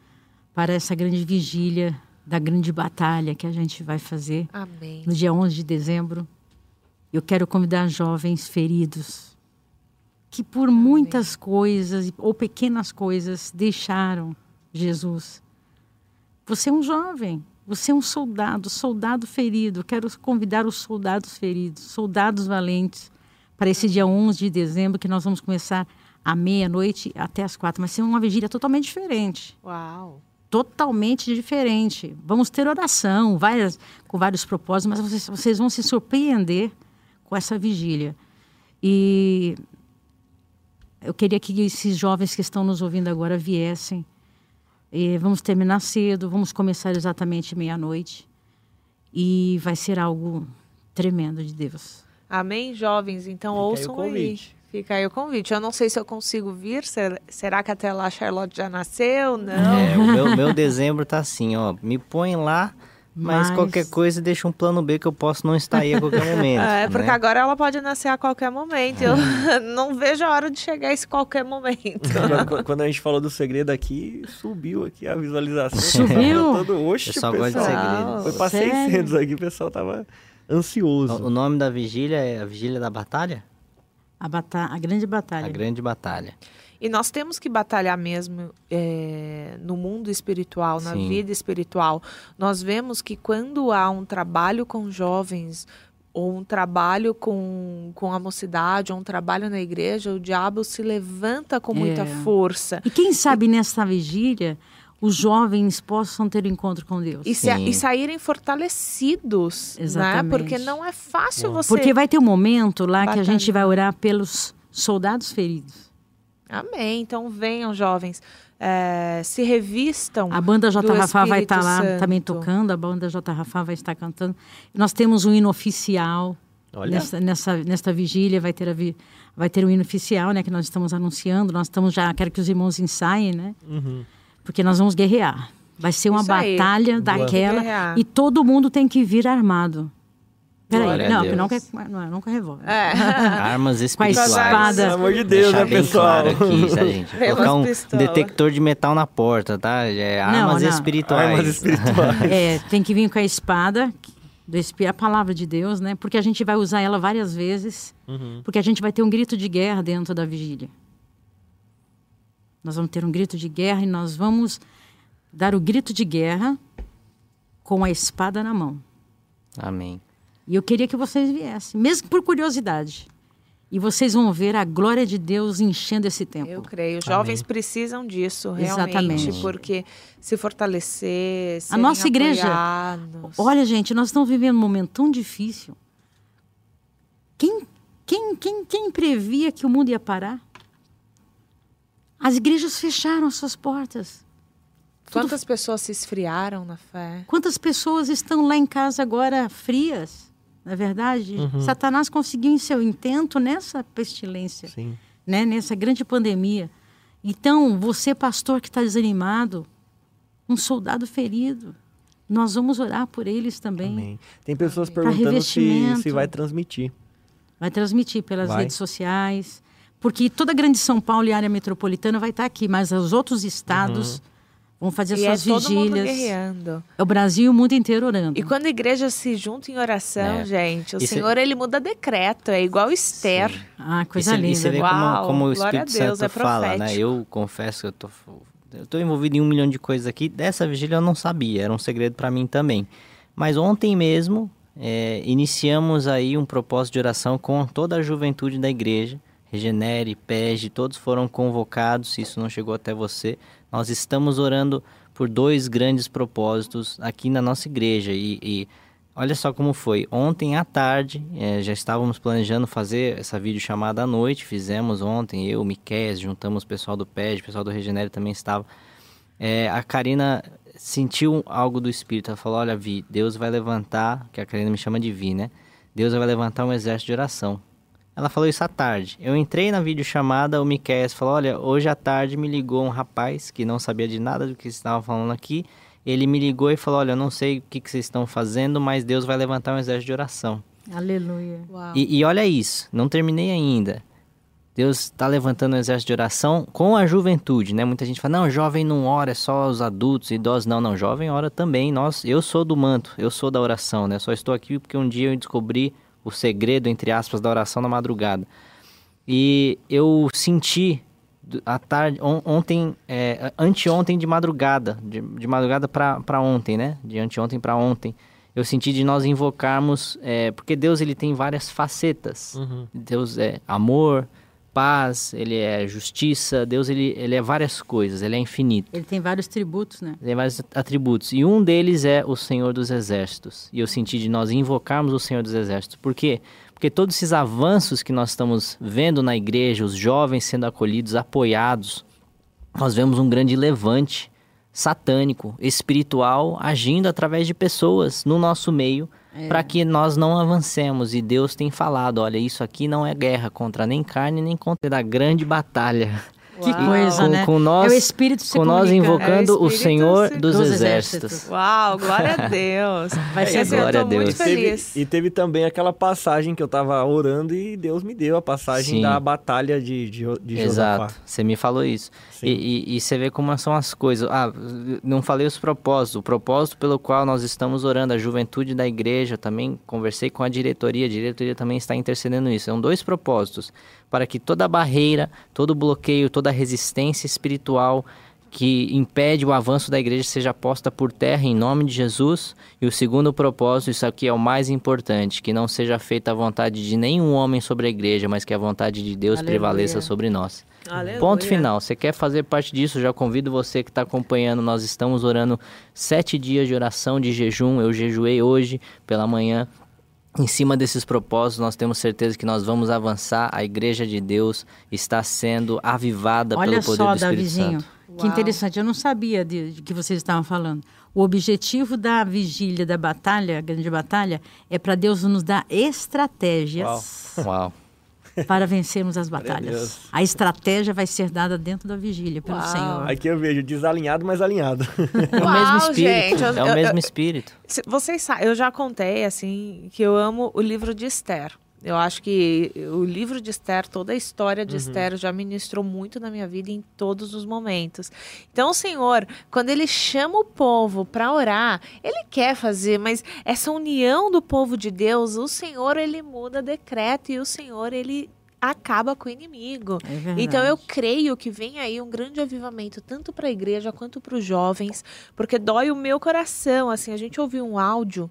S4: para essa grande vigília da grande batalha que a gente vai fazer
S2: Amém.
S4: no dia 11 de dezembro. Eu quero convidar jovens feridos que por muitas coisas ou pequenas coisas deixaram Jesus. Você é um jovem, você é um soldado, soldado ferido. Quero convidar os soldados feridos, soldados valentes, para esse dia 11 de dezembro que nós vamos começar à meia-noite até às quatro. Mas ser uma vigília totalmente diferente
S2: Uau.
S4: totalmente diferente. Vamos ter oração, várias, com vários propósitos, mas vocês, vocês vão se surpreender com essa vigília. E eu queria que esses jovens que estão nos ouvindo agora viessem. E vamos terminar cedo, vamos começar exatamente meia-noite. E vai ser algo tremendo de Deus.
S2: Amém, jovens? Então
S1: Fica aí o
S2: ouçam aí.
S1: convite.
S2: Fica aí o convite. Eu não sei se eu consigo vir. Ser- Será que até lá a Charlotte já nasceu? Não.
S3: É, o meu, meu dezembro tá assim, ó. Me põe lá, mas,
S4: Mas-
S3: qualquer coisa deixa um plano B que eu posso não estar aí a qualquer momento.
S2: É, porque
S3: né?
S2: agora ela pode nascer a qualquer momento. Eu não vejo a hora de chegar esse qualquer momento.
S1: Quando- Quando a gente falou do segredo aqui, subiu aqui a visualização.
S4: Subiu?
S1: Todo, Oxe,
S3: Pessoal gosta de
S1: pessoal.
S3: segredo.
S1: Foi pra
S4: Sério?
S1: 600 aqui, o pessoal tava ansioso.
S3: O o nome da vigília é a Vigília da Batalha?
S4: A, bata a grande batalha.
S3: A Grande Batalha.
S2: E nós temos que batalhar mesmo é, no mundo espiritual, na
S3: Sim.
S2: vida espiritual. Nós vemos que quando há um trabalho com jovens, ou um trabalho com, com a mocidade, ou um trabalho na igreja, o diabo se levanta com muita
S4: É.
S2: força.
S4: E quem sabe nessa vigília os jovens possam ter um encontro com Deus.
S2: E, se- e saírem fortalecidos, né?
S4: Exatamente.
S2: Porque não é fácil você...
S4: Porque vai ter um momento lá que a gente vai orar pelos soldados feridos.
S2: Amém. Então venham, jovens, é, se revistam.
S4: A banda J.
S2: do
S4: Rafa vai estar
S2: Espírito
S4: lá também
S2: Santo.
S4: tocando, a banda J. Rafa vai estar cantando. Nós temos um hino oficial
S1: Olha.
S4: nessa, nessa, nesta vigília, vai ter, a vi- vai ter um hino oficial, né, que nós estamos anunciando. Nós estamos já, quero que os irmãos ensaiem, né?
S1: Uhum.
S4: Porque nós vamos guerrear. Vai ser uma
S2: Isso aí.
S4: batalha
S1: Boa.
S4: daquela e todo mundo tem que vir armado. Peraí, não, que não, quer, não, é nunca revólver.
S2: É.
S3: Armas espirituais.
S4: espada.
S1: Pelo amor de Deus,
S3: Deixar
S1: né,
S3: bem
S1: pessoal?
S3: claro aqui, tá, gente? Colocar um
S2: pistolas.
S3: detector de metal na porta, tá? É, armas
S4: não.
S3: espirituais.
S1: Armas espirituais.
S4: É, tem que vir com a espada, do Espí- a palavra de Deus, né? Porque a gente vai usar ela várias vezes,
S1: Uhum.
S4: porque a gente vai ter um grito de guerra dentro da vigília. Nós vamos ter um grito de guerra e nós vamos dar o grito de guerra com a espada na mão.
S3: Amém.
S4: E eu queria que vocês viessem, mesmo por curiosidade. E vocês vão ver a glória de Deus enchendo esse templo.
S2: Eu creio. Os jovens precisam disso, realmente.
S4: Exatamente.
S2: Porque se fortalecer, serem
S4: nossa igreja-
S2: apoiados.
S4: Olha, gente, nós estamos vivendo um momento tão difícil. Quem, quem, quem, quem previa que o mundo ia parar? As igrejas fecharam as suas portas.
S2: Quantas pessoas se esfriaram na fé?
S4: Quantas pessoas estão lá em casa agora frias? Não é verdade? Satanás conseguiu em seu intento nessa pestilência,
S1: Sim.
S4: né? nessa grande pandemia. Então, você, pastor que está desanimado, um soldado ferido, nós vamos orar por eles também.
S1: Amém. Tem pessoas
S4: Pra
S1: perguntando se, se vai transmitir.
S4: Vai transmitir pelas
S1: Vai.
S4: redes sociais. Porque toda a grande São Paulo e área metropolitana vai estar aqui, mas os outros estados vão fazer
S2: E é
S4: suas
S2: todo mundo
S4: vigílias.
S2: guerreando.
S4: É o Brasil e o mundo inteiro orando.
S2: E quando a igreja se junta em oração,
S3: É.
S2: gente, o
S3: E cê-
S2: Senhor, ele muda decreto. É igual Esther.
S4: Ah,
S3: E
S4: coisa
S3: cê-
S4: linda.
S3: E você vê
S2: Uau,
S3: como, como o Espírito
S2: Deus,
S3: Santo
S2: é
S3: fala, né? Eu confesso que eu tô, eu tô envolvido em um milhão de coisas aqui. Dessa vigília eu não sabia, era um segredo para mim também. Mas ontem mesmo é, iniciamos aí um propósito de oração com toda a juventude da igreja, Regenere, PEG, todos foram convocados, se isso não chegou até você. Nós estamos orando por dois grandes propósitos aqui na nossa igreja e, e olha só como foi. Ontem à tarde, é, já estávamos planejando fazer essa videochamada à noite, fizemos ontem, eu, Miquel, juntamos o pessoal do PEG, o pessoal do Regenere também estava. É, a Karina sentiu algo do Espírito, ela falou, olha Vi, Deus vai levantar, que a Karina me chama de Vi, né? Deus vai levantar um exército de oração. Ela falou isso à tarde. Eu entrei na videochamada, o Miquel falou: Olha, hoje à tarde me ligou um rapaz que não sabia de nada do que estava falando aqui. Ele me ligou e falou: Olha, eu não sei o que, que vocês estão fazendo, mas Deus vai levantar um exército de oração.
S4: Aleluia.
S3: E, e olha isso, não terminei ainda. Deus está levantando um exército de oração com a juventude, né? Muita gente fala, não, jovem não ora, é só os adultos, idosos. Não, não, jovem ora também. Nós, eu sou do manto, eu sou da oração, né? Só estou aqui porque um dia eu descobri o segredo, entre aspas, da oração na madrugada. E eu senti à tarde, on, ontem, é, anteontem de madrugada, de, de madrugada para ontem, né? De anteontem para ontem, eu senti de nós invocarmos, é, porque Deus ele tem várias facetas. Uhum. Deus é amor, paz, ele é justiça, Deus ele, ele é várias coisas, ele é infinito.
S4: Ele tem vários tributos, né?
S3: Ele tem vários atributos. E um deles é o Senhor dos Exércitos. E eu senti de nós invocarmos o Senhor dos Exércitos. Por quê? Porque todos esses avanços que nós estamos vendo na igreja, os jovens sendo acolhidos, apoiados, nós vemos um grande levante satânico, espiritual, agindo através de pessoas no nosso meio é. para que nós não avancemos. E Deus tem falado: olha, isso aqui não é guerra contra nem carne nem contra é da grande batalha.
S4: Que coisa,
S3: com,
S4: né?
S3: Com nós,
S4: é o Espírito se
S3: com nós invocando é o, o, Senhor se... dos, dos exércitos. exércitos.
S2: Uau, glória a Deus.
S3: Vai ser é, glória a Deus.
S2: Muito feliz.
S1: E teve, e teve também aquela passagem que eu estava orando e Deus me deu a passagem Sim. da batalha de, de, de
S3: Exato, você me falou isso. E, e, e, você vê como são as coisas. Ah, não falei os propósitos. O propósito pelo qual nós estamos orando, a juventude da igreja, também conversei com a diretoria, a diretoria também está intercedendo nisso. São dois propósitos para que toda barreira, todo bloqueio, toda resistência espiritual que impede o avanço da igreja seja posta por terra em nome de Jesus. E o segundo propósito, isso aqui é o mais importante, que não seja feita a vontade de nenhum homem sobre a igreja, mas que a vontade de Deus Aleluia. prevaleça sobre nós. Aleluia. Ponto final. Você quer fazer parte disso? Já convido você que está acompanhando. Nós estamos orando sete dias de oração, de jejum. Eu jejuei hoje pela manhã em cima desses propósitos, nós temos certeza que nós vamos avançar. A Igreja de Deus está sendo avivada
S4: Olha
S3: pelo poder
S4: só,
S3: do Espírito
S4: Davizinho,
S3: Santo.
S4: Que interessante, eu não sabia de, de, que vocês estavam falando. O objetivo da vigília da batalha, a grande batalha, é para Deus nos dar estratégias.
S3: Uau. Uau
S4: para vencermos as batalhas. A estratégia vai ser dada dentro da vigília pelo Uau. Senhor.
S1: Aqui eu vejo desalinhado, mas alinhado.
S3: É o mesmo espírito. Gente, eu, é o mesmo espírito.
S2: Vocês sabem, eu já contei assim que eu amo o livro de Esther. Eu acho que o livro de Esther, toda a história de uhum. Esther já ministrou muito na minha vida em todos os momentos. Então, o Senhor, quando ele chama o povo para orar, ele quer fazer, mas essa união do povo de Deus, o Senhor ele muda decreto e o Senhor ele acaba com o inimigo. É então eu creio que vem aí um grande avivamento tanto para a igreja quanto para os jovens, porque dói o meu coração. Assim, a gente ouviu um áudio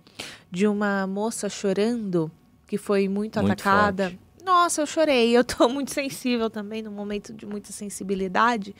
S2: de uma moça chorando que foi muito, muito atacada. Forte. Nossa, eu chorei. Eu tô muito sensível também, num momento de muita sensibilidade.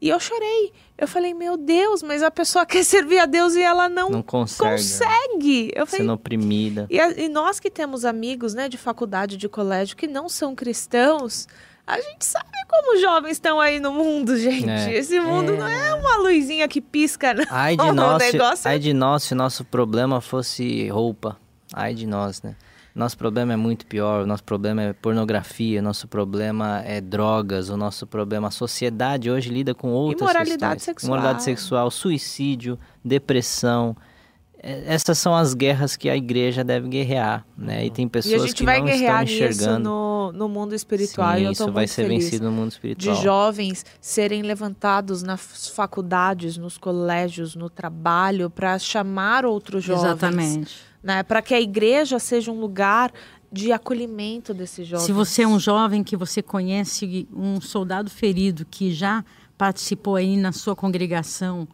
S2: E eu chorei. Eu falei, meu Deus, mas a pessoa quer servir a Deus e ela não,
S3: não consegue.
S2: consegue. Eu falei,
S3: Sendo oprimida.
S2: E, a, e, nós que temos amigos né, de faculdade, de colégio, que não são cristãos, a gente sabe como os jovens estão aí no mundo, gente. É. Esse mundo é. não é uma luzinha que pisca, não.
S3: Ai de nós, negócio... É ai de nós se nosso problema fosse roupa. Ai de nós, né? Nosso problema é muito pior, o nosso problema é pornografia, o nosso problema é drogas, o nosso problema, a sociedade hoje lida com outras
S2: Imoralidade
S3: questões.
S2: sexual.
S3: Imoralidade sexual, suicídio, depressão. É, essas são as guerras que a igreja deve guerrear, né? E tem pessoas que não estão enxergando.
S2: No, no mundo espiritual.
S3: Sim,
S2: e eu
S3: isso vai ser vencido no mundo espiritual.
S2: De jovens serem levantados nas faculdades, nos colégios, no trabalho, para chamar outros jovens.
S4: Exatamente
S2: né? Para que a igreja seja um lugar de acolhimento desses jovens.
S4: Se você é um jovem que você conhece um soldado ferido que já participou aí na sua congregação,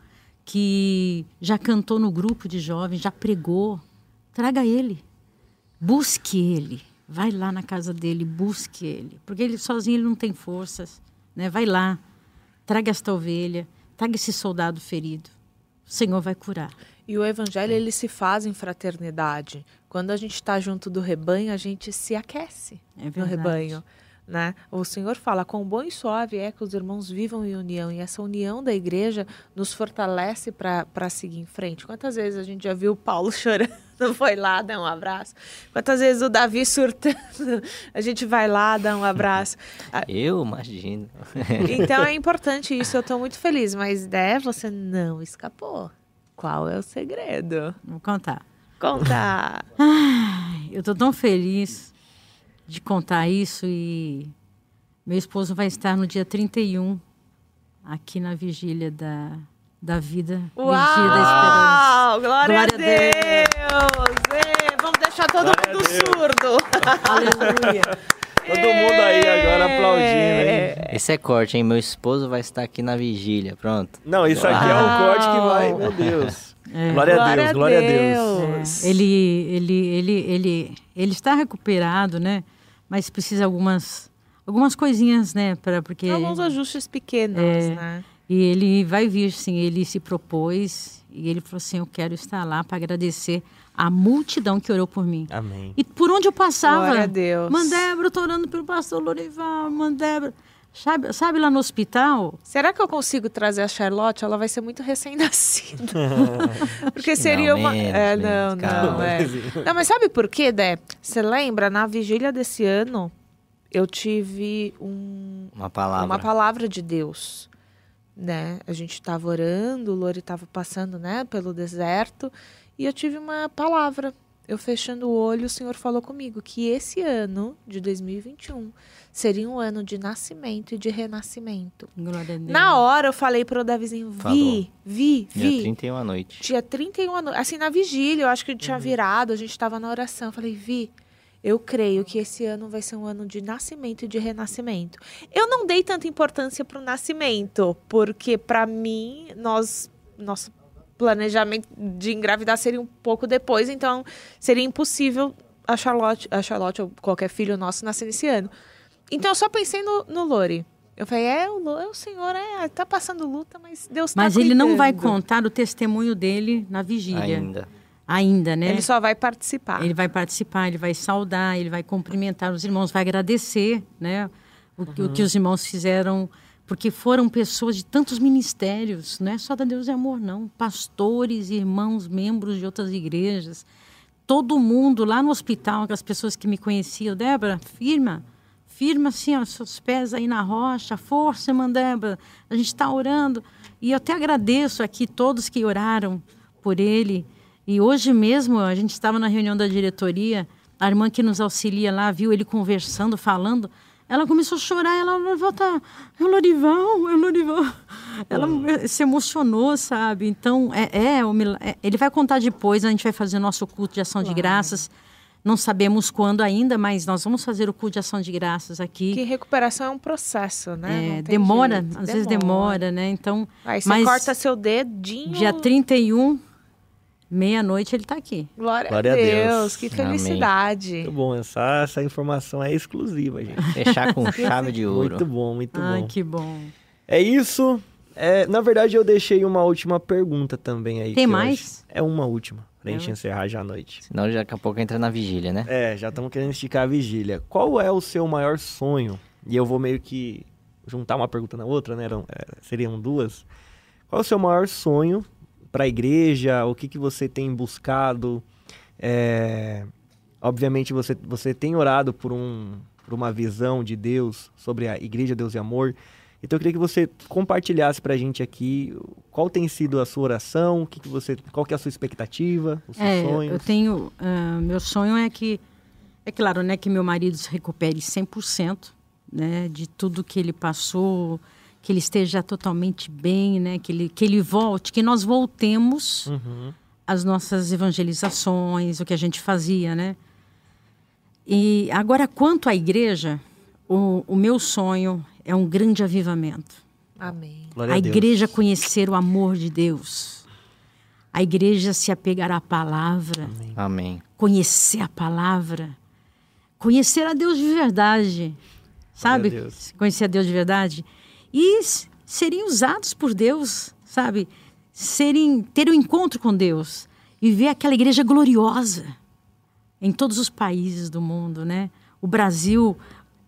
S4: que já cantou no grupo de jovens, já pregou, traga ele. Busque ele. Vai lá na casa dele, busque ele, porque ele sozinho ele não tem forças, né? Vai lá, traga esta ovelha, traga esse soldado ferido. O Senhor vai curar.
S2: E o evangelho ele se faz em fraternidade. Quando a gente está junto do rebanho, a gente se aquece
S4: É
S2: no rebanho. Né? O Senhor fala: quão bom e suave é que os irmãos vivam em união, e essa união da igreja nos fortalece para seguir em frente. Quantas vezes a gente já viu o Paulo chorando, foi lá dar um abraço? Quantas vezes o Davi surtando, a gente vai lá dar um abraço?
S3: Eu imagino.
S2: Então é importante isso, eu estou muito feliz, mas Dé, você não escapou. Qual é o segredo?
S4: Vou contar.
S2: Conta!
S4: Eu tô tão feliz de contar isso e meu esposo vai estar no dia 31 aqui na vigília da, da vida, vigília da esperança.
S2: Uau! Glória, a
S4: Glória a
S2: Deus! Ê, vamos deixar todo
S1: Glória
S2: mundo
S1: Deus.
S2: surdo.
S4: Aleluia.
S1: Todo mundo aí agora aplaudindo, hein?
S2: É.
S3: Esse é corte, hein? Meu esposo vai estar aqui na vigília. Pronto.
S1: Não, isso aqui é um corte que vai, meu Deus.
S4: É.
S1: Glória, a Deus, glória a Deus.
S4: É, ele, ele, ele, ele, ele está recuperado, né? Mas precisa algumas, algumas coisinhas, né? Pra, porque
S2: Alguns ajustes pequenos,
S4: É.
S2: né?
S4: E ele vai vir, sim. Ele se propôs e ele falou assim: Eu quero estar lá para agradecer a multidão que orou por mim.
S1: Amém.
S4: E por onde eu passava,
S2: Glória a Deus.
S4: Mandébra, eu tô orando pelo pastor Lorival, Mandébra. Sabe, sabe lá no hospital?
S2: Será que eu consigo trazer a Charlotte? Ela vai ser muito recém-nascida. Porque
S3: que
S2: seria
S3: não,
S2: uma.
S3: menos,
S2: é,
S3: menos,
S2: não, não, é. Não, mas sabe por quê, Dé? Você lembra, na vigília desse ano, eu tive um,
S3: Uma palavra.
S2: uma palavra de Deus, né? A gente estava orando, o Lori estava passando, né, pelo deserto, e eu tive uma palavra. Eu fechando o olho, o Senhor falou comigo que esse ano de 2021 seria um ano de nascimento e de renascimento. Na hora eu falei pro Davizinho, vi,
S3: Falou.
S2: vi,
S3: Dia
S2: vi.
S3: 31 à noite.
S2: Dia 31 anos, assim, na vigília, eu acho que tinha virado, a gente estava na oração. Eu falei, Vi, eu creio que esse ano vai ser um ano de nascimento e de renascimento. Eu não dei tanta importância para o nascimento, porque para mim, nós, nosso planejamento de engravidar seria um pouco depois, então seria impossível a Charlotte, a Charlotte ou qualquer filho nosso nascer nesse ano. Então eu só pensei no, no Lori. Eu falei, é o, é o Senhor, é, tá passando luta, mas Deus tá
S4: Mas ele não vai contar o testemunho dele na vigília.
S3: Ainda.
S4: Ainda, né?
S2: Ele só vai participar.
S4: Ele vai participar, ele vai saudar, ele vai cumprimentar os irmãos, vai agradecer, né? O, que- o que os irmãos fizeram, porque foram pessoas de tantos ministérios, não é só da Deus e Amor, não. Pastores, irmãos, membros de outras igrejas, todo mundo lá no hospital, aquelas pessoas que me conheciam, Débora, firma, firma assim, ó, seus pés aí na rocha, força, irmã Débora, a gente está orando. E eu até agradeço aqui todos que oraram por ele. E hoje mesmo a gente estava na reunião da diretoria, a irmã que nos auxilia lá viu ele conversando, falando. Ela começou a chorar, ela tá, é o Lorival, é o Lorival. Ela se emocionou, sabe? Então, é, é, mil- é, ele vai contar depois, a gente vai fazer o nosso culto de ação de graças. Não sabemos quando ainda, mas nós vamos fazer o culto de ação de graças aqui.
S2: Que recuperação é um processo, né?
S4: É, demora,
S2: jeito.
S4: às vezes demora, né? Então,
S2: Aí você
S4: mas
S2: corta seu dedinho.
S4: dia 31, meia-noite, ele está aqui.
S2: Glória,
S1: Glória
S2: a
S1: a
S2: Deus,
S1: Deus.
S2: que
S3: Amém.
S2: felicidade.
S1: Muito bom, essa, essa informação é exclusiva, gente.
S3: Fechar com chave de ouro.
S1: Muito bom, muito
S4: Ai,
S1: bom.
S4: que bom.
S1: É isso. É, na verdade, eu deixei uma última pergunta também aí.
S4: Tem mais?
S1: É uma última, pra gente
S4: É.
S1: encerrar já à noite.
S3: Senão daqui a pouco entra na vigília, né?
S1: É, já estamos querendo esticar a vigília. Qual é o seu maior sonho? E eu vou meio que juntar uma pergunta na outra, né? Eram- é, seriam duas. Qual é o seu maior sonho para a igreja? O que, que você tem buscado? É, obviamente, você, você tem orado por, um, por uma visão de Deus sobre a igreja Deus e Amor. Então, eu queria que você compartilhasse para a gente aqui qual tem sido a sua oração, o que, que você, qual que é a sua expectativa, os seus
S4: É, eu-
S1: sonhos.
S4: eu tenho. ah, meu sonho é que. É claro, né, que meu marido se recupere 100%, né, de tudo que ele passou, que ele esteja totalmente bem, né, que ele, que ele volte, que nós voltemos
S1: Uhum.
S4: às nossas evangelizações, o que a gente fazia, né? E agora, quanto à igreja, o, o meu sonho é um grande avivamento
S2: Amém.
S1: Glória
S4: a
S1: a Deus.
S4: igreja conhecer o amor de Deus. A igreja se apegar à palavra,
S3: Amém.
S4: conhecer a palavra, conhecer a Deus de verdade, sabe?
S1: a Deus.
S4: Conhecer a Deus de verdade e serem usados por Deus, sabe? Serem ter um encontro com Deus e ver aquela igreja gloriosa em todos os países do mundo, né? O Brasil,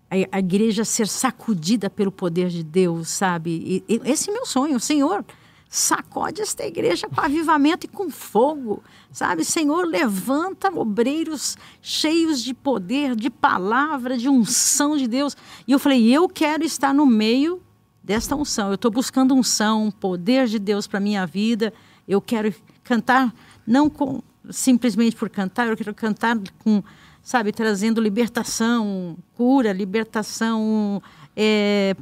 S4: a, a igreja ser sacudida pelo poder de Deus, sabe? E- e esse é meu sonho, Senhor. Sacode esta igreja com avivamento e com fogo, sabe? Senhor, levanta obreiros cheios de poder, de palavra, de unção de Deus. E eu falei, eu quero estar no meio desta unção. Eu estou buscando unção, poder de Deus para minha vida. Eu quero cantar não com simplesmente por cantar, eu quero cantar com, sabe, trazendo libertação, cura, libertação, é,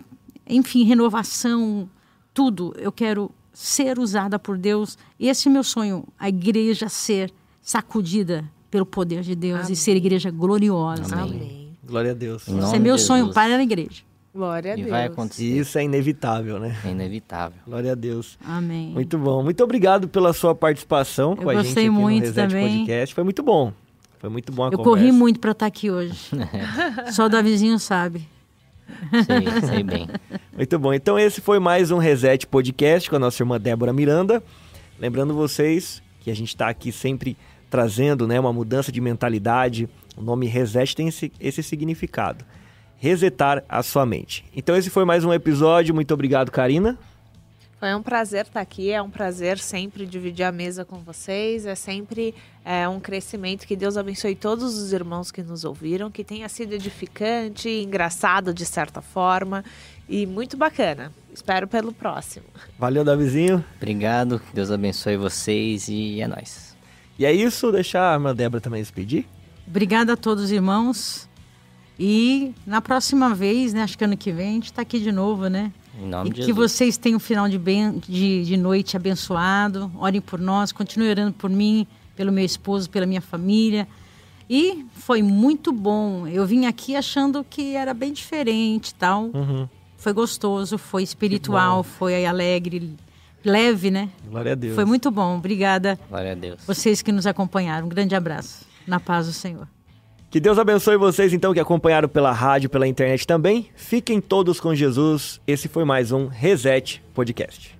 S4: enfim, renovação, tudo. Eu quero ser usada por Deus. Esse é meu sonho, a igreja ser sacudida pelo poder de Deus e ser igreja gloriosa.
S2: Amém.
S1: Glória a Deus.
S4: Esse é meu sonho para a igreja.
S2: Glória a
S3: E
S2: Deus.
S3: vai acontecer.
S1: Isso é inevitável, né?
S3: É inevitável.
S1: Glória a Deus.
S4: Amém.
S1: Muito bom. Muito obrigado pela sua participação com a gente
S4: gostei
S1: aqui
S4: muito
S1: no Reset
S4: também.
S1: Podcast. Foi muito bom. Foi muito bom a
S4: Eu
S1: conversa.
S4: corri muito para estar aqui hoje. Só o Davizinho sabe.
S3: Sei, sei bem.
S1: Muito bom. Então esse foi mais um Reset Podcast com a nossa irmã Débora Miranda. Lembrando vocês que a gente está aqui sempre trazendo né, uma mudança de mentalidade. O nome Reset tem esse, esse significado. Resetar a sua mente. Então esse foi mais um episódio. Muito obrigado, Karina.
S2: Foi um prazer estar aqui, é um prazer sempre dividir a mesa com vocês, é sempre é, um crescimento. Que Deus abençoe todos os irmãos que nos ouviram, que tenha sido edificante, engraçado de certa forma e muito bacana. Espero pelo próximo.
S1: Valeu, Davizinho.
S3: Obrigado, que Deus abençoe vocês e é nóis.
S1: E é isso. Deixar a irmã Débora também despedir.
S4: Obrigada a todos os irmãos. E na próxima vez, né, acho que ano que vem, a gente está aqui de novo, né?
S3: Em nome
S4: e
S3: de
S4: que
S3: Jesus.
S4: vocês tenham um final de, ben- de, de noite abençoado. Orem por nós, continuem orando por mim, pelo meu esposo, pela minha família. E foi muito bom. Eu vim aqui achando que era bem diferente e tal.
S1: Uhum.
S4: Foi gostoso, foi espiritual, foi alegre, leve, né?
S1: Glória a Deus.
S4: Foi muito bom. Obrigada
S3: Glória a Deus.
S4: vocês que nos acompanharam. Um grande abraço. Na paz do Senhor.
S1: Que Deus abençoe vocês então que acompanharam pela rádio, pela internet também. Fiquem todos com Jesus. Esse foi mais um Reset Podcast.